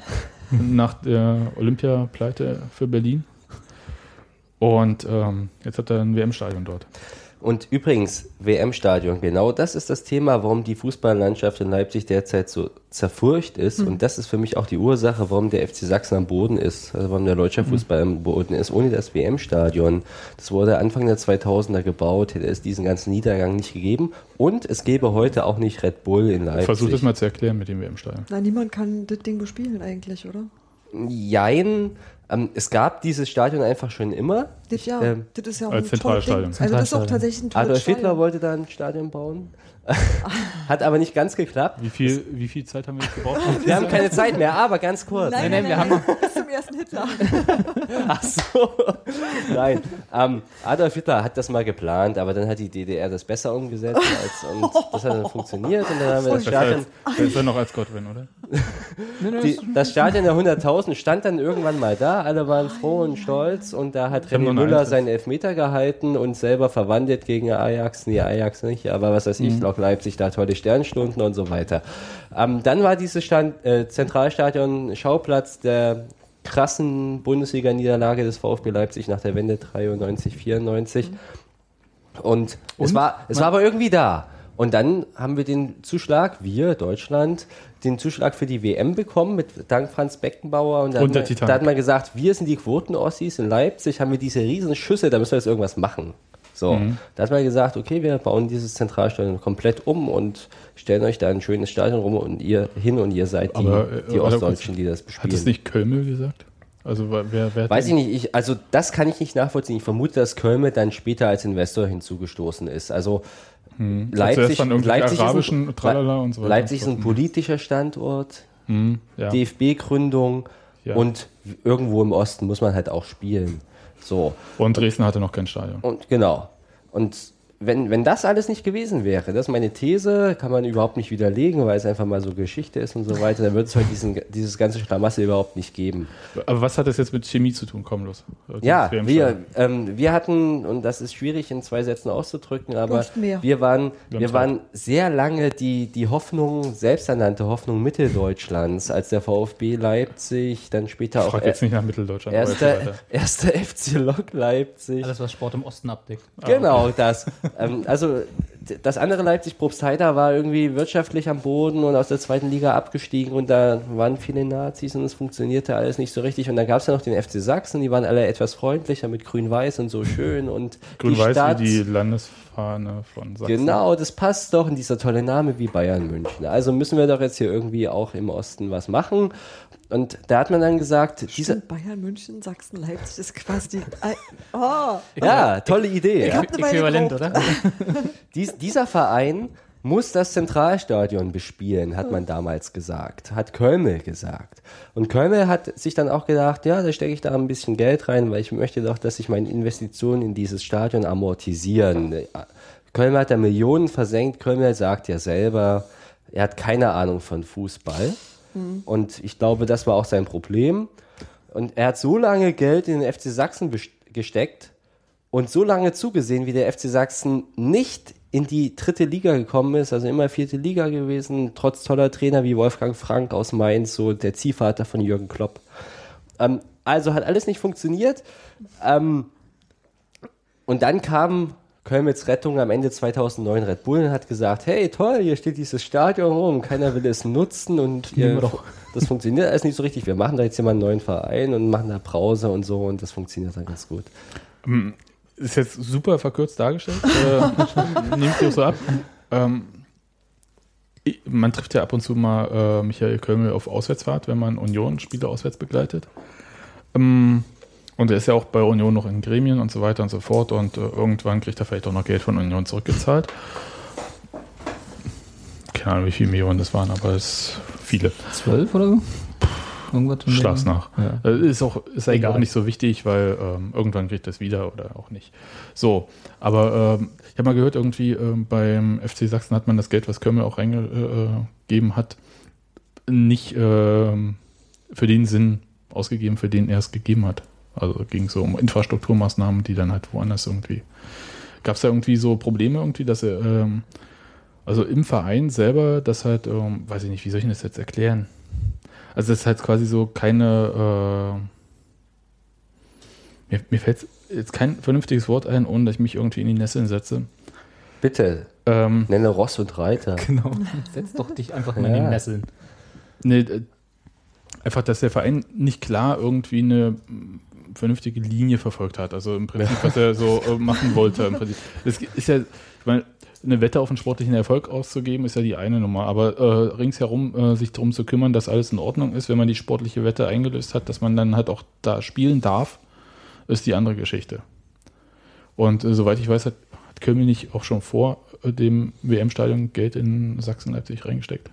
nach der Olympia-Pleite für Berlin. Und ähm, jetzt hat er ein WM-Stadion dort. Und übrigens, WM-Stadion, genau das ist das Thema, warum die Fußballlandschaft in Leipzig derzeit so zerfurcht ist. Und das ist für mich auch die Ursache, warum der FC Sachsen am Boden ist, also warum der deutsche Fußball am Boden ist. Ohne das WM-Stadion, das wurde Anfang der 2000er gebaut, hätte es diesen ganzen Niedergang nicht gegeben. Und es gäbe heute auch nicht Red Bull in Leipzig. Versuch das mal zu erklären mit dem WM-Stadion. Nein, niemand kann das Ding bespielen eigentlich, oder? Jein. Ähm, es gab dieses Stadion einfach schon immer. Das, ja, ähm, das ist ja auch als ein. Zentralstadion. Also das ist auch tatsächlich ein tolles Adolf Hitler Stadion. wollte da ein Stadion bauen. Hat aber nicht ganz geklappt. Wie viel, wie viel Zeit haben wir jetzt gebraucht? Wir haben keine Zeit mehr, aber ganz kurz. Nein, nein, nein, wir nein, haben nein, bis zum ersten Hitler. Ach so. Nein. Ähm, Adolf Hitler hat das mal geplant, aber dann hat die DDR das besser umgesetzt als, und das hat dann funktioniert und dann haben wir das Besser Stadion, besser noch als Godwin, oder? die, das Stadion der 100.000 stand dann irgendwann mal da, alle waren froh und stolz und da hat haben René Müller seinen Elfmeter gehalten und selber verwandelt gegen Ajax, nee, Ajax nicht, aber was weiß Mhm. Lok Leipzig, da tolle Sternstunden und so weiter. Ähm, dann war dieses Stand, äh, Zentralstadion Schauplatz der krassen Bundesliga-Niederlage des VfB Leipzig nach der Wende 93, 94. Und, es, Und? war, es war aber irgendwie da. Und dann haben wir den Zuschlag, wir, Deutschland, den Zuschlag für die WM bekommen mit dank Franz Beckenbauer. Und da, Und hat der man, da hat man gesagt, wir sind die Quoten-Ossis in Leipzig, haben wir diese riesen Schüsse, da müssen wir jetzt irgendwas machen. So, Mhm. da hat man gesagt, okay, wir bauen dieses Zentralstadion komplett um und stellen euch da ein schönes Stadion rum und ihr hin und ihr seid die, Aber, äh, die warte Ostdeutschen, die das Hat bespielen. es nicht Kölmel gesagt? Also wer, wer hat Weiß ich nicht, ich, also das kann ich nicht nachvollziehen. Ich vermute, dass Kölme dann später als Investor hinzugestoßen ist. Also Zuerst Leipzig, Leipzig, ist ein, so Leipzig ist ein fort. politischer Standort, Hm, ja. DFB-Gründung Ja. und irgendwo im Osten muss man halt auch spielen. So, Und Dresden hatte noch kein Stadion. und genau. Und wenn, wenn das alles nicht gewesen wäre, das ist meine These, kann man überhaupt nicht widerlegen, weil es einfach mal so Geschichte ist und so weiter, dann würde es heute diesen, dieses ganze Schlamassel überhaupt nicht geben. Aber was hat das jetzt mit Chemie zu tun? Komm los. Ja, wir, ähm, wir hatten, und das ist schwierig in zwei Sätzen auszudrücken, aber wir waren, Wir waren sehr lange die, die Hoffnung, selbsternannte Hoffnung Mitteldeutschlands, als der VfB Leipzig, dann später auch Frag jetzt nicht nach Mitteldeutschland. aber jetzt erster, weiter. erster FC Lok Leipzig. Alles, was Sport im Osten abdeckt. Genau das. ähm, also das andere Leipzig Probstheida war irgendwie wirtschaftlich am Boden und aus der zweiten Liga abgestiegen und da waren viele Nazis und es funktionierte alles nicht so richtig. Und dann gab es ja noch den FC Sachsen, die waren alle etwas freundlicher mit Grün-Weiß und so schön und Grün-Weiß wie die Landesfahne von Sachsen. Genau, das passt doch in dieser tolle Name wie Bayern München. Also müssen wir doch jetzt hier irgendwie auch im Osten was machen. Und da hat man dann gesagt, dieser, Stimmt, Bayern, München, Sachsen, Leipzig ist quasi die. Oh, ja, tolle Idee. ich Ja. Äquivalent, oder? Dies, dieser Verein muss das Zentralstadion bespielen, hat man damals gesagt, hat Kölmel gesagt. Und Kölmel hat sich dann auch gedacht, ja, da stecke ich da ein bisschen Geld rein, weil ich möchte doch, dass sich meine Investitionen in dieses Stadion amortisieren. Kölmel hat da Millionen versenkt. Kölmel sagt ja selber, er hat keine Ahnung von Fußball. Und ich glaube, das war auch sein Problem. Und er hat so lange Geld in den FC Sachsen gesteckt, und so lange zugesehen, wie der FC Sachsen nicht in die dritte Liga gekommen ist, also immer vierte Liga gewesen, trotz toller Trainer wie Wolfgang Frank aus Mainz, so der Ziehvater von Jürgen Klopp. Ähm, also hat alles nicht funktioniert. Ähm, und dann kam Kölmels Rettung am Ende 2009 Red Bull und hat gesagt, hey toll, hier steht dieses Stadion rum, keiner will es nutzen und ihr, das funktioniert alles nicht so richtig. Wir machen da jetzt hier mal einen neuen Verein und machen da Brause und so und das funktioniert dann ganz gut. Ist jetzt super verkürzt dargestellt. äh, Nehmt ihr so ab. Ähm, man trifft ja ab und zu mal äh, Michael Kölmel auf Auswärtsfahrt, wenn man Union-Spiele auswärts begleitet. Ähm, und er ist ja auch bei Union noch in Gremien und so weiter und so fort. Und äh, irgendwann kriegt er vielleicht auch noch Geld von Union zurückgezahlt. Keine Ahnung, wie viele Millionen das waren, aber es ist viele. Zwölf oder so? Irgendwas Schlag's nach. Ja. Äh, Ist, auch, ist eigentlich Egal. auch nicht so wichtig, weil ähm, irgendwann kriegt das wieder oder auch nicht. So, aber ähm, ich habe mal gehört, irgendwie ähm, beim FC Sachsen hat man das Geld, was Kömmel auch reingegeben hat, nicht ähm, für den Sinn ausgegeben, für den er es gegeben hat. Also ging so um Infrastrukturmaßnahmen, die dann halt woanders irgendwie. Gab es da irgendwie so Probleme irgendwie, dass er, ähm, also im Verein selber, das halt, ähm, weiß ich nicht, wie soll ich das jetzt erklären? Also es ist halt quasi so keine, äh, mir, mir fällt jetzt kein vernünftiges Wort ein, ohne dass ich mich irgendwie in die Nesseln setze. Bitte, Ähm, nenne Ross und Reiter. Genau. Setz doch dich einfach mal in Ja. die Nesseln. nee, äh, einfach, dass der Verein nicht klar irgendwie eine vernünftige Linie verfolgt hat. Also im Prinzip, was er so äh, machen wollte. Im Prinzip. Das ist ja, ich meine, eine Wette auf einen sportlichen Erfolg auszugeben, ist ja die eine Nummer. Aber äh, ringsherum äh, sich darum zu kümmern, dass alles in Ordnung ist, wenn man die sportliche Wette eingelöst hat, dass man dann halt auch da spielen darf, ist die andere Geschichte. Und äh, soweit ich weiß, hat, hat Köln nicht auch schon vor äh, dem WM-Stadion Geld in Sachsen-Leipzig reingesteckt.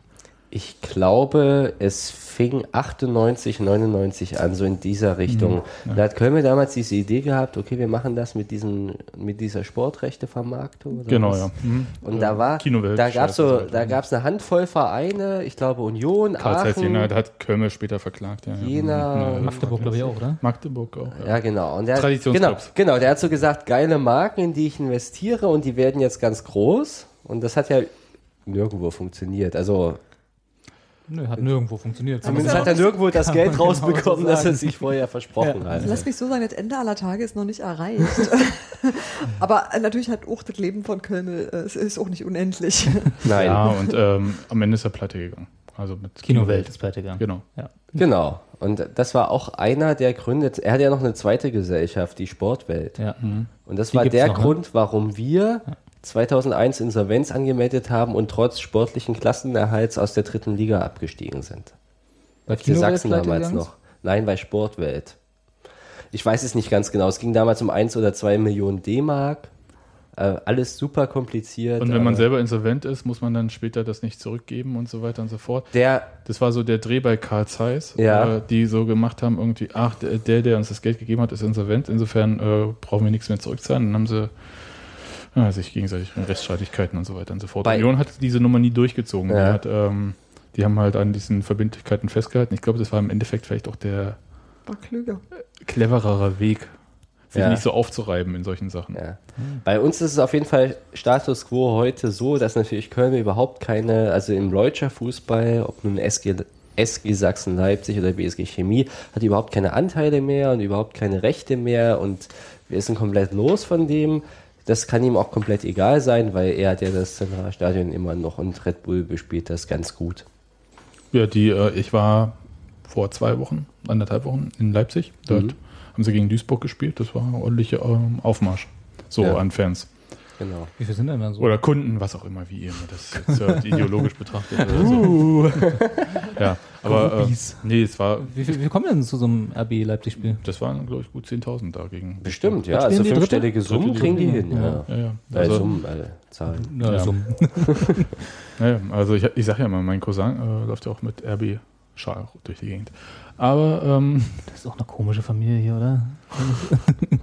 Ich glaube, es fing 98, 99 an, so in dieser Richtung. Mhm, ja. Da hat Köln damals diese Idee gehabt, okay, wir machen das mit, diesen, mit dieser Sportrechtevermarktung. oder Genau, was? ja. Mhm. Und Ja, da war, Kinowelt, da gab es so, eine Handvoll Vereine, ich glaube Union, Karl Zeiss Aachen, Jena, da hat Köln später verklagt. Ja, ja. Jena, Ja, Magdeburg, glaube ich, auch, oder? Magdeburg auch. Ja. Ja, genau. Und der, genau, genau, der hat so gesagt, geile Marken, in die ich investiere und die werden jetzt ganz groß. Und das hat ja nirgendwo funktioniert. Also Nö, hat nirgendwo funktioniert. zumindest hat er nirgendwo das Geld rausbekommen, das er sich vorher versprochen hat. Lass mich so sagen, das Ende aller Tage ist noch nicht erreicht. Aber äh, natürlich hat auch das Leben von Köln, äh, es ist auch nicht unendlich. Nein, Ja, und ähm, am Ende ist er pleite gegangen. Also mit Kinowelt ist pleite gegangen. Genau. Ja. genau. Und das war auch einer der Gründe. Er hat ja noch eine zweite Gesellschaft, die Sportwelt. Ja. Und das Die war der noch, ne? Grund, warum wir 2001 Insolvenz angemeldet haben und trotz sportlichen Klassenerhalts aus der dritten Liga abgestiegen sind. Bei FC Sachsen damals noch. Nein, bei Sportwelt. Ich weiß es nicht ganz genau. Es ging damals um 1 oder 2 Millionen D-Mark. Äh, alles super kompliziert. Und wenn man selber insolvent ist, muss man dann später das nicht zurückgeben und so weiter und so fort. Der, Das war so der Dreh bei Karl Zeiss, Ja. äh, die so gemacht haben, irgendwie, ach, der, der, der uns das Geld gegeben hat, ist insolvent, insofern äh, brauchen wir nichts mehr zurückzahlen. Dann haben sie ja, sich gegenseitig in Rechtsstreitigkeiten und so weiter und so fort. Bei- Union hat diese Nummer nie durchgezogen. Die, Ja. hat, ähm, die haben halt an diesen Verbindlichkeiten festgehalten. Ich glaube, das war im Endeffekt vielleicht auch der War klüger. cleverere Weg, sich Ja. nicht so aufzureiben in solchen Sachen. Ja. Bei uns ist es auf jeden Fall Status quo heute so, dass natürlich Köln überhaupt keine, also im Leutscher Fußball, ob nun SG, SG Sachsen-Leipzig oder BSG Chemie, hat überhaupt keine Anteile mehr und überhaupt keine Rechte mehr und wir sind komplett los von dem. Das kann ihm auch komplett egal sein, weil er hat ja das Zentralstadion immer noch und Red Bull bespielt das ganz gut. Ja, die, äh, ich war vor zwei Wochen, anderthalb Wochen in Leipzig. Dort Mhm. haben sie gegen Duisburg gespielt. Das war ein ordentlicher ähm, Aufmarsch. So Ja. an Fans. Genau. Wie viel sind denn da so? Oder Kunden, was auch immer, wie ihr das jetzt äh, ideologisch betrachtet. Oder so. ja, aber äh, nee, es war, Wie wie viel kommen denn zu so einem RB Leipzig-Spiel? das waren, glaube ich, gut 10.000 dagegen. Bestimmt, ja. Also fünfstellige Summen Dritte kriegen die hin, ja. Ja, ja. Also, Summen, äh, Zahlen. Ja, Ja. so. ja, also ich, ich sage ja immer, mein Cousin äh, läuft ja auch mit RB Schal durch die Gegend. Aber ähm, Das ist auch eine komische Familie hier, oder?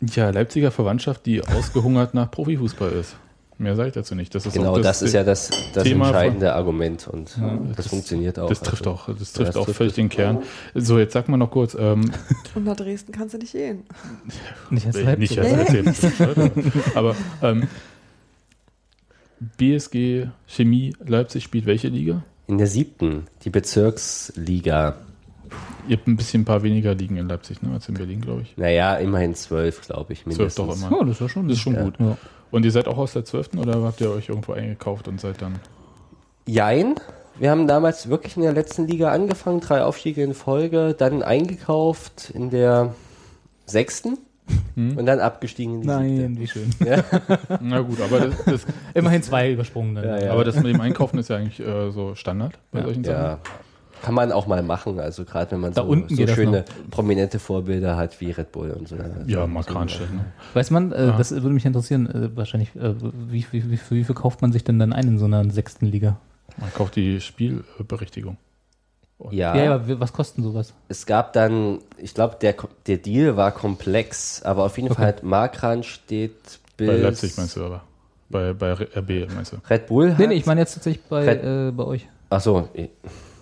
ja, Leipziger Verwandtschaft, die ausgehungert nach Profifußball ist. Mehr sage ich dazu nicht. Das ist Genau, auch das, ist ja das, das Thema von- entscheidende Argument und das, das- funktioniert auch. Das trifft Also, auch, das ja, trifft das auch trifft völlig den Kern. So, jetzt sag mal noch kurz, ähm, Und nach Dresden kannst du nicht gehen. Nicht als Leipzig. Nicht als erzählt. Aber ähm, BSG Chemie Leipzig spielt welche Liga? In der siebten, die Bezirksliga. Ihr habt ein bisschen ein paar weniger Ligen in Leipzig, ne, als in Berlin, glaube ich. Naja, immerhin zwölf, glaube ich, Zwölf mindestens. doch immer. Ja, das ist ja schon, Das ist schon Ja. gut. Ja. Und ihr seid auch aus der 12. oder habt ihr euch irgendwo eingekauft und seid dann. Jein. Wir haben damals wirklich in der letzten Liga angefangen, drei Aufstiege in Folge, dann eingekauft in der sechsten und dann abgestiegen in die Nein, wie schön. siebte. Ja. Na gut, aber das, das, Immerhin zwei übersprungen dann. Ja, ja. aber das mit dem Einkaufen ist ja eigentlich äh, so Standard bei solchen Sachen. ja. Kann man auch mal machen, also gerade wenn man Da so, unten so schöne prominente Vorbilder hat wie Red Bull und so. Ja, so, mal so, Kranstedt, ne? Weiß man, äh, Ja. das würde mich interessieren, äh, wahrscheinlich, äh, wie, wie, wie, für wie viel kauft man sich denn dann ein in so einer sechsten Liga? Man kauft die Spielberechtigung. Ja, Ja, wie- was kostet sowas? es gab dann, ich glaube, der, der Deal war komplex, aber auf jeden Okay. Fall hat Markran steht bis Bei Leipzig meinst du aber. Bei, bei RB meinst du. Red Bull hat, Nee, nee, ich meine jetzt tatsächlich bei, Red- äh, bei euch. Ach so,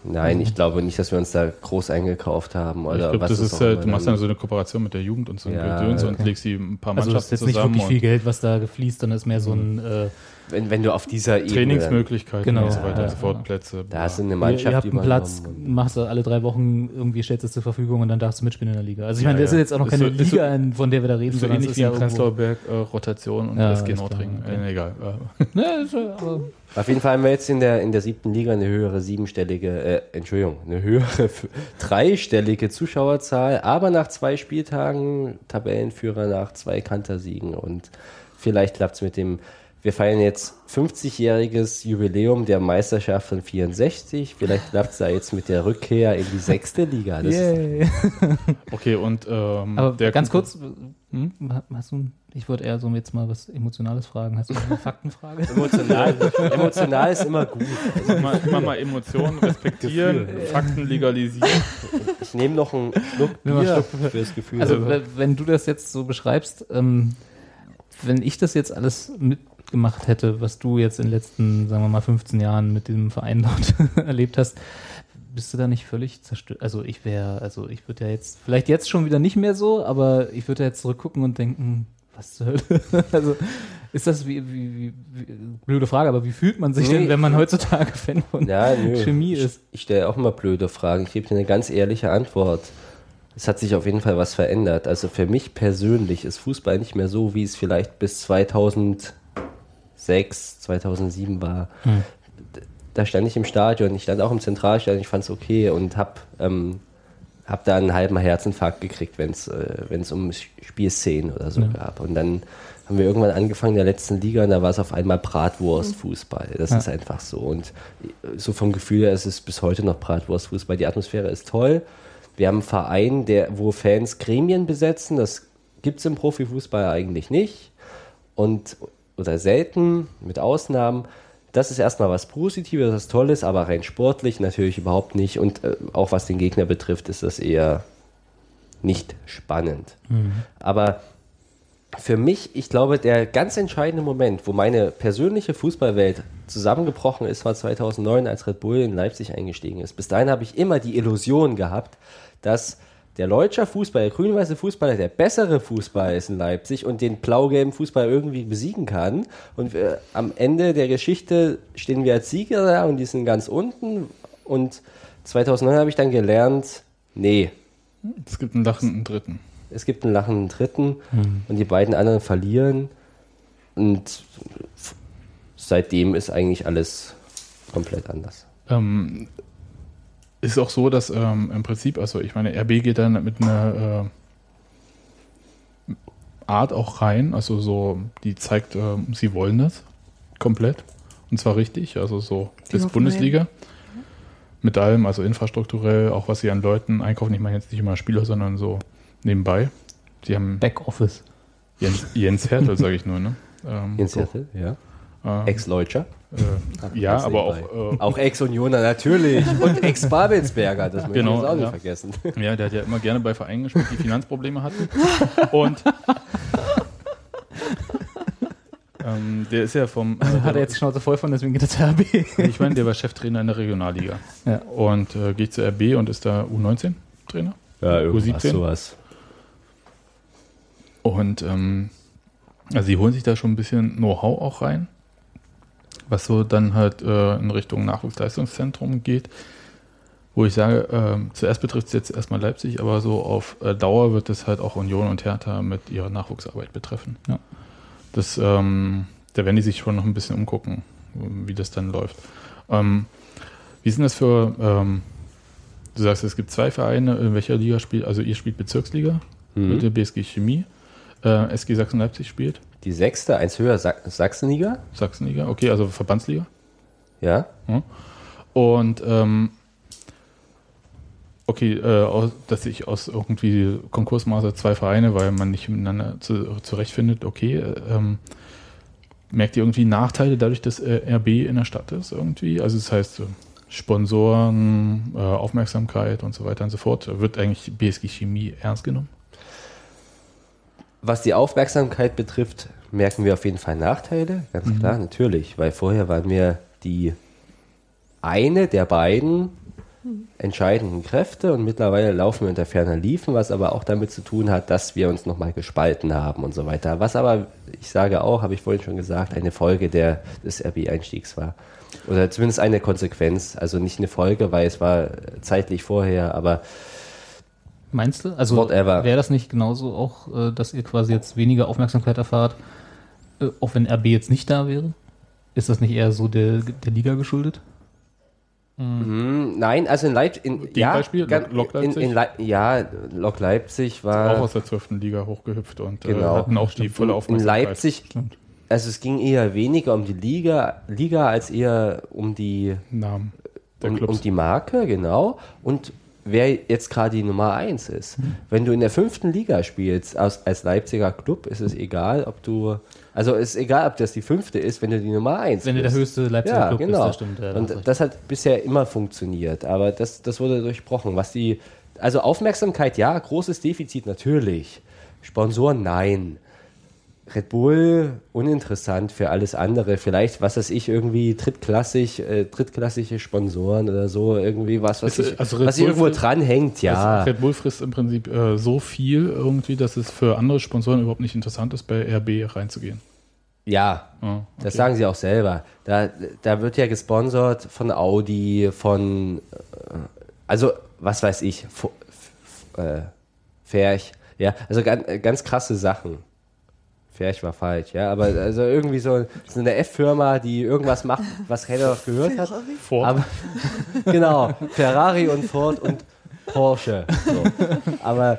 nein, ich glaube nicht, dass wir uns da groß eingekauft haben Ich oder glaube, was das ist, immer du machst dann- so eine Kooperation mit der Jugend und so ein Ja, Gedöns und okay. legst die ein paar Also das ist Mannschaften jetzt nicht zusammen wirklich viel und Geld, was da gefließt, sondern ist mehr so ein, äh, wenn, wenn du auf dieser Ebene Trainingsmöglichkeiten Genau. und so weiter Ja, und so fort. Plätze. da hast du eine ihr, Mannschaft, ihr habt die einen man Platz, machst du alle drei Wochen irgendwie, stellst es zur Verfügung und dann darfst du mitspielen in der Liga. Also ich Ja, meine, das ja. ist jetzt auch noch keine so- ist so- Liga, in- von der wir da reden, so ähnlich ist wie ja Prenzlauer Berg äh, Rotation und Ja, SG alles Nordring. Äh, egal. Ja, ist ja, aber Auf jeden Fall haben wir jetzt in der, in der siebten Liga eine höhere siebenstellige, äh, Entschuldigung, eine höhere dreistellige Zuschauerzahl, aber nach zwei Spieltagen Tabellenführer nach zwei Kantersiegen und vielleicht klappt es mit dem, wir feiern jetzt 50-jähriges Jubiläum der Meisterschaft von 64, vielleicht klappt es da jetzt mit der Rückkehr in die sechste Liga. Das ist, Yay. okay, und ähm, Aber der ganz Kumpel- kurz, hm? hast du, ich würde eher so jetzt mal was Emotionales fragen. Hast du eine Faktenfrage? emotional, emotional ist immer gut. immer, mal- immer mal Emotionen respektieren, Fakten legalisieren. Ich nehme noch einen Schluck Bier einen Schluck. fürs Gefühl. Also wenn du das jetzt so beschreibst, ähm, wenn ich das jetzt alles mitgemacht hätte, was du jetzt in den letzten, sagen wir mal, 15 Jahren mit diesem Verein dort erlebt hast, bist du da nicht völlig zerstört? Also ich wäre, also ich würde ja jetzt, vielleicht jetzt schon wieder nicht mehr so, aber ich würde ja jetzt zurückgucken und denken, was zur Hölle? also ist das wie, wie, wie, blöde Frage, aber wie fühlt man sich Nee. denn, wenn man heutzutage Fan von Ja. Chemie ich, ist? Ich stelle auch immer blöde Fragen. Ich gebe dir eine ganz ehrliche Antwort. Es hat sich auf jeden Fall was verändert. Also für mich persönlich ist Fußball nicht mehr so, wie es vielleicht bis 2006, 2007 war. Hm. D- Da stand ich im Stadion, ich stand auch im Zentralstadion, ich fand es okay und habe ähm, hab da einen halben Herzinfarkt gekriegt, wenn es äh, wenn's um Spielszenen oder so Ja. gab. Und dann haben wir irgendwann angefangen in der letzten Liga und da war es auf einmal Bratwurstfußball. Das Ja. ist einfach so. Und so vom Gefühl her ist es bis heute noch Bratwurstfußball. Die Atmosphäre ist toll. Wir haben einen Verein, der, wo Fans Gremien besetzen. Das gibt es im Profifußball eigentlich nicht. Und, oder selten, mit Ausnahmen. Das ist erstmal was Positives, was Tolles, aber rein sportlich natürlich überhaupt nicht. Und äh, auch was den Gegner betrifft, ist das eher nicht spannend. Aber für mich, ich glaube, der ganz entscheidende Moment, wo meine persönliche Fußballwelt zusammengebrochen ist, war 2009, als Red Bull in Leipzig eingestiegen ist. Bis dahin habe ich immer die Illusion gehabt, dass der Leutscher Fußball, der grün-weiße Fußballer, der bessere Fußball ist in Leipzig und den blau-gelben Fußball irgendwie besiegen kann. Und wir, am Ende der Geschichte stehen wir als Sieger da und die sind ganz unten. Und 2009 habe ich dann gelernt, nee, Es gibt einen lachenden Dritten. es gibt einen lachenden Dritten und die beiden anderen verlieren. Und seitdem ist eigentlich alles komplett anders. Ähm, ist auch so, dass ähm, im Prinzip, also ich meine, RB geht dann mit einer äh, Art auch rein, also so, die zeigt, ähm, sie wollen das komplett. Und zwar richtig, also so Sie bis Bundesliga. Mit allem, also infrastrukturell, auch was sie an Leuten einkaufen. Ich meine jetzt nicht immer Spieler, sondern so nebenbei. Sie haben Backoffice. Jens, Jens Hertel, sage ich nur, ne? Ähm, so, Seattle, ja. Ex-Leutscher. äh, ja, aber auch äh, Auch Ex-Unioner natürlich. Und Ex-Babelsberger, das möchte Genau, ich jetzt auch nicht ja. vergessen. Ja, der hat ja immer gerne bei Vereinen gespielt, die Finanzprobleme hatten. Und ähm, der ist ja vom. Äh, Hat er jetzt die Schnauze voll von, deswegen geht er zur RB. ich meine, der war Cheftrainer in der Regionalliga. Ja. Und äh, geht zur RB und ist da U19-Trainer. Ja, irgendwas sowas. Und ähm, also sie holen sich da schon ein bisschen Know-how auch rein, was so dann halt äh, in Richtung Nachwuchsleistungszentrum geht. Wo ich sage, ähm, zuerst betrifft es jetzt erstmal Leipzig, aber so auf äh, Dauer wird es halt auch Union und Hertha mit ihrer Nachwuchsarbeit betreffen. Ja. Das, ähm, da werden die sich schon noch ein bisschen umgucken, wie das dann läuft. Ähm, wie ist denn das für, ähm, du sagst, es gibt zwei Vereine, in welcher Liga spielt, also ihr spielt Bezirksliga mit der BSG Chemie. Äh, SG Sachsen-Leipzig spielt, Die sechste, eins höher, Sa Sachsenliga. Sachsenliga, okay, also Verbandsliga. Ja. Und ähm, okay, äh, aus, dass sich aus irgendwie Konkursmaße zwei Vereine, weil man nicht miteinander zu, zurechtfindet, okay. äh, Ähm, merkt ihr irgendwie Nachteile dadurch, dass äh, RB in der Stadt ist irgendwie? Also das heißt, Sponsoren, äh, Aufmerksamkeit und so weiter und so fort. Wird eigentlich BSG Chemie ernst genommen? Was die Aufmerksamkeit betrifft, merken wir auf jeden Fall Nachteile. Ganz Mhm. klar, natürlich. Weil vorher waren wir die eine der beiden entscheidenden Kräfte und mittlerweile laufen wir unter ferner Liefen, was aber auch damit zu tun hat, dass wir uns nochmal gespalten haben und so weiter. Was aber, ich sage auch, habe ich vorhin schon gesagt, eine Folge der, des RB-Einstiegs war. Oder zumindest eine Konsequenz. Also nicht eine Folge, weil es war zeitlich vorher, aber Meinst du? Also wäre das nicht genauso auch, äh, dass ihr quasi jetzt weniger Aufmerksamkeit erfahrt, auch wenn RB jetzt nicht da wäre? Ist das nicht eher so der, der Liga geschuldet? Hm, Nein, also in Leipzig, in, ja, Gegenbeispiel, gan- Lok in, Leipzig? in Lei- ja, Lok Leipzig auch war aus der 12. Liga hochgehüpft und Genau. äh, hatten auch die volle in Aufmerksamkeit. Leipzig, also es ging eher weniger um die Liga, Liga als eher um die, Namen der um, Clubs. um die Marke, genau. Und wer jetzt gerade die Nummer eins ist. Hm. Wenn du in der fünften Liga spielst, als, als Leipziger Club, ist es egal, ob du, also es ist egal, ob das die fünfte ist, wenn du die Nummer eins Wenn du der bist. höchste Leipziger Ja, Club genau. bist, das stimmt. Ja, und das hat bisher immer funktioniert, aber das, das wurde durchbrochen. Was die, also Aufmerksamkeit, ja, großes Defizit natürlich. Sponsoren, nein. Red Bull, uninteressant für alles andere. Vielleicht, was weiß ich, irgendwie drittklassig, äh, drittklassige Sponsoren oder so, irgendwie was, was, Ist, ich, also was irgendwo frisst- dranhängt, ja. Also Red Bull frisst im Prinzip äh, so viel irgendwie, dass es für andere Sponsoren überhaupt nicht interessant ist, bei RB reinzugehen. Ja, Ja, das sagen sie auch selber. Da, da wird ja gesponsert von Audi, von, äh, also was weiß ich, äh, Ferch, ja, also ganz, ganz krasse Sachen. Ferch war falsch, ja, aber also irgendwie so, so eine F-Firma, die irgendwas macht, was keiner noch gehört hat. Ford. Aber, genau, Ferrari und Ford und Porsche. So. Aber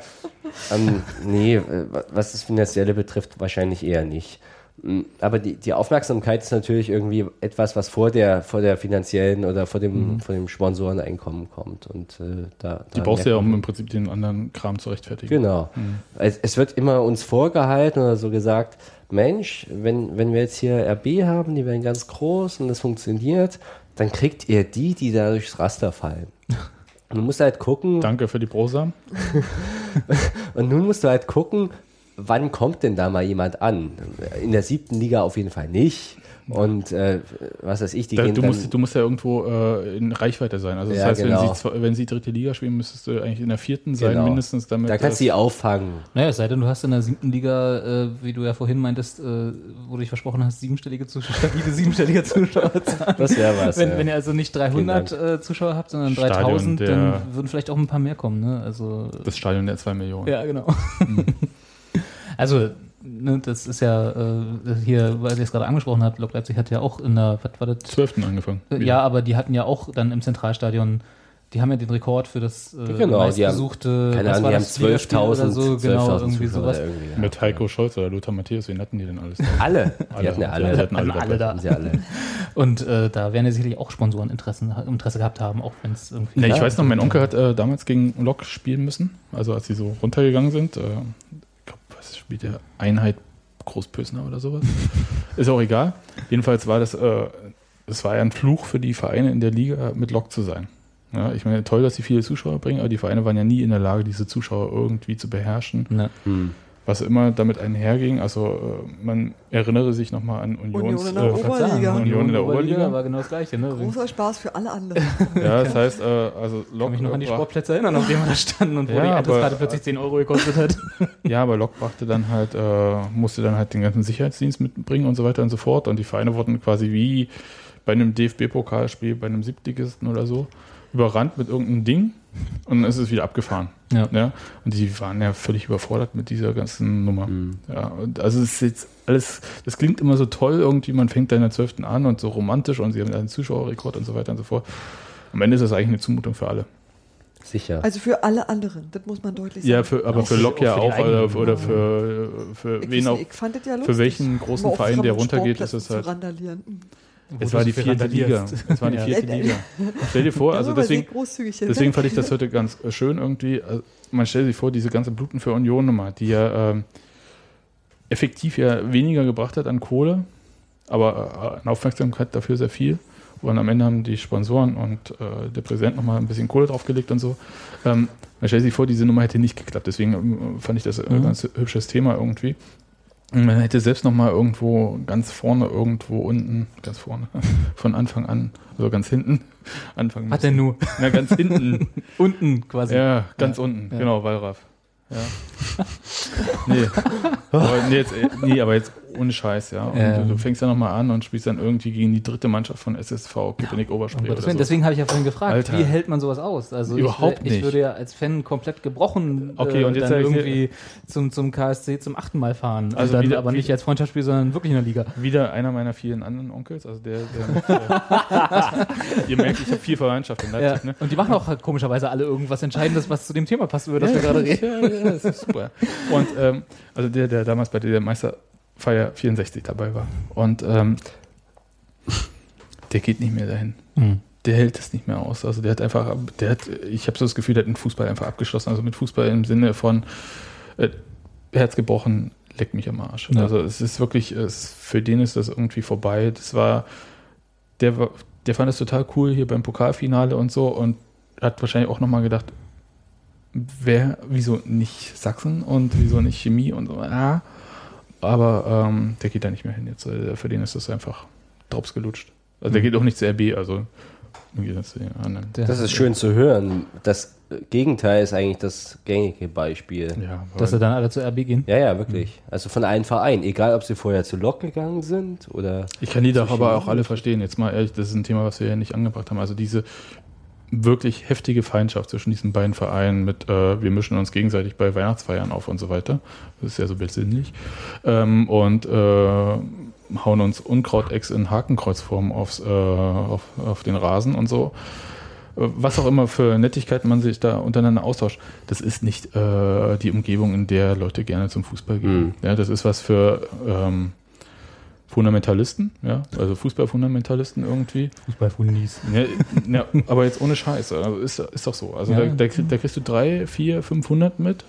ähm, nee, äh, was das Finanzielle betrifft, wahrscheinlich eher nicht. Mm, Aber die, die Aufmerksamkeit ist natürlich irgendwie etwas, was vor der, vor der finanziellen oder vor dem, vor dem Sponsoreneinkommen kommt. Und äh, da, Die da brauchst du ja, um im Prinzip den anderen Kram zu rechtfertigen. Genau. Es, es wird immer uns vorgehalten oder so gesagt, Mensch, wenn, wenn wir jetzt hier RB haben, die werden ganz groß und das funktioniert, dann kriegt ihr die, die da durchs Raster fallen. Und du musst halt gucken, Danke für die Prosa. und nun musst du halt gucken, wann kommt denn da mal jemand an? In der siebten Liga auf jeden Fall nicht. Und äh, was weiß ich, die Da, gehen du, dann, musst, du musst ja irgendwo äh, in Reichweite sein. Also das Ja, heißt, genau. wenn, sie, zwe- wenn sie dritte Liga spielen, müsstest du eigentlich in der vierten sein, Genau. mindestens damit. da kannst du sie auffangen. Naja, es sei denn, du hast in der siebten Liga, äh, wie du ja vorhin meintest, äh, wo du dich versprochen hast, siebenstellige Zuschauer, stabile siebenstellige Zuschauerzahlen. Das wäre was. Wenn, ja. wenn ihr also nicht 300 äh, Zuschauer habt, sondern Stadion 3000, der- dann würden vielleicht auch ein paar mehr kommen. Ne? Also, das Stadion der zwei Millionen. ja, genau. also, ne, das ist ja äh, hier, weil ihr es gerade angesprochen habt, Lok Leipzig hat ja auch in der, was war das? Zwölften angefangen. Äh, Ja, aber die hatten ja auch dann im Zentralstadion, die haben ja den Rekord für das äh, Genau, die haben- meistbesuchte, Keine Ahnung, die haben das, Ligaspiel 12.000 oder so, genau, 12.000 irgendwie Zuschauer sowas. irgendwie, ja. Mit Heiko Scholz oder Lothar Matthäus, wen hatten die denn alles? Alle. Die Alle. hatten ja Die alle. hatten alle Hatten alle dabei. da. Sie alle. Und äh, da werden ja sicherlich auch Sponsoren Interessen, Interesse gehabt haben, auch wenn es irgendwie. Ne, ich weiß noch, mein Onkel hat äh, damals gegen Lok spielen müssen, also als sie so runtergegangen sind. Was spielt der? Einheit Großpösner oder sowas. Ist auch egal. Jedenfalls war das, äh, es war ja ein Fluch für die Vereine in der Liga mit Lok zu sein. Ja, ich meine, toll, dass sie viele Zuschauer bringen, aber die Vereine waren ja nie in der Lage, diese Zuschauer irgendwie zu beherrschen. Ne. Hm. Was immer damit einherging, also äh, man erinnere sich nochmal an Unions, Union in der äh, Oberliga. Union in der Oberliga. war genau das Gleiche. Ne? Großer Spaß für alle anderen. Ja, das heißt, äh, also Ich kann Lok mich noch an die Sportplätze erinnern, auf denen wir da standen und wo Ja, die aber- Eintrittskarte plötzlich 10 Euro gekostet hat. Ja, aber Lok brachte dann halt, äh, musste dann halt den ganzen Sicherheitsdienst mitbringen und so weiter und so fort. Und die Vereine wurden quasi wie bei einem DFB-Pokalspiel, bei einem Siebtligisten oder so, überrannt mit irgendeinem Ding und dann ist es wieder abgefahren. Ja. Und die waren ja völlig überfordert mit dieser ganzen Nummer. Hm. Ja, und also es ist jetzt alles, das klingt immer so toll irgendwie, man fängt da in der 12. an und so romantisch und sie haben einen Zuschauerrekord und so weiter und so fort. Am Ende ist das eigentlich eine Zumutung für alle. Sicher. Also für alle anderen, das muss man deutlich sagen. Ja, für, aber Auch für für- Lok ja auch für oder, oder für, für ich, wen auch. ich fand das ja für lustig. welchen großen Verein, der runtergeht, ist es halt- Zu randalieren. Es war die vierte Liga. Es war die vierte Liga. Stell dir vor, also deswegen, deswegen fand ich das heute ganz äh, schön irgendwie. Also Man stellt sich vor, diese ganze Bluten für Union Nummer, die ja ähm, effektiv ja weniger gebracht hat an Kohle, aber äh, an Aufmerksamkeit dafür sehr viel. Und am Ende haben die Sponsoren und äh, der Präsident nochmal ein bisschen Kohle draufgelegt und so. Ähm, man stellt sich vor, diese Nummer hätte nicht geklappt. Deswegen ähm, fand ich das ein Mhm. ganz hübsches Thema irgendwie. Und man hätte selbst nochmal irgendwo ganz vorne, irgendwo unten, ganz vorne, von Anfang an, also ganz hinten, anfangen Hat er nur Na, ganz hinten. unten quasi. ja, ganz Ja. unten, Ja. genau, Wallraff. Ja. nee. Aber, nee, jetzt, äh, nee, aber jetzt ohne Scheiß, ja. Und Ähm. du fängst ja nochmal an und spielst dann irgendwie gegen die dritte Mannschaft von SSV, Köpenick Oberspree so. Deswegen habe ich ja vorhin gefragt, Alter. wie hält man sowas aus? Also Überhaupt ich, ich nicht. würde ja als Fan komplett gebrochen Okay, und jetzt dann ich irgendwie zum, zum KSC zum achten Mal fahren. Also Also dann wieder- aber nicht als Freundschaftsspiel, sondern wirklich in der Liga. Wieder einer meiner vielen anderen Onkels, also der, der mit, äh, ihr merkt, ich habe viel Verwandtschaft in Ja. Leipzig, ne? Und die machen auch halt komischerweise alle irgendwas Entscheidendes, was zu dem Thema passt, über das wir gerade reden. Das ist super. Und ähm, also der, der damals bei der Meisterfeier 64 dabei war. Und ähm, der geht nicht mehr dahin. Hm. Der hält es nicht mehr aus. Also der hat einfach, der hat, ich habe so das Gefühl, der hat mit Fußball einfach abgeschlossen. Also mit Fußball im Sinne von äh, Herz gebrochen, leck mich am Arsch. Ja. Also es ist wirklich, es, für den ist das irgendwie vorbei. Das war, der war, der fand es total cool hier beim Pokalfinale und so und hat wahrscheinlich auch nochmal gedacht, wer, wieso nicht Sachsen und wieso nicht Chemie und so. Ah, aber ähm, der geht da nicht mehr hin jetzt. Also Für den ist das einfach Drops gelutscht. Also der Mhm. geht auch nicht zu RB, also im Gegensatz zu den anderen. Der- Das ist schön zu hören. Das Gegenteil ist eigentlich das gängige Beispiel. Ja, Dass sie dann alle zu RB gehen. Ja, ja, wirklich. Also von allen Vereinen, egal ob sie vorher zu Lok gegangen sind oder. ich kann die doch aber auch alle verstehen. Jetzt mal ehrlich, das ist ein Thema, was wir ja nicht angebracht haben. Also diese wirklich heftige Feindschaft zwischen diesen beiden Vereinen mit, äh, wir mischen uns gegenseitig bei Weihnachtsfeiern auf und so weiter. Das ist ja so bildsinnlich. Ähm, und äh, hauen uns Unkrautex in Hakenkreuzform aufs, äh, auf, auf den Rasen und so. Äh, Was auch immer für Nettigkeiten man sich da untereinander austauscht, das ist nicht äh, die Umgebung, in der Leute gerne zum Fußball gehen. Mhm. Ja, das ist was für ähm, Fundamentalisten, ja, also Fußballfundamentalisten irgendwie. Fußballfundis. Ja, ja, aber jetzt ohne Scheiß, also ist, ist doch so. Also Ja. da, da, da kriegst du drei, vier, 500 mit,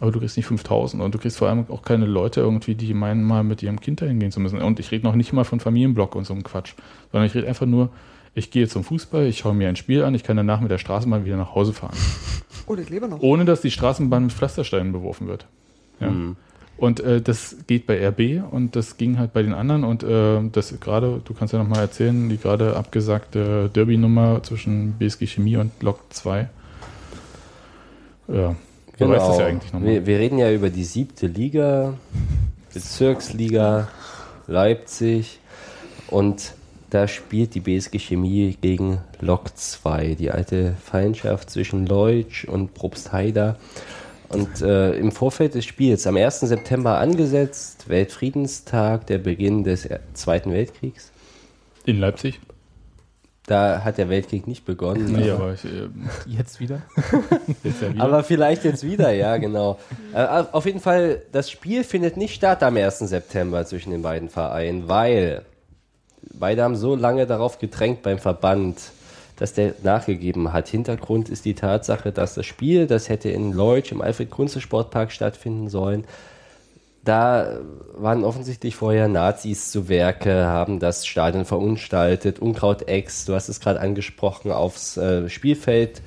aber du kriegst nicht 5000 und du kriegst vor allem auch keine Leute irgendwie, die meinen, mal mit ihrem Kind dahin gehen zu müssen. Und ich rede noch nicht mal von Familienblock und so einem Quatsch, sondern ich rede einfach nur, ich gehe zum Fußball, ich schaue mir ein Spiel an, ich kann danach mit der Straßenbahn wieder nach Hause fahren. Oh, ich lebe noch. Ohne dass die Straßenbahn mit Pflastersteinen beworfen wird. Ja. Hm. Und äh, das geht bei RB und das ging halt bei den anderen. Und äh, das gerade, du kannst ja nochmal erzählen, die gerade abgesagte Derby-Nummer zwischen BSG Chemie und Lok 2. Ja, du weißt das ja eigentlich nochmal. Genau. Wir, wir reden ja über die siebte Liga, Bezirksliga Leipzig und da spielt die BSG Chemie gegen Lok 2, die alte Feindschaft zwischen Leutsch und Probstheider. Und äh, im Vorfeld des Spiels, am 1. September angesetzt, Weltfriedenstag, der Beginn des Zweiten Weltkriegs. In Leipzig? Da hat der Weltkrieg nicht begonnen. Nee, aber- aber ich, äh, Jetzt wieder? jetzt ja wieder. Aber vielleicht jetzt wieder, ja, genau. Äh, auf jeden Fall, das Spiel findet nicht statt am 1. September zwischen den beiden Vereinen, weil beide haben so lange darauf gedrängt beim Verband, dass der nachgegeben hat. Hintergrund ist die Tatsache, dass das Spiel, das hätte in Leutsch im Alfred-Kunze-Sportpark stattfinden sollen, da waren offensichtlich vorher Nazis zu Werke, haben das Stadion verunstaltet, Unkrautex, du hast es gerade angesprochen, aufs äh, Spielfeld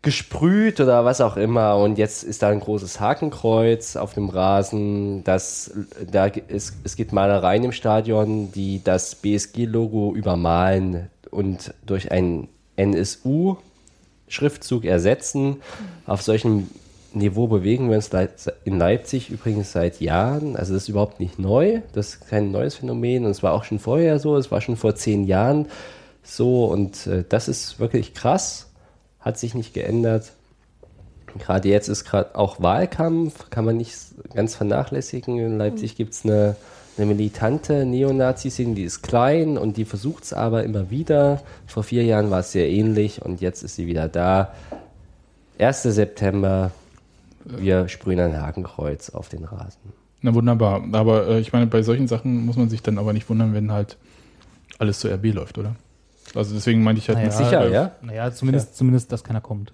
gesprüht oder was auch immer und jetzt ist da ein großes Hakenkreuz auf dem Rasen, das da ist, es gibt Malereien im Stadion, die das BSG-Logo übermalen und durch einen NSU-Schriftzug ersetzen. Auf solchem Niveau bewegen wir uns in Leipzig übrigens seit Jahren. Also das ist überhaupt nicht neu. Das ist kein neues Phänomen. Und es war auch schon vorher so. Es war schon vor zehn Jahren so. Und äh, das ist wirklich krass. Hat sich nicht geändert. Gerade jetzt ist gerade auch Wahlkampf. Kann man nicht ganz vernachlässigen. In Leipzig gibt es eine, eine militante Neonazi-Szene, die ist klein und die versucht es aber immer wieder. Vor vier Jahren war es sehr ähnlich und jetzt ist sie wieder da. 1. September, wir sprühen ein Hakenkreuz auf den Rasen. Na wunderbar. Aber äh, ich meine, bei solchen Sachen muss man sich dann aber nicht wundern, wenn halt alles zu RB läuft, oder? Also deswegen meinte ich halt Naja, mit Sicher, ja? Naja, zumindest, zumindest, dass keiner kommt.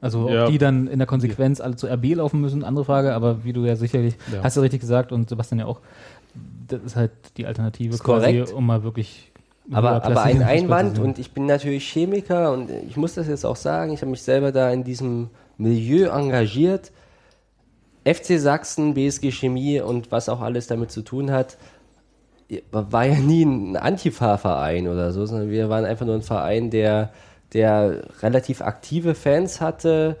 Also ob Ja. die dann in der Konsequenz alle zu RB laufen müssen, andere Frage, aber wie du ja sicherlich, Ja. hast du richtig gesagt und Sebastian ja auch, das ist halt die Alternative Ist korrekt. um mal wirklich Aber, aber ein Einwand, und ich bin natürlich Chemiker und ich muss das jetzt auch sagen, ich habe mich selber da in diesem Milieu engagiert. FC Sachsen, BSG Chemie und was auch alles damit zu tun hat, war ja nie ein Antifa-Verein oder so, sondern wir waren einfach nur ein Verein, der, der relativ aktive Fans hatte.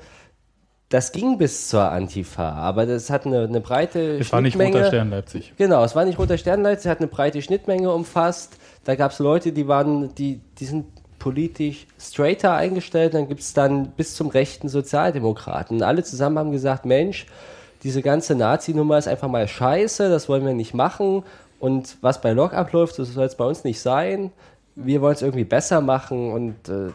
Das ging bis zur Antifa, aber das hat eine, eine breite Es war nicht Schnittmenge. Roter Stern Leipzig. Genau, es war nicht Roter Sternleiter, es hat eine breite Schnittmenge umfasst. Da gab es Leute, die waren, die, die sind politisch straighter eingestellt, dann gibt es dann bis zum rechten Sozialdemokraten. Und alle zusammen haben gesagt, Mensch, diese ganze Nazi-Nummer ist einfach mal scheiße, das wollen wir nicht machen. Und was bei Lok abläuft, das soll es bei uns nicht sein. Wir wollen es irgendwie besser machen und äh,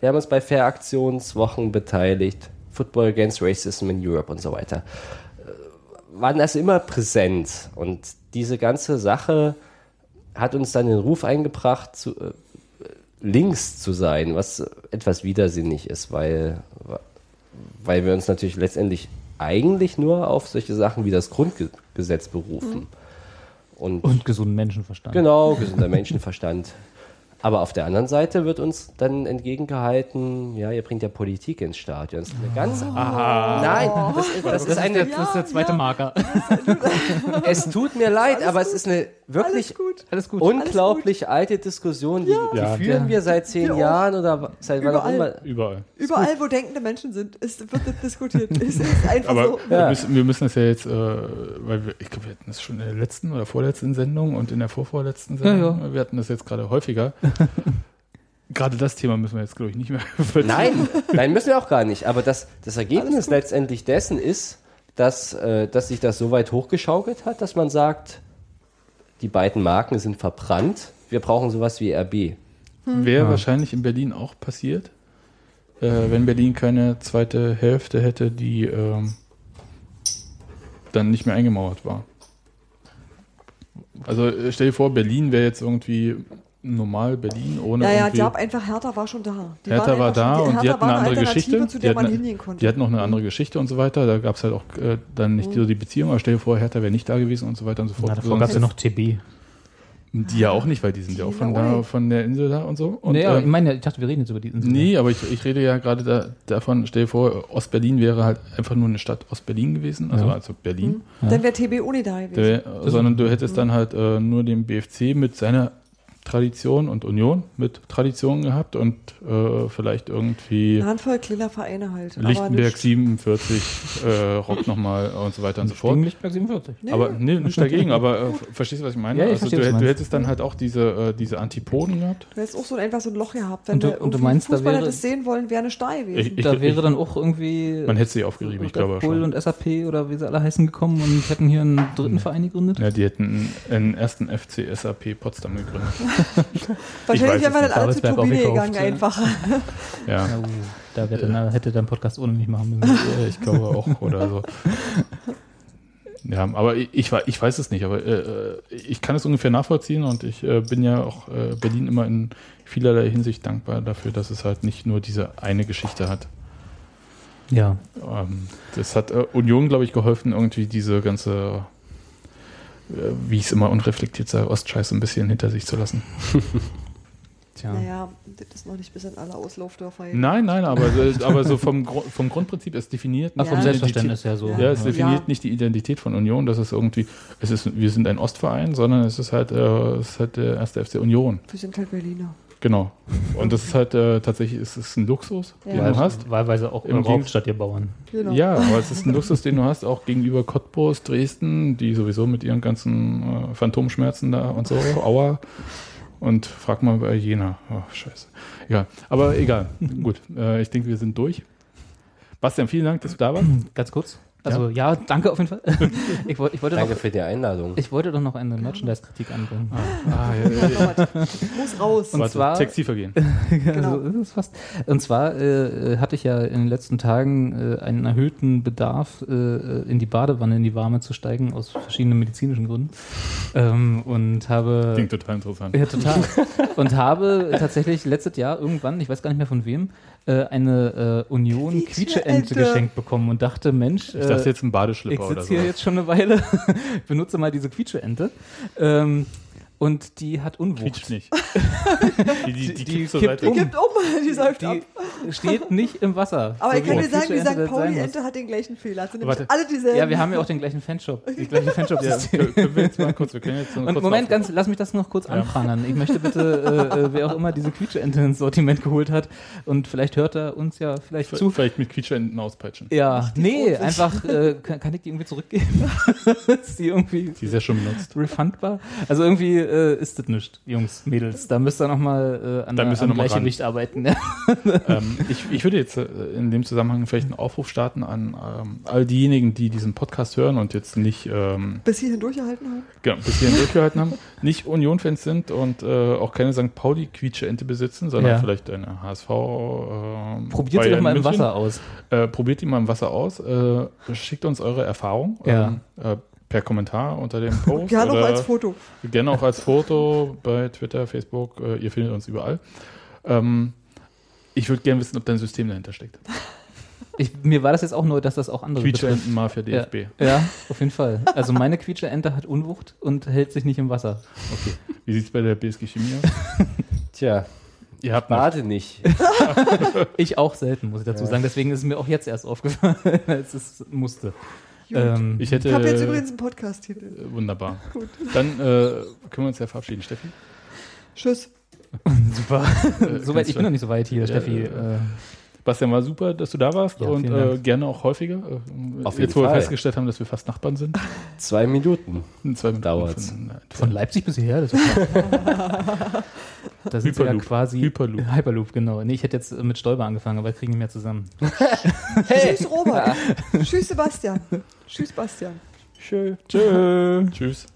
wir haben uns bei Fair Aktionswochen beteiligt. Football Against Racism in Europe und so weiter waren also immer präsent. Und diese ganze Sache hat uns dann den Ruf eingebracht, zu, äh, links zu sein, was etwas widersinnig ist, weil, weil wir uns natürlich letztendlich eigentlich nur auf solche Sachen wie das Grundgesetz berufen. Und, und gesunden Menschenverstand. Genau, gesunder Menschenverstand. Aber auf der anderen Seite wird uns dann entgegengehalten, ja, ihr bringt ja Politik ins Stadion. Das ist eine ganz. Nein, das ist, das ist eine. Das ist der zweite Marker. Es tut mir leid, aber es ist eine wirklich gut. Alles gut. unglaublich alte Diskussion, die, die Ja. führen Ja. wir seit zehn Wir. Jahren oder seit wann auch Überall. immer. Überall. Überall, wo denkende Menschen sind, ist, wird das diskutiert. Es ist einfach Aber so. wir, müssen, wir müssen das ja jetzt, äh, weil wir, ich glaube, wir hatten das schon in der letzten oder vorletzten Sendung und in der vorvorletzten Sendung. Wir hatten das jetzt gerade häufiger. gerade das Thema müssen wir jetzt, glaube ich, nicht mehr vertiefen. Nein, nein, müssen wir auch gar nicht. Aber das, das Ergebnis letztendlich dessen ist, dass, äh, dass sich das so weit hochgeschaukelt hat, dass man sagt, die beiden Marken sind verbrannt. Wir brauchen sowas wie RB. Wäre wahrscheinlich in Berlin auch passiert, äh, wenn Berlin keine zweite Hälfte hätte, die ähm, dann nicht mehr eingemauert war. Also äh, stell dir vor, Berlin wäre jetzt irgendwie normal Berlin ohne Ja, ja, irgendwie... die haben einfach, Hertha war schon da. Die Hertha war da schon- und die hatten eine andere Geschichte. zu Die hatten, hingehen konnte. die hatten noch eine andere Geschichte und so weiter. Da gab es halt auch äh, dann nicht so die Beziehung. Aber stell dir vor, Hertha wäre nicht da gewesen und so weiter und so fort. Na, davor gab es ja noch TB. Die ja auch nicht, weil die sind ja auch von, da, von der Insel da und so. Und, nee, aber ähm, ich meine, ja, ich dachte, wir reden jetzt über die Insel. Nee, aber ich, ich rede ja gerade da, davon, stell dir vor, Ostberlin wäre halt einfach nur eine Stadt Ostberlin gewesen, also, Ja. also Berlin. Dann wäre TB Uni da gewesen. Der, sondern du hättest dann halt äh, nur den BFC mit seiner Tradition und Union mit Tradition gehabt und äh, vielleicht irgendwie Eine Handvoll kleiner Vereine halt. Lichtenberg nicht- 47, äh, Rock nochmal und so weiter und so fort. Gegen Lichtenberg 47. Nee. Aber nee, nicht dagegen, aber äh, verstehst du, was ich meine? Ja, ich also verstehe, du, was du hätt- du hättest dann halt auch diese, äh, diese Antipoden gehabt. Du hättest auch so einfach so ein Loch gehabt. Wenn Und du- und du meinst, da Fußball wäre- hättest sehen wollen, wäre eine Steil gewesen. Ich- da wäre dann auch irgendwie Man hätte sie aufgerieben, ich glaube Bull schon. und SAP oder wie sie alle heißen gekommen und hätten hier einen dritten Verein gegründet. Ja, die hätten einen ersten FC SAP Potsdam gegründet. Wahrscheinlich wären wir dann alle zur Turbine aufgekauft, gegangen ja. einfach. Ja, Ja, da dann, hätte dann Podcast ohne mich machen müssen. äh, ich glaube auch oder so. Ja, aber ich, ich, ich weiß es nicht, aber äh, ich kann es ungefähr nachvollziehen und ich äh, bin ja auch äh, Berlin immer in vielerlei Hinsicht dankbar dafür, dass es halt nicht nur diese eine Geschichte hat. Ja. Ähm, das hat äh, Union, glaube ich, geholfen, irgendwie diese ganze, äh, wie ich es immer unreflektiert sage, Ostscheiß ein bisschen hinter sich zu lassen. Tja. Naja, das ist noch nicht bis in alle Auslaufdörfer. Nein, nein, aber, aber so vom, Gru- vom Grundprinzip, es definiert Ach, nicht vom Ja. die Identität- Selbstverständnis her so. Ja, es definiert Ja. nicht die Identität von Union, dass es irgendwie, es ist, wir sind ein Ostverein, sondern es ist halt, äh, es ist halt der erste FC Union. Wir sind halt Berliner. Genau. Und das ist halt äh, tatsächlich, es ist ein Luxus, Ja. den du hast. Wahlweise auch Im Hauptstadt, ihr Bauern. Genau. Ja, aber es ist ein Luxus, den du hast, auch gegenüber Cottbus, Dresden, die sowieso mit ihren ganzen äh, Phantomschmerzen da und so, Aua. Und frag mal bei Jena. Oh, scheiße. Egal. Aber egal. Gut. Äh, ich denke, wir sind durch. Bastian, vielen Dank, dass du da warst. Ganz kurz. Also ja, danke auf jeden Fall. Ich, wollt, ich, wollte Danke noch, für die Einladung. ich wollte doch noch eine Merchandise-Kritik anbringen. Ah, ja, ja, ja. Muss raus. Und zwar- Textilvergehen. Genau. Also, fast. Und zwar äh, hatte ich ja in den letzten Tagen äh, einen erhöhten Bedarf, äh, in die Badewanne, in die Warme zu steigen, aus verschiedenen medizinischen Gründen. Ähm, und habe. Klingt total interessant. Ja, total. Und habe tatsächlich letztes Jahr irgendwann, ich weiß gar nicht mehr von wem, äh, eine äh, Union Quietscheente. Geschenkt bekommen und dachte, Mensch, Ich dachte äh, jetzt ein ich Badeschlipper oder sitze so. hier jetzt schon eine Weile, benutze mal diese Quietscheente. Ähm, und die hat Unwucht. Quietscht nicht. Die, die, die, Die kippt zur kippt Seite. um. Gibt um, die säuft ab. Die steht nicht im Wasser. Aber So ich kann dir sagen, die St. Pauli-Ente hat den gleichen Fehler. Also Warte. alle dieselben. Ja, wir haben ja auch den gleichen Fanshop. Die gleiche Fanshop-System. Ja, können wir jetzt mal kurz, wir können jetzt so Und kurz Moment, ganz, lass mich das noch kurz anprangern. Ich möchte bitte, äh, äh, wer auch immer diese Quietscheente ins Sortiment geholt hat und vielleicht hört er uns ja vielleicht zu. Vielleicht mit Quietschenden auspeitschen. Ja, nee, einfach, äh, kann, kann ich die irgendwie zurückgeben? ist die irgendwie Die ist ja schon benutzt. refundbar? Also irgendwie äh, ist das nicht, Jungs, Mädels. Da müsst ihr nochmal äh, an Da der, müsst noch. Gleichgewicht arbeiten. Ja. ähm, ich, ich würde jetzt äh, in dem Zusammenhang vielleicht einen Aufruf starten an ähm, all diejenigen, die diesen Podcast hören und jetzt nicht ähm, Bis hierhin durchgehalten haben. genau, bis hierhin durchgehalten haben, nicht Union-Fans sind und äh, auch keine St. Pauli-Quietsche-Ente besitzen, sondern Ja. vielleicht eine HSV. ähm, Probiert sie doch mal im. Wasser aus. Äh, probiert die mal im Wasser aus. Äh, schickt uns eure Erfahrung Ja. Per Kommentar unter dem Post. Gerne auch als Foto. Gerne auch als Foto bei Twitter, Facebook. Äh, ihr findet uns überall. Ähm, ich würde gerne wissen, ob da ein System dahinter steckt. Ich, mir war das jetzt auch nur, dass das auch andere betrifft. Quietschenten Mafia Ja. DFB. Ja, auf jeden Fall. Also meine Quietscheente hat Unwucht und hält sich nicht im Wasser. Wie sieht es bei der BSG Chemie aus? Tja, Ihr habt warte nicht. Ich auch selten, muss ich dazu sagen. Deswegen ist es mir auch jetzt erst aufgefallen, als es musste. Gut. Ähm, Ich hätte. Ich habe jetzt übrigens einen Podcast-Titel. äh, Wunderbar. Dann äh, können wir uns ja verabschieden, Steffi. Tschüss. super. Äh, Soweit, kannst ich bin noch nicht so weit hier, Ja, Steffi. äh, Äh, Bastian, war super, dass du da warst Ja, und äh, gerne auch häufiger. Äh, Auf jetzt, wo wir Fall. festgestellt haben, dass wir fast Nachbarn sind. Zwei Minuten. In zwei Minuten Dauert's. Von, äh, von Leipzig bis hierher. Das da sind wir ja Hyperloop. quasi. Hyperloop. Hyperloop, genau. Nee, ich hätte jetzt mit Stolper angefangen, aber wir kriegen nicht mehr zusammen. Tschüss, Robert. Tschüss, Sebastian. Tschüss, Bastian. Tschö. Tschö. Tschüss.